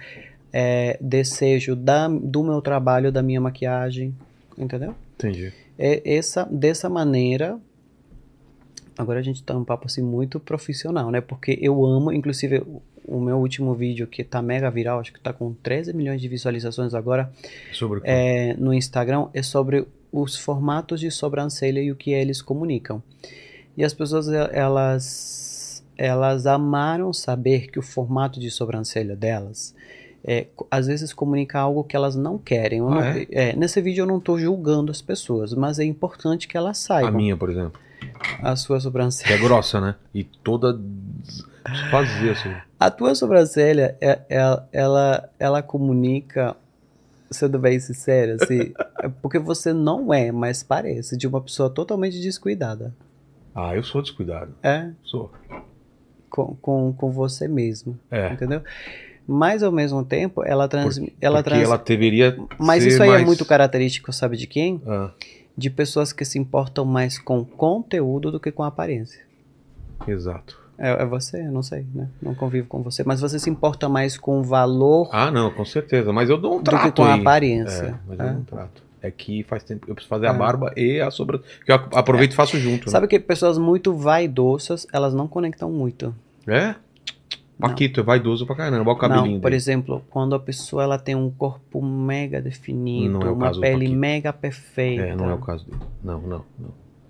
é, desejo da, do meu trabalho, da minha maquiagem, entendeu? Entendi. É essa, dessa maneira, agora a gente tá um papo assim muito profissional, né? Porque eu amo, inclusive o- meu último vídeo que tá mega viral, acho que tá com 13 milhões de visualizações agora, Sobre o quê? é, no Instagram é sobre os formatos de sobrancelha e o que eles comunicam. E as pessoas elas elas amaram saber que o formato de sobrancelha delas é, às vezes comunica algo que elas não querem. Ah, não- é? é, nesse vídeo eu não estou julgando as pessoas, mas é importante que elas A saibam minha, por exemplo. A sua Que sobrancelha. é grossa, né? E toda. Fazer assim. A tua sobrancelha, é- é- ela, ela comunica, sendo bem sincero, assim, é porque você não é, mas parece, de uma pessoa totalmente descuidada. Ah, eu sou descuidado. É, Sou. com, com, com você mesmo, É. entendeu? Mas ao mesmo tempo, ela transmite. Porque Ela trans... ela deveria. Mas isso aí mais... é muito característico, sabe de quem? Ah, De pessoas que se importam mais com conteúdo do que com aparência. exato. É, é você? Eu não sei, né? Não convivo com você. Mas você se importa mais com o valor Ah, não, com certeza. Mas eu dou um do que trato com a aparência. É, mas é. eu não trato. É que faz tempo. Eu preciso fazer É. a barba e a sobra. Que eu aproveito e faço junto. Sabe que pessoas muito vaidosas, elas não conectam muito. né? É? Paquito é vaidoso pra caramba. Olha o cabelinho não, por dele. exemplo, quando a pessoa ela tem um corpo mega definido, é uma pele mega perfeita. É, não é o caso dele. Não, não,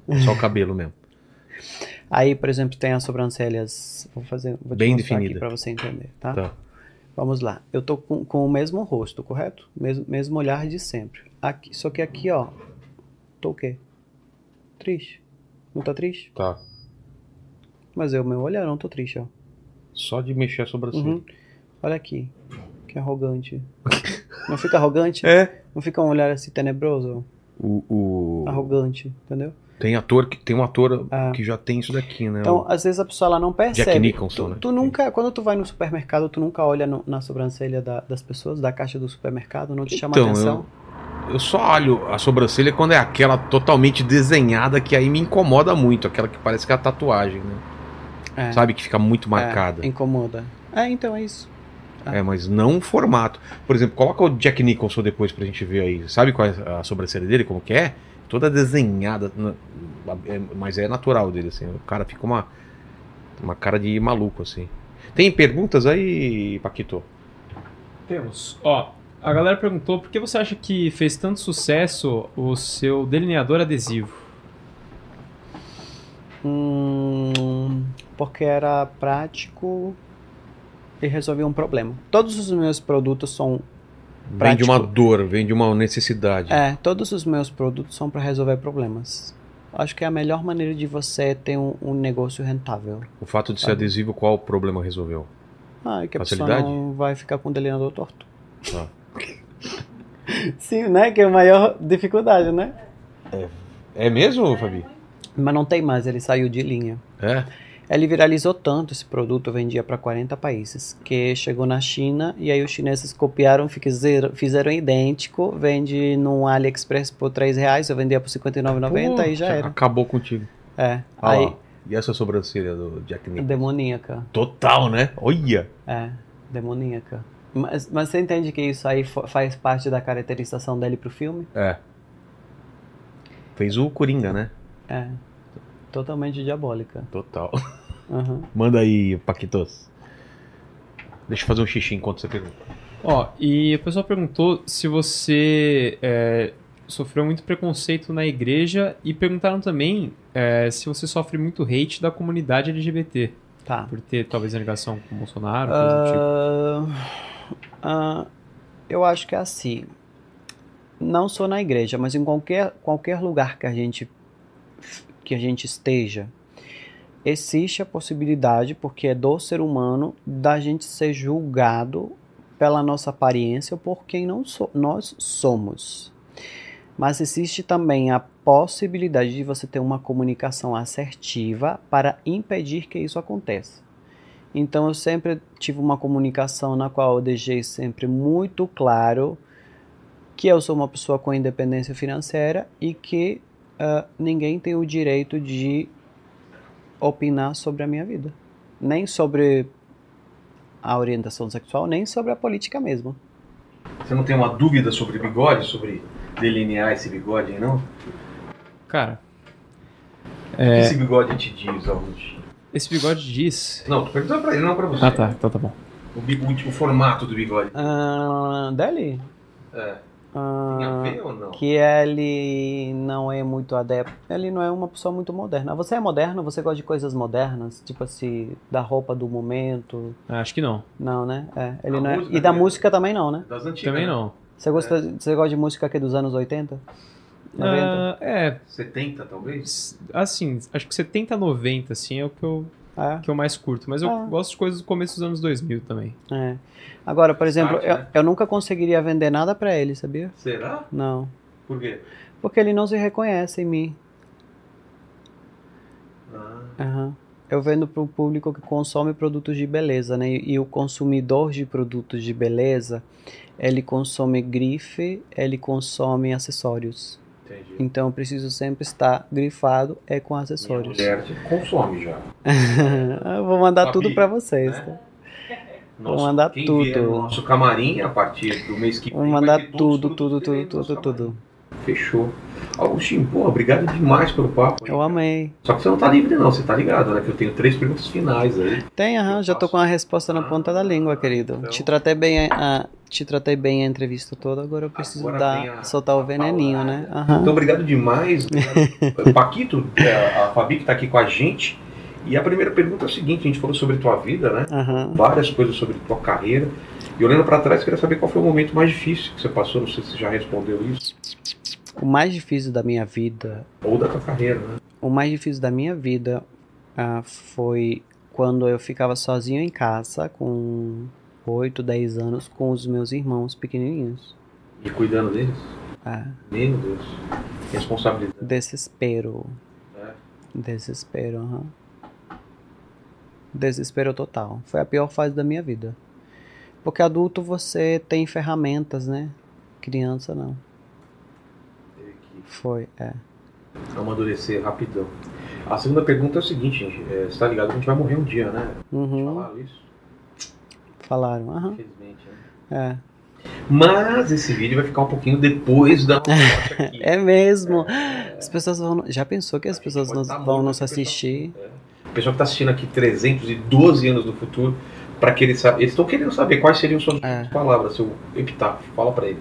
não. Só o cabelo mesmo. Aí, por exemplo, tem as sobrancelhas. Vou fazer. Vou Bem definida. pra você entender, tá? Tá. Vamos lá. Eu tô com, com o mesmo rosto, correto? Mesmo, mesmo olhar de sempre. Aqui, só que aqui, ó. Tô o quê? Triste. Não tá triste? Tá. Mas é o meu olhar, não tô triste, ó. Só de mexer a sobrancelha. Uhum. Olha aqui. Que arrogante. Não fica arrogante? É. Não fica um olhar assim tenebroso? O, o- Arrogante, entendeu? Tem ator que tem um ator Ah. que já tem isso daqui, né? Então, às vezes a pessoa ela não percebe. Jack Nicholson, tu, né? tu nunca, quando tu vai no supermercado, tu nunca olha no- na sobrancelha da- das pessoas, da caixa do supermercado, não te chama Então, atenção? Eu só olho a sobrancelha quando é aquela totalmente desenhada que aí me incomoda muito, aquela que parece que é a tatuagem, né? É, Sabe que fica muito marcada. É, incomoda. É, então é isso. É, mas não o formato. Por exemplo, coloca o Jack Nicholson depois pra gente ver aí. Sabe qual é a sobrancelha dele, como que é? Toda desenhada, é- mas é natural dele, assim. O cara fica uma, uma cara de maluco, assim. Tem perguntas aí, Paquito? Temos. Ó, a galera perguntou por que você acha que fez tanto sucesso o seu delineador adesivo? Hum, porque era prático e resolvia um problema. Todos os meus produtos são Vem de uma dor, vem de uma necessidade. É, todos os meus produtos são para resolver problemas. Acho que é a melhor maneira de você ter um, um negócio rentável. O fato de ser Tá. adesivo, qual problema resolveu? Ah, é que a pessoa Facilidade? não vai ficar com o delineador torto. Tá. Sim, né? Que é a maior dificuldade, né? É mesmo, Fabi? Mas não tem mais, ele saiu de linha. É? Ele viralizou tanto esse produto, vendia para 40 países, que chegou na China e aí os chineses copiaram, fizeram, fizeram idêntico, vende no AliExpress por 3 reais, eu vendia por R$ 59,90 e já era. Acabou contigo. É, Olha aí, lá. E essa sobrancelha do Jack Nicholson? demoníaca. Total, né? Olha! É, demoníaca. Mas, mas você entende que isso aí faz parte da caracterização dele pro filme? É. Fez o Coringa, né? É. Totalmente diabólica. Total. Uhum. Manda aí, Paquitos. Deixa eu fazer um xixi enquanto você pergunta. Ó, e o pessoal perguntou se você é, sofreu muito preconceito na igreja e perguntaram também é, se você sofre muito hate da comunidade LGBT. Tá. Por ter talvez a ligação com o Bolsonaro, coisa do tipo. Ah, eu acho que é assim. Não só na igreja, mas em qualquer, qualquer lugar que a gente que a gente esteja, existe a possibilidade, porque é do ser humano, da gente ser julgado pela nossa aparência ou por quem não so, nós somos. Mas existe também a possibilidade de você ter uma comunicação assertiva para impedir que isso aconteça. Então eu sempre tive uma comunicação na qual eu deixei sempre muito claro que eu sou uma pessoa com independência financeira e que uh, ninguém tem o direito de opinar sobre a minha vida. nem sobre a orientação sexual, nem sobre a política mesmo. Você não tem uma dúvida sobre bigode, sobre delinear esse bigode aí, não? Cara, O que esse bigode te diz, Augusto? esse bigode diz. Não, tô perguntando pra ele, não pra você. Ah, tá, então tá bom. O, o- o formato do bigode. Ah, dele? É. Ah, Tem a ver ou não? que ele não é muito adepto. Ele não é uma pessoa muito moderna. Você é moderno? Você gosta de coisas modernas? Tipo assim, da roupa do momento? Ah, acho que não. Não, né? É, ele A não é. E da dele. música também não, né? Das antigas. Também né? não. Você gosta, você gosta de música aqui dos anos 80? 90? Ah, é, 70, talvez? assim, acho que 70, 90, assim, é o que eu, É. que eu mais curto. Mas eu Ah. gosto de coisas do começo dos anos 2000 também. É. Agora, por exemplo, Start, eu, né? eu nunca conseguiria vender nada pra ele, sabia? Será? Não. Por quê? Porque ele não se reconhece em mim. Ah, Aham. Eu vendo para o público que consome produtos de beleza, né? E, e o consumidor de produtos de beleza, ele consome grife, ele consome acessórios. Entendi. Então eu preciso sempre estar grifado é com Minha acessórios. mulher consome já. eu vou mandar Fabi, tudo para vocês. né? tá? Nosso- mandar quem tudo. no nosso camarim a partir do mês que vem. Vou mandar tudo, tudo, tudo, tudo, tudo. Fechou. Augustinho, pô, obrigado demais pelo papo. hein, Eu amei. Só que você não tá livre não, você tá ligado, né? Que eu tenho três perguntas finais aí. Tem, aham, já tô com a resposta na ponta da língua, querido. Então- Te tratei bem a, te tratei bem a entrevista toda, agora eu preciso Agora dar, a- soltar o veneninho, né? Aham. Então, obrigado demais. Obrigado. Paquito, é, a Fabi que tá aqui com a gente. E a primeira pergunta é a seguinte, a gente falou sobre tua vida, né? Várias coisas sobre tua carreira. E olhando pra trás, queria saber qual foi o momento mais difícil que você passou. Não sei se você já respondeu isso. O mais difícil da minha vida, Ou da tua carreira, né? o mais difícil da minha vida ah, foi quando eu ficava sozinho em casa com 8, 10 anos com os meus irmãos pequenininhos. E cuidando deles. Ah, Meu Deus. Responsabilidade. desespero, né? desespero, aham. Desespero total. Foi a pior fase da minha vida. Porque adulto você tem ferramentas, né? Criança não. Foi, é. amadurecer rapidão. A segunda pergunta é o seguinte, gente. É, você tá ligado que a gente vai morrer um dia, né? Uhum. falaram isso? Falaram, aham. Infelizmente, né? É. Mas esse vídeo vai ficar um pouquinho depois da aqui. É mesmo. As pessoas vão. Já pensou que as pessoas nos- tá vão nos pessoal. assistir? É. O pessoal que tá assistindo aqui 312 anos no futuro, para que eles saibam. Eles estão querendo saber quais seriam suas É. palavras, seu epitáfio. Fala pra eles.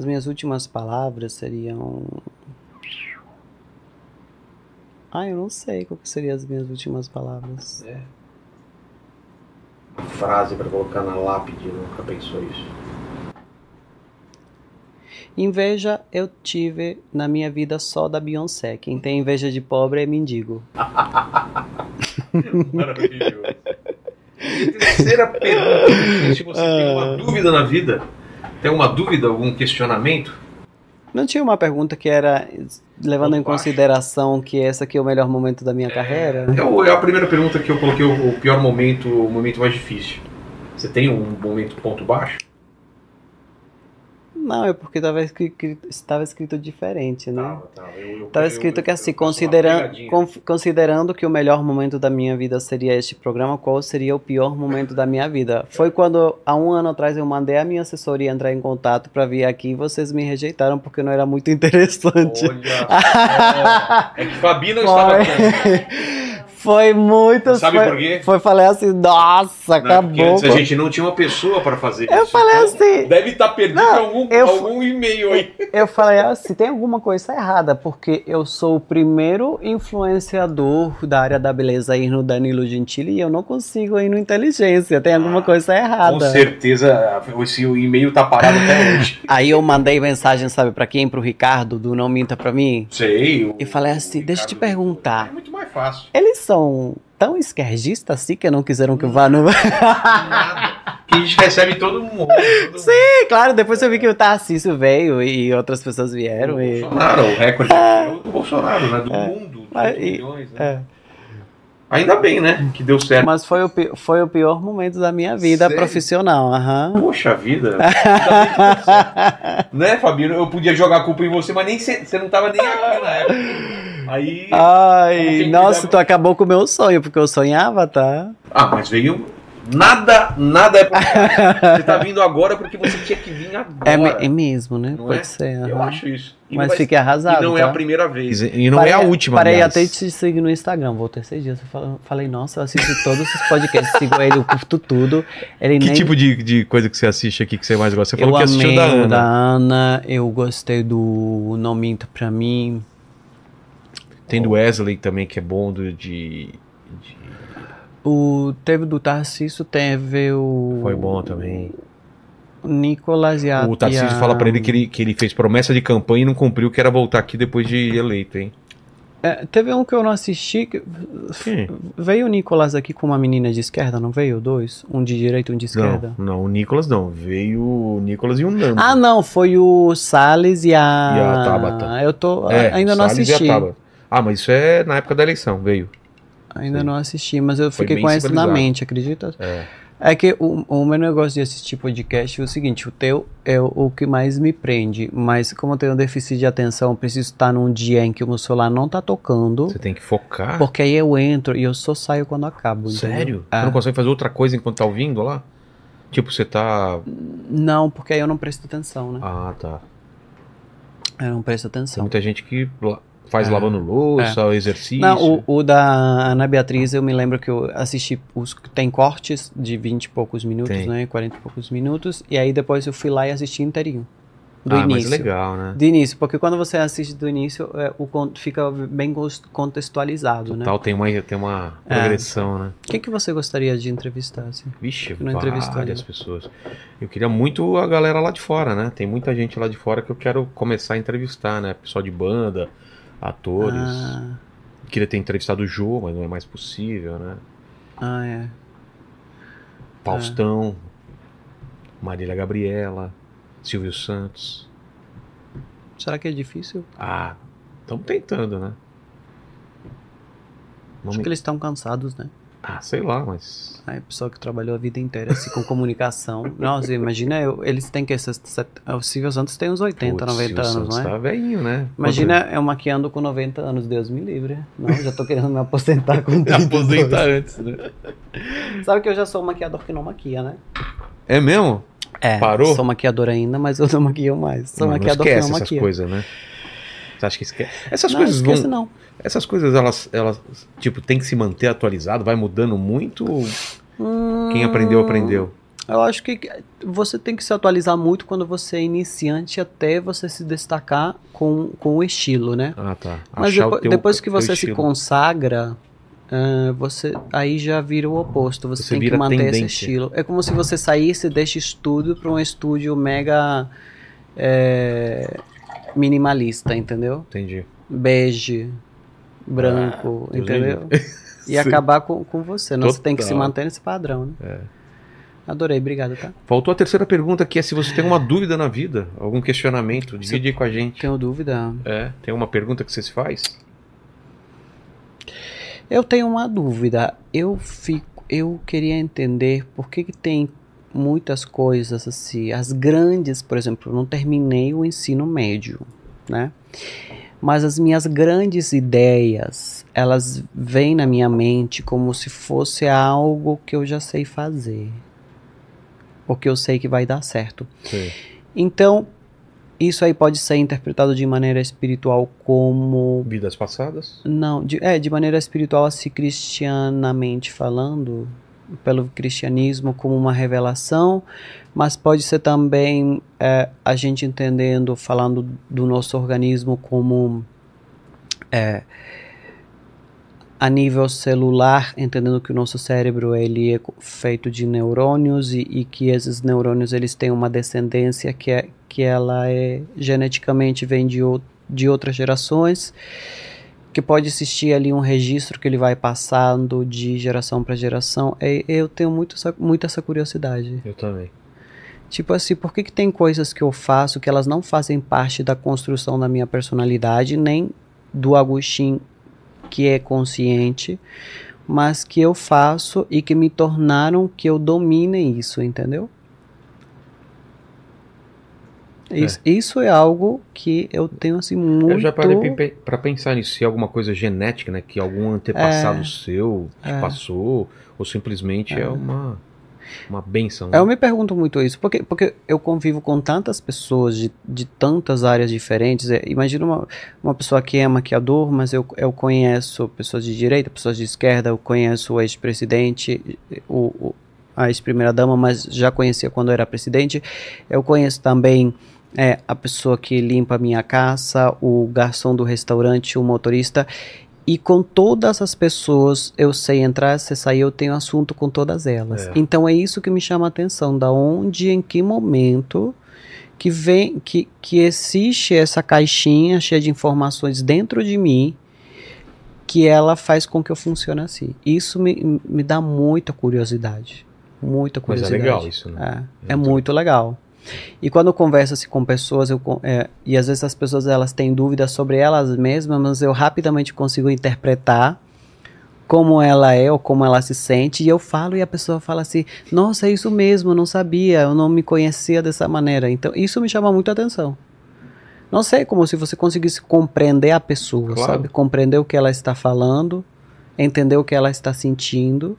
As minhas últimas palavras seriam. Ah, eu não sei qual que seriam as minhas últimas palavras. É. Uma frase pra colocar na lápide, nunca pensou isso. Inveja eu tive na minha vida só da Beyoncé. Quem tem inveja de pobre é mendigo. Maravilhoso. E terceira pergunta, se você tem uma Ah. dúvida na vida, tem uma dúvida, algum questionamento? Não tinha uma pergunta que era levando em consideração que esse aqui é o melhor momento da minha carreira? É, o- é a primeira pergunta que eu coloquei o, o pior momento, o momento mais difícil. Você tem um momento ponto baixo? Não, é porque estava escrito, estava escrito diferente, né? Tava, tava. Eu- eu- escrito eu- que assim, considerando, considerando que o melhor momento da minha vida seria este programa, qual seria o pior momento da minha vida? Foi quando, há um ano atrás, eu mandei a minha assessoria entrar em contato para vir aqui e vocês me rejeitaram porque não era muito interessante. Olha só. É que Fabi não estava Foi, foi muito. Sabe foi, por quê? Foi, falei assim, nossa? Porque acabou. antes a gente não tinha uma pessoa para fazer Eu isso. falei Então, assim, Deve estar perdido Não, algum, eu- algum e-mail aí. Eu falei assim, tem alguma coisa errada, porque eu sou o primeiro influenciador da área da beleza aí no Danilo Gentili e eu não consigo ir no Inteligência. Tem alguma coisa Com errada. certeza esse e-mail tá parado até hoje. Aí eu mandei mensagem, sabe pra quem? Pro Ricardo, do Não Minta Pra Mim. Sei. E falei assim, deixa eu te perguntar. É muito mais fácil. Eles são tão esquerdistas assim que não quiseram que eu vá no... Que a gente recebe todo mundo. todo Sim, claro, depois eu vi que o Tarcísio veio e outras pessoas mundo. vieram O e... Bolsonaro, o recorde é do Bolsonaro, né? Do mundo. De Mas- 8 e- milhões, né? É. Ainda bem, né? Que deu certo. Mas foi o, foi o pior momento da minha vida Sério? profissional, aham. Poxa vida. Né, Fabio? Eu podia jogar a culpa em você, mas nem você, não tava nem aqui na época. Aí. Ai, nossa, tu acabou com o meu sonho, porque eu sonhava, tá? Ah, mas veio. Nada, nada é por Você tá vindo agora porque você tinha que vir agora. É, é mesmo, né? Não Pode é? ser. Eu aham. acho isso. E Mas vai- fiquei arrasado. E não tá? é a primeira vez. E não Parei- é a última, Parei aliás. até de te seguir no Instagram, vou ter esses dias. Eu fal- falei, nossa, eu assisto todos os podcasts, sigo ele, eu curto tudo. Ele Que nem... tipo de, de coisa que você assiste aqui que você mais gosta? Você eu falou que assistiu amei da o Ana. da Ana, eu gostei do Não Minta Pra Mim. Tem do Wesley também, que é bom do, de, de- O, teve do Tarcísio, teve o... Foi bom também. Nicolas e a... O Tarcísio fala pra ele que, ele que ele fez promessa de campanha e não cumpriu, que era voltar aqui depois de eleito, hein? É, teve um que eu não assisti, que... Veio o Nicolas aqui com uma menina de esquerda, não veio? Dois? Um de direita e um de esquerda? Não, não, o Nicolas não. Veio o Nicolas e o Nando. Ah, não, foi o Salles e a. E a Tabata. Eu tô. É, ainda não Salles e a assisti. Tabata. Ah, mas isso é na época da eleição, veio. Ainda Sim. não assisti, mas eu Foi fiquei com essa na mente, acredita? É. É que o, o meu negócio de assistir podcast é o seguinte: o teu é o, o que mais me prende, mas como eu tenho déficit de atenção, eu preciso estar num dia em que o meu celular não tá tocando, Você tem que focar. porque aí eu entro e eu só saio quando acabo. Sério? É. Você não consegue fazer outra coisa enquanto tá ouvindo lá? Tipo, você tá. Não, porque aí eu não presto atenção, né? Ah, tá. Eu não presto Tem atenção. muita gente que faz É. lavando louça, exercício. Não, o, o da Ana Beatriz, eu me lembro que eu assisti os tem cortes de 20 e poucos minutos, Tem. né? 40 e poucos minutos. E aí depois eu fui lá e assisti inteirinho. Do ah, mas início. legal, né? Do início, porque quando você assiste do início, é, o fica bem contextualizado, né? Tal, tem uma, tem uma É. progressão, né? Quem que você gostaria de entrevistar, assim? Vixe, Não várias pessoas. Eu queria muito a galera lá de fora, né? Tem muita gente lá de fora que eu quero começar a entrevistar, né? Pessoal de banda, atores. Ah, Queria ter entrevistado o Jô, mas não é mais possível, né? ah, é. Faustão, Marília Gabriela, Silvio Santos. Será que é difícil? Ah, estamos tentando, né? Não Acho que eles estão cansados, né? Ah, sei lá, mas. Aí, pessoa que trabalhou a vida inteira assim, com comunicação. Nossa, imagina, eu- eles têm que. esses O Silvio Santos tem uns 80, Putz, 90 Silvio anos, Santos não é? Tá velhinho, né? Imagina eu maquiando com 90 anos, Deus me livre. Não, já tô querendo me aposentar com Quanto- 32. Aposentar antes, né? Sabe que eu já sou um maquiador que não maquia, né? É mesmo? É, Parou? sou maquiador ainda, mas eu não maquio mais. Sou Não, não maquiador que esquece não essas maquia. coisas, né? Você acha que esquece? Essas não, coisas esquece vão. não. Essas coisas, elas, elas, tipo, tem que se manter atualizado, vai mudando muito. ou Quem aprendeu, aprendeu. Eu acho que você tem que se atualizar muito quando você é iniciante até você se destacar com, com o estilo, né? Ah, tá. Mas Achar o depois, teu- depois que você se estilo. consagra, ah, você aí já vira o oposto. Você, Você tem que manter esse tendência. estilo. É como se você saísse deste estúdio para um estúdio mega é, minimalista, entendeu? Entendi. Bege, branco, Ah, entendeu? E acabar com, com você. Não, você tem que se manter nesse padrão, né? É. Adorei, obrigado, tá? Faltou a terceira pergunta, que é se você tem uma dúvida na vida, algum questionamento, divide aí com a gente. Tenho dúvida. É, tem uma pergunta que você se faz? Eu tenho uma dúvida. Eu fico, eu queria entender por que, que tem muitas coisas assim, as grandes, por exemplo, eu não terminei o ensino médio, né? Mas as minhas grandes ideias, elas vêm na minha mente como se fosse algo que eu já sei fazer. Porque eu sei que vai dar certo. Sim. Então, isso aí pode ser interpretado de maneira espiritual como Vidas passadas? não, de, é, de maneira espiritual, assim, cristianamente falando, pelo cristianismo como uma revelação, mas pode ser também é, a gente entendendo, falando do nosso organismo como é, a nível celular, entendendo que o nosso cérebro ele é feito de neurônios e, e que esses neurônios eles têm uma descendência que é que ela é geneticamente vem de, ou- de outras gerações que pode existir ali um registro que ele vai passando de geração para geração. É, eu tenho muito essa, muito essa curiosidade. Eu também. Tipo assim, por que, que tem coisas que eu faço que elas não fazem parte da construção da minha personalidade, nem do Agostinho que é consciente, mas que eu faço e que me tornaram que eu domine isso, entendeu? Isso, isso é algo que eu tenho assim muito. Eu já parei pra pensar nisso, se é alguma coisa genética, né? Que algum antepassado É. seu te É. passou, ou simplesmente é, uma, uma benção. Eu me pergunto muito isso, porque, porque eu convivo com tantas pessoas de, de tantas áreas diferentes. É, imagina uma, uma pessoa que é maquiador, mas eu, eu conheço pessoas de direita, pessoas de esquerda, eu conheço o ex-presidente, o, o- a ex-primeira-dama, mas já conhecia quando era presidente. Eu conheço também é, a pessoa que limpa a minha casa, o garçom do restaurante, o motorista. E com todas as pessoas eu sei entrar, sei sair, eu tenho assunto com todas elas. É. Então é isso que me chama a atenção, da onde, em que momento que vem, que, que existe essa caixinha cheia de informações dentro de mim que ela faz com que eu funcione assim. Isso me, me dá muita curiosidade. Muita Mas é curiosidade. legal isso, né? É, é muito legal. E quando eu converso assim, com pessoas, eu, é, e às vezes as pessoas elas têm dúvidas sobre elas mesmas, mas eu rapidamente consigo interpretar como ela é ou como ela se sente, e eu falo e a pessoa fala assim: Nossa, é isso mesmo, eu não sabia, eu não me conhecia dessa maneira. Então, isso me chama muito a atenção. Não sei, como se você conseguisse compreender a pessoa, Claro. sabe? Compreender o que ela está falando, entender o que ela está sentindo.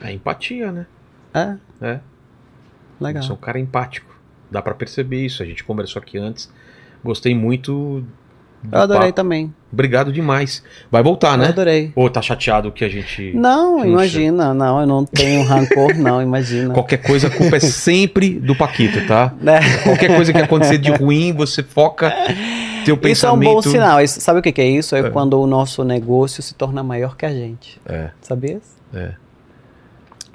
É empatia, né? É, É. legal. Você é um cara empático. Dá pra perceber isso. A gente conversou aqui antes. Gostei muito. Eu adorei papo. também. Obrigado demais. Vai voltar, Eu né? adorei. Ou tá chateado que a gente. Não, Puxa. imagina, não, eu não tenho rancor, não, imagina. Qualquer coisa, a culpa é sempre do Paquito, tá? Né? Qualquer coisa que acontecer de ruim, você foca teu Isso é um pensamento. bom sinal. Isso- sabe o que, que é isso? É, É. quando o nosso negócio se torna maior que a gente. É, Sabia? é.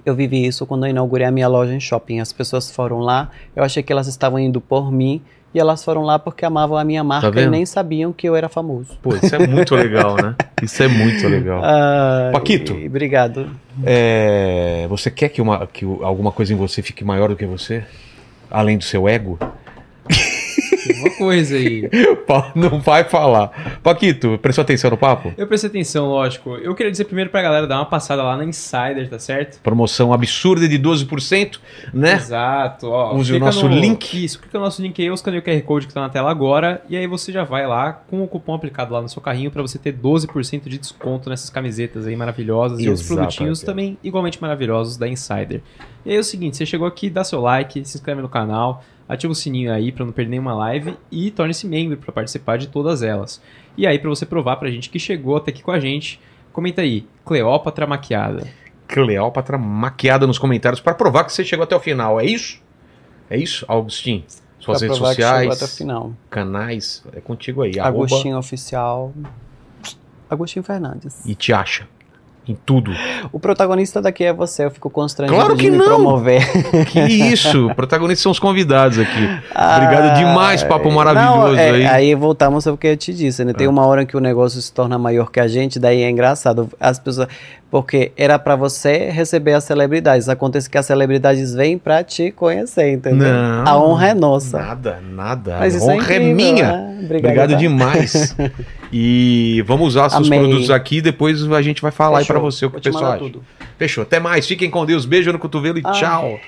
Eu vivi isso quando eu inaugurei a minha loja em shopping. As pessoas foram lá, eu achei que elas estavam indo por mim, e elas foram lá porque amavam a minha marca e Tá vendo? nem sabiam que eu era famoso. Pô, isso é muito legal, né? Isso é muito legal. Ah, Paquito. e- Obrigado. É, você quer que, uma, que alguma coisa em você fique maior do que você? Além do seu ego? Tem uma coisa aí. Não vai falar. Paquito, prestou atenção no papo? Eu prestei atenção, lógico. Eu queria dizer primeiro pra galera dar uma passada lá na Insider, tá certo? Promoção absurda de 12%, né? Exato. Ó, Use o nosso link. Isso, clica no nosso link aí, eu escaneio o QR Code que tá na tela agora, e aí você já vai lá com o cupom aplicado lá no seu carrinho pra você ter 12% de desconto nessas camisetas aí maravilhosas e outros Exato, produtinhos também igualmente maravilhosos da Insider. E aí é o seguinte, você chegou aqui, dá seu like, se inscreve no canal, ativa o sininho aí pra não perder nenhuma live e torne-se membro pra participar de todas elas. E aí pra você provar pra gente que chegou até aqui com a gente, comenta aí, Cleópatra maquiada. Cleópatra maquiada nos comentários para provar que você chegou até o final. É isso? É isso, Augustin? Suas Pra redes provar que chegou sociais, até o final. canais, é contigo aí. arroba Agostinho Oficial. Agostinho Fernandes. e te acha. Em tudo. O protagonista daqui é você, eu fico constrangido Claro que não! promover. Que isso? Protagonistas são os convidados aqui. Obrigado demais, papo maravilhoso Não, é, aí. Aí voltamos ao que eu te disse, né? Tem Ah. uma hora que o negócio se torna maior que a gente, daí é engraçado. As pessoas. Porque era pra você receber as celebridades. Acontece que as celebridades vêm pra te conhecer, entendeu? Não. A honra é nossa. Nada, nada. Mas a é honra é, incrível, minha. né? Obrigado tá? demais. E vamos usar seus produtos aqui, depois a gente vai falar aí Fechou. pra você o que Vou o pessoal acha. tudo. Fechou. Até mais. Fiquem com Deus. Beijo no cotovelo e Ah. tchau.